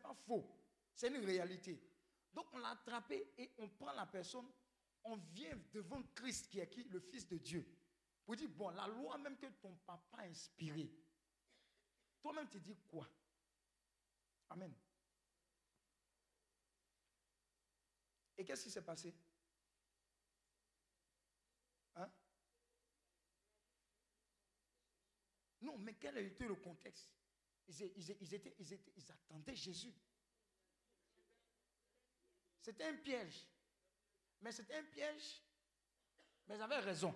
pas faux. C'est une réalité. Donc on l'a attrapé et on prend la personne. On vient devant Christ qui est qui? Le Fils de Dieu. Pour dire, bon, la loi même que ton papa a inspirée. Toi-même tu dis quoi? Amen. Et qu'est-ce qui s'est passé? Hein? Non, mais quel été le contexte? Ils, ils étaient, ils, étaient- ils attendaient Jésus. C'était un piège. Mais c'était un piège. Mais ils avaient raison.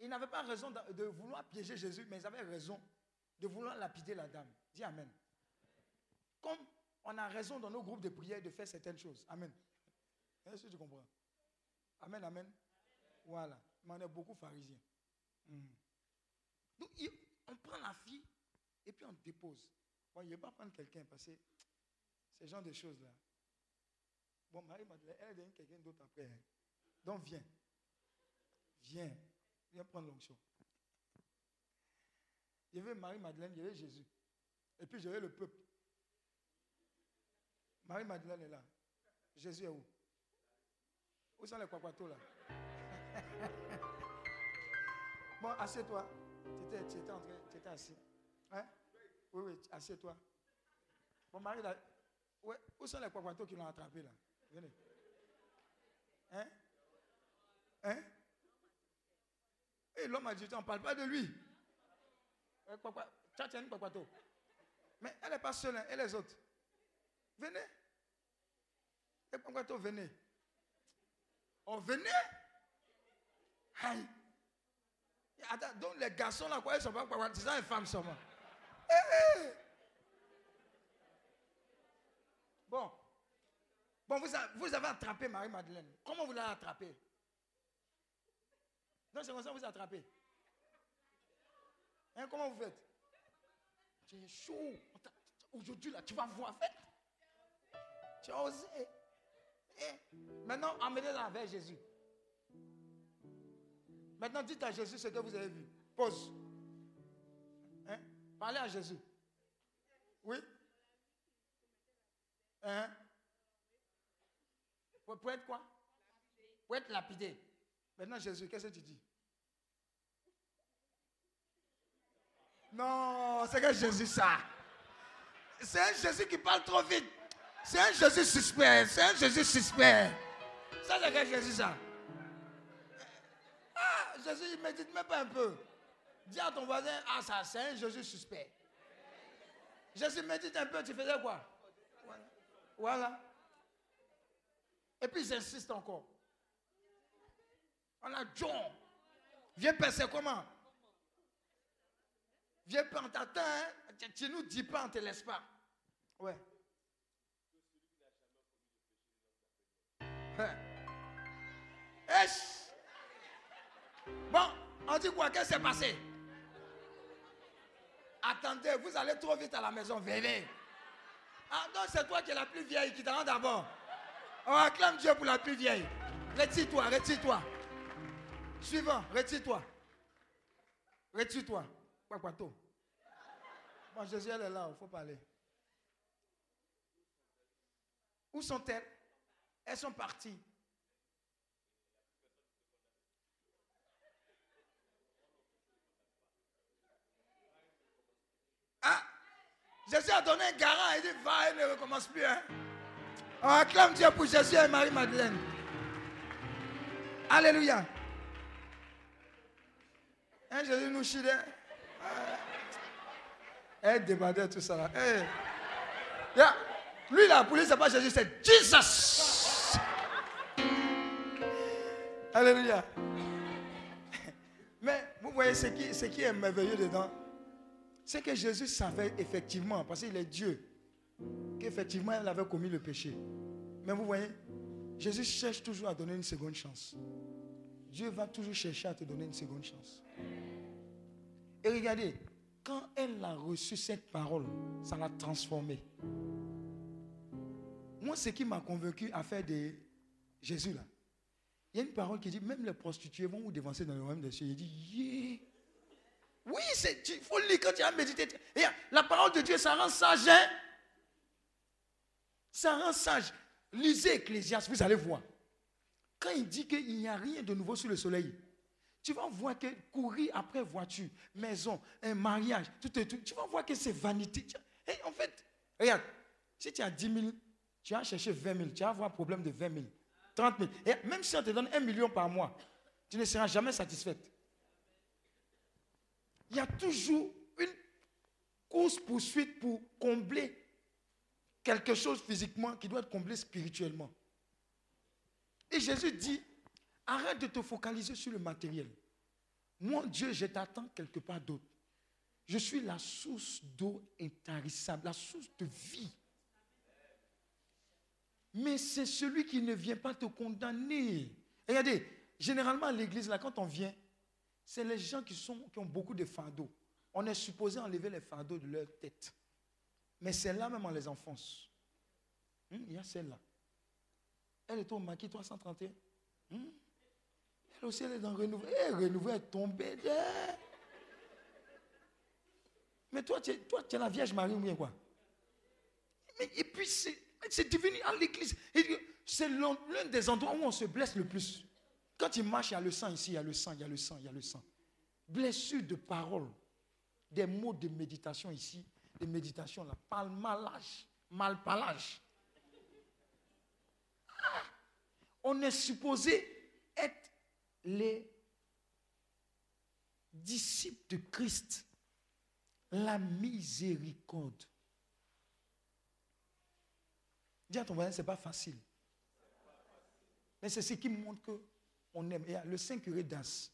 Ils n'avaient pas raison de, vouloir piéger Jésus, mais ils avaient raison de vouloir lapider la dame. Dis Amen. Comme on a raison dans nos groupes de prière de faire certaines choses. Amen. Est-ce que tu comprends? Amen, amen. Voilà. Mais on est beaucoup pharisiens. Mhm. Donc, on prend la fille et puis on dépose. Bon, il ne pas prendre quelqu'un parce que Ce genre de choses-là. Bon, Marie-Madeleine, elle devenue quelqu'un d'autre après. Hein. Donc viens. Viens. Viens prendre l'onction. Il y avait Marie-Madeleine, il y avait Jésus. Et puis j'avais le peuple. Marie-Madeleine est là. Jésus est où? Où sont les quaquatos là? Bon, assieds-toi. Tu étais, assis. Hein? Oui, oui, assieds-toi. Bon, Marie, là, où sont les quaquatos qui l'ont attrapé là? Venez. Hein? Hein? Et l'homme a dit, on ne parle pas de lui. Kwakwato. Mais elle n'est pas seule, hein, elle les autres. Venez. Et Kwakwato, venez. On venez. Aïe. Donc les garçons là, quoi, ils sont pas ça les femmes seulement. Eh, eh. Bon. Bon, vous vous avez attrapé Marie-Madeleine. Comment vous l'avez attrapée? Non, c'est comme ça que vous attrapé. Hein, comment vous faites? Tu es chaud. Aujourd'hui, là, tu vas voir, fait. Tu as osé. Hein? Maintenant, emmenez-la vers Jésus. Maintenant, dites à Jésus ce que vous avez vu. Pause. Hein? Parlez à Jésus. Oui? Hein? Pour être quoi? Pour être lapidé. Maintenant, Jésus, qu'est-ce que tu dis? Non, c'est que Jésus ça. C'est un Jésus qui parle trop vite. C'est un Jésus suspect. C'est un Jésus suspect. Ça, c'est que Jésus ça. Ah, Jésus, il médite même pas un peu. Dis à ton voisin, ah ça, c'est un Jésus suspect. Jésus médite un peu, tu faisais quoi? Voilà. Et puis j'insiste encore. On a John. Viens passer comment? Viens pas, on hein? tu, nous dis pas, on te laisse pas. Ouais. Hein? Bon, on dit quoi? Qu'est-ce qui s'est passé? Attendez, vous allez trop vite à la maison, venez. Ah non, c'est toi qui es la plus vieille qui t'en d'abord. On acclame Dieu pour la plus vieille. Retire-toi, retire-toi. Suivant, retire-toi. Retire-toi. Bon, Jésus, elle est là, il faut parler. Où sont-elles? Elles sont parties. Ah Jésus a donné un garant, il dit va, elle ne recommence plus. Hein? On acclame Dieu pour Jésus et Marie-Madeleine. Alléluia. Hein, Jésus nous chie. Elle demandait tout ça là. Lui, la police, c'est pas Jésus, c'est Jesus. Alléluia. Mais vous voyez ce qui, ce qui est merveilleux dedans, c'est que Jésus savait effectivement, parce qu'il est Dieu, qu'effectivement elle avait commis le péché. Mais vous voyez, Jésus cherche toujours à donner une seconde chance. Dieu va toujours chercher à te donner une seconde chance. Et regardez, quand elle a reçu cette parole, ça l'a transformée. Moi, ce qui m'a convaincu à faire de Jésus, là, il y a une parole qui dit même les prostituées vont vous dévancer dans le royaume des cieux. Il dit, yeah. Oui, il faut lire quand tu as médité. la parole de Dieu, ça rend sage. Hein? Ça rend sage. Lisez Ecclésias, vous allez voir. Quand il dit qu'il n'y a rien de nouveau sous le soleil, tu vas voir que courir après voiture, maison, un mariage, tout, tout, tu vas voir que c'est vanité. Et en fait, regarde, si tu as 10 000, tu vas chercher 20 000, tu vas avoir un problème de 20 000, 30 000. Et même si on te donne 1 million par mois, tu ne seras jamais satisfaite. Il y a toujours une course-poursuite pour combler quelque chose physiquement qui doit être comblé spirituellement. Et Jésus dit, Arrête de te focaliser sur le matériel. Moi, Dieu, je t'attends quelque part d'autre. Je suis la source d'eau intarissable, la source de vie. Mais c'est celui qui ne vient pas te condamner. regardez, généralement à l'église, là, quand on vient, c'est les gens qui, sont, qui ont beaucoup de fardeaux. On est supposé enlever les fardeaux de leur tête. Mais c'est là même on les enfonce. Hum, il y a celle-là. Elle est au maquis 331. Hum? Aussi, elle est dans Renouveau. Eh, Renouveau est tombée. Mais toi, tu es, toi, tu es la Vierge Marie ou bien quoi? Et puis, c'est devenu à l'église. C'est l'un des endroits où on se blesse le plus. Quand il marche, il y a le sang ici, il y a le sang, il y a le sang, il y a le sang. Blessure de parole. Des mots de méditation ici, des méditations là. Palmalage, malpalage. Ah! On est supposé les disciples de Christ. La miséricorde. Dis à ton voisin, ce n'est pas facile. Mais c'est ce qui montre qu'on aime. Et le Saint curé d'As,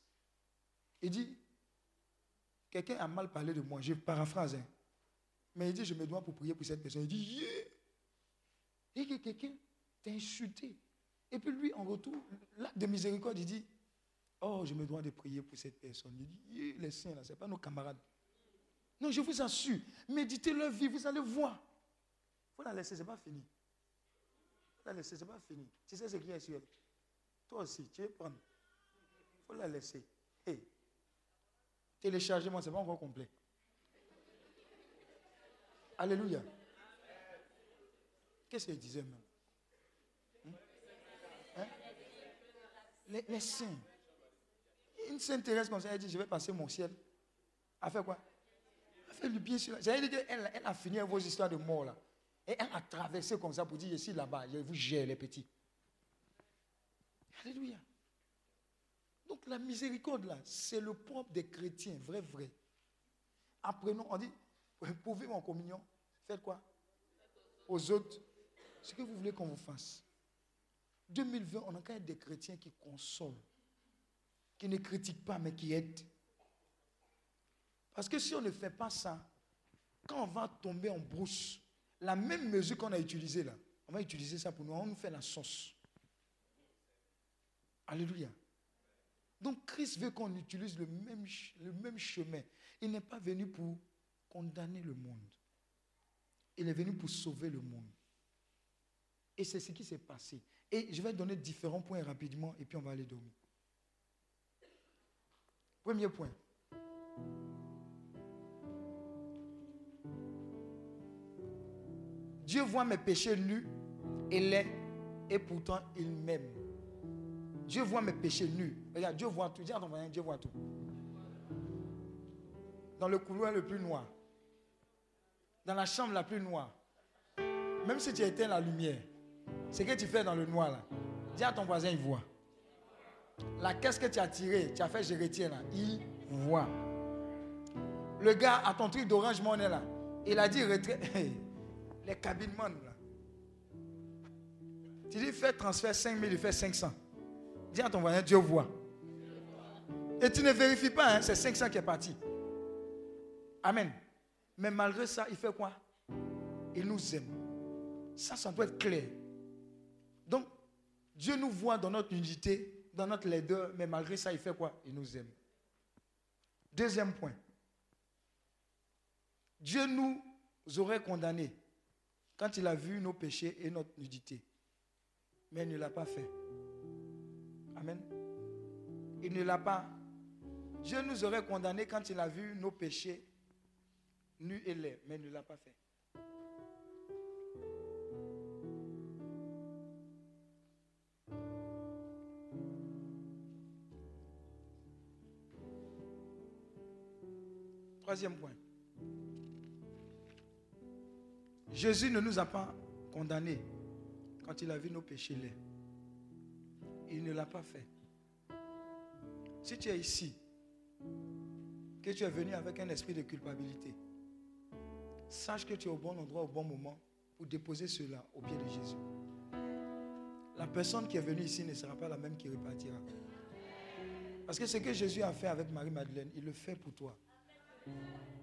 il dit, quelqu'un a mal parlé de moi, je paraphrase. Hein. Mais il dit, je me dois pour prier pour cette personne. Il dit, yeah. Et que quelqu'un t'a insulté. Et puis lui, en retour, l'acte de miséricorde, il dit, oh, je me dois de prier pour cette personne. Dit, yeah, les saints, là, ce n'est pas nos camarades. Non, je vous assure, méditez leur vie, vous allez voir. Il faut la laisser, ce n'est pas fini. Il faut la laisser, ce n'est pas fini. Tu sais ce qui est sur elle? Toi aussi, tu veux prendre. Il faut la laisser. Hey. Téléchargement, ce n'est pas encore complet. Alléluia. Qu'est-ce qu'il disait même? Hein? Hein? les, saints. Une sainte Thérèse comme ça, elle dit, je vais passer mon ciel. A fait quoi? A fait le bien sur la... Elle a fini vos histoires de mort là. Et elle a traversé comme ça pour dire, je suis là-bas, je vous gère les petits. Alléluia. Donc la miséricorde là, c'est le propre des chrétiens, vrai, vrai. Apprenons, on dit, pour vivre en communion, faites quoi? Aux autres, ce que vous voulez qu'on vous fasse. 2020, on a quand même des chrétiens qui consolent, qui ne critiquent pas, mais qui aident. Parce que si on ne fait pas ça, quand on va tomber en brousse, la même mesure qu'on a utilisée là, on va utiliser ça pour nous, on nous fait la sauce. Alléluia. Donc Christ veut qu'on utilise le même, le même chemin. Il n'est pas venu pour condamner le monde. Il est venu pour sauver le monde. Et c'est ce qui s'est passé. Et je vais donner différents points rapidement et puis on va aller dormir. Premier point. Dieu voit mes péchés nus et laids et pourtant il m'aime. Dieu voit mes péchés nus. Regarde, Dieu voit tout. Dis à ton voisin, Dieu voit tout. Dans le couloir le plus noir. Dans la chambre la plus noire. Même si tu éteins la lumière. Ce que tu fais dans le noir là. Dis à ton voisin, il voit. La caisse que tu as tirée, tu as fait, je retiens là. Il voit. Le gars à ton truc d'orange monnaie là. Il a dit. Les cabinements là. Tu dis fais transfert 5 000, il fait 500. Dis à ton voisin, Dieu voit. Et tu ne vérifies pas, hein, c'est 500 qui est parti. Amen. Mais malgré ça, il fait quoi? Il nous aime. Ça, ça doit être clair. Donc, Dieu nous voit dans notre unité, dans notre laideur, mais malgré ça, il fait quoi? Il nous aime. Deuxième point. Dieu nous aurait condamnés quand il a vu nos péchés et notre nudité. Mais il ne l'a pas fait. Amen. Il ne l'a pas. Dieu nous aurait condamnés quand il a vu nos péchés nus et laids, mais il ne l'a pas fait. Troisième point. Jésus ne nous a pas condamnés quand il a vu nos péchés. Il ne l'a pas fait. Si tu es ici, que tu es venu avec un esprit de culpabilité, sache que tu es au bon endroit au bon moment pour déposer cela au pied de Jésus. La personne qui est venue ici ne sera pas la même qui repartira. Parce que ce que Jésus a fait avec Marie-Madeleine, il le fait pour toi.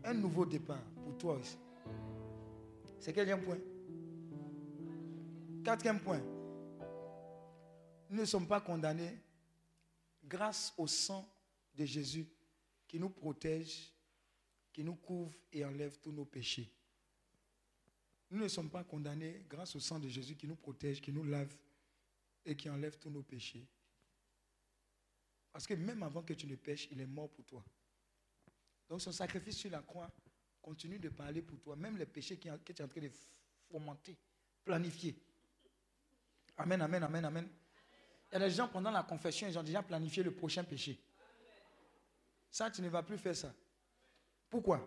Un nouveau départ pour toi aussi. C'est quel point Quatrième point. Nous ne sommes pas condamnés grâce au sang de Jésus qui nous protège, qui nous couvre et enlève tous nos péchés. Nous ne sommes pas condamnés grâce au sang de Jésus qui nous protège, qui nous lave et qui enlève tous nos péchés. Parce que même avant que tu ne pêches, il est mort pour toi. Donc son sacrifice sur la croix continue de parler pour toi. Même les péchés que tu es en train de fomenter, planifier. Amen, amen, amen, amen. Il y a des gens pendant la confession, ils ont déjà planifié le prochain péché. Ça, tu ne vas plus faire ça. Pourquoi?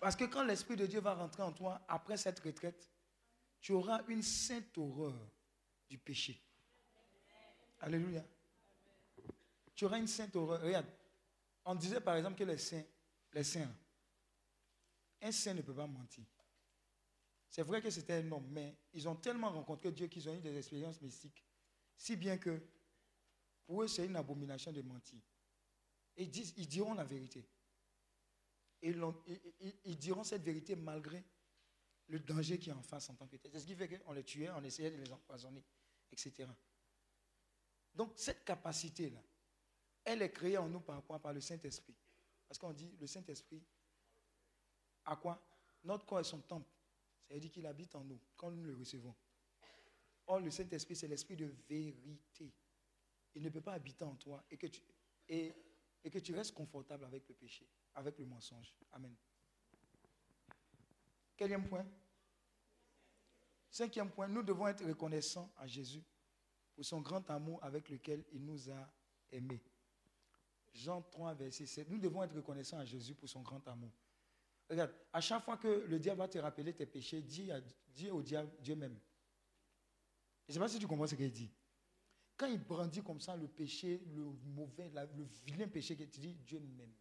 Parce que quand l'Esprit de Dieu va rentrer en toi après cette retraite, tu auras une sainte horreur du péché. Alléluia. Tu auras une sainte horreur. Regarde, on disait par exemple que les saints, les saints, un saint ne peut pas mentir. C'est vrai que c'était un homme, mais ils ont tellement rencontré Dieu qu'ils ont eu des expériences mystiques. Si bien que pour eux, c'est une abomination de mentir. Ils, ils diront la vérité. Et ils, diront cette vérité malgré le danger qui est en face en tant que tel. C'est ce qui fait qu'on les tuait, on essayait de les empoisonner, etc. Donc cette capacité-là, elle est créée en nous Par le Saint-Esprit. Parce qu'on dit, le Saint-Esprit, à quoi? Notre corps est son temple. Ça veut dire qu'il habite en nous quand nous le recevons. Or, le Saint-Esprit, c'est l'esprit de vérité. Il ne peut pas habiter en toi et que tu, et que tu restes confortable avec le péché, avec le mensonge. Amen. Quatrième point Cinquième point, nous devons être reconnaissants à Jésus pour son grand amour avec lequel il nous a aimés. Jean 3, verset 7. Nous devons être reconnaissants à Jésus pour son grand amour. Regarde, à chaque fois que le diable va te rappeler tes péchés, dis, au diable Dieu même. Je ne sais pas si tu comprends ce qu'il dit. Quand il brandit comme ça le péché, le mauvais, le vilain péché, tu dis Dieu m'aime.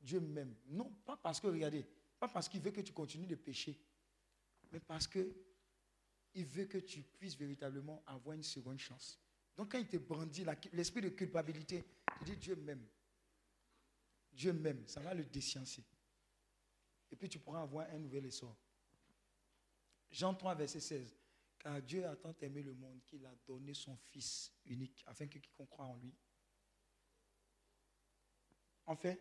Dieu m'aime. Non, pas parce que, regardez, pas parce qu'il veut que tu continues de pécher, mais parce que il veut que tu puisses véritablement avoir une seconde chance. Donc quand il te brandit l'esprit de culpabilité, il dit Dieu m'aime. Dieu m'aime. Ça va le déciencer. Et puis tu pourras avoir un nouvel essor. Jean 3, verset 16. Car Dieu a tant aimé le monde qu'il a donné son Fils unique, afin que quiconque croit en lui. En fait,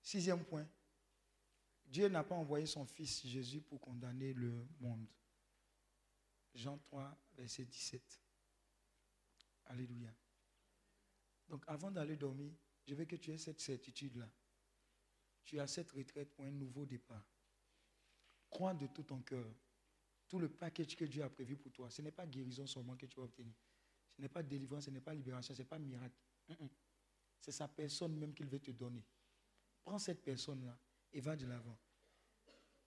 sixième point, Dieu n'a pas envoyé son Fils Jésus pour condamner le monde. Jean 3, verset 17. Alléluia. Donc avant d'aller dormir, je veux que tu aies cette certitude-là. Tu as cette retraite pour un nouveau départ. Crois de tout ton cœur. Tout le package que Dieu a prévu pour toi, ce n'est pas guérison seulement que tu vas obtenir. Ce n'est pas délivrance, ce n'est pas libération, ce n'est pas miracle. C'est sa personne même qu'il veut te donner. Prends cette personne-là et va de l'avant.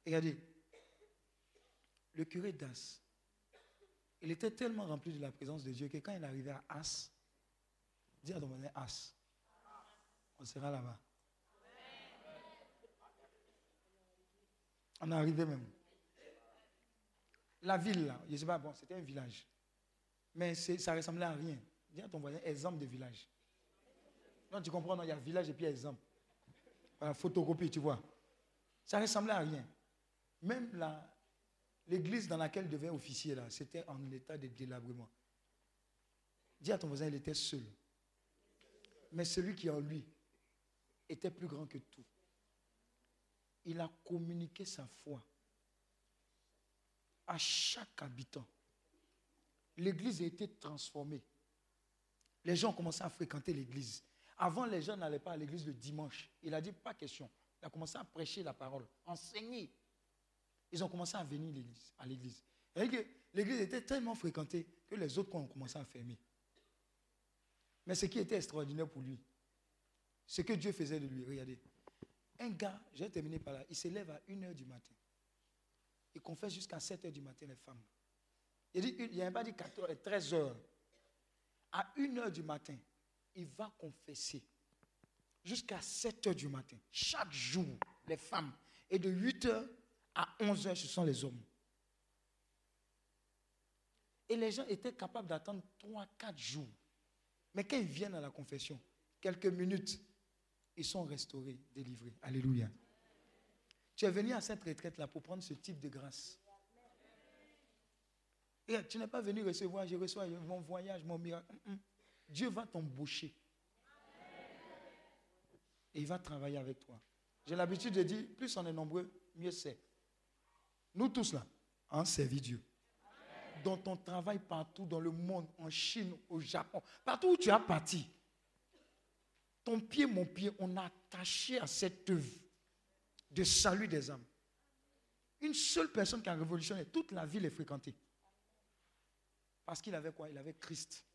Regardez, le curé d'As, il était tellement rempli de la présence de Dieu que quand il arrivait à As, dis à ton voisin As, on sera là-bas. On est arrivé même. La ville, là, je ne sais pas, bon, c'était un village. Mais ça ressemblait à rien. Dis à ton voisin, exemple de village. Non, tu comprends, non, il y a village et puis exemple. Voilà, photocopie, tu vois. Ça ressemblait à rien. Même l'église dans laquelle devait officier, là, c'était en état de délabrement. Dis à ton voisin, il était seul. Mais celui qui en lui était plus grand que tout. Il a communiqué sa foi à chaque habitant. L'église a été transformée. Les gens ont commencé à fréquenter l'église. Avant, les gens n'allaient pas à l'église le dimanche. Il a dit, pas question. Il a commencé à prêcher la parole, enseigner. Ils ont commencé à venir à l'église. L'église était tellement fréquentée que les autres ont commencé à fermer. Mais ce qui était extraordinaire pour lui, ce que Dieu faisait de lui, regardez. Un gars, je vais terminer par là, il se lève à 1h du matin. Il confesse jusqu'à 7h du matin les femmes. Il dit, il a pas dit 14, 13 h À 1h du matin, il va confesser jusqu'à 7h du matin. Chaque jour, les femmes. Et de 8h à 11h, ce sont les hommes. Et les gens étaient capables d'attendre 3-4 jours. Mais quand ils viennent à la confession, quelques minutes, ils sont restaurés, délivrés. Alléluia. Tu es venu à cette retraite-là pour prendre ce type de grâce. Et tu n'es pas venu recevoir, je reçois mon voyage, mon miracle. Mm, mm. Dieu va t'embaucher. Et il va travailler avec toi. J'ai l'habitude de dire, plus on est nombreux, mieux c'est. Nous tous là, on servi Dieu. Dans ton travail partout dans le monde, en Chine, au Japon, partout où tu as parti, ton pied, mon pied, on a attaché à cette œuvre de salut des âmes. Une seule personne qui a révolutionné, toute la ville est fréquentée. Parce qu'il avait quoi? Il avait Christ.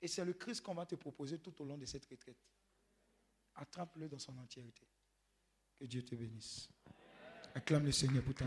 Et c'est le Christ qu'on va te proposer tout au long de cette retraite. Attrape-le dans son entièreté. Que Dieu te bénisse. Acclame le Seigneur pour ta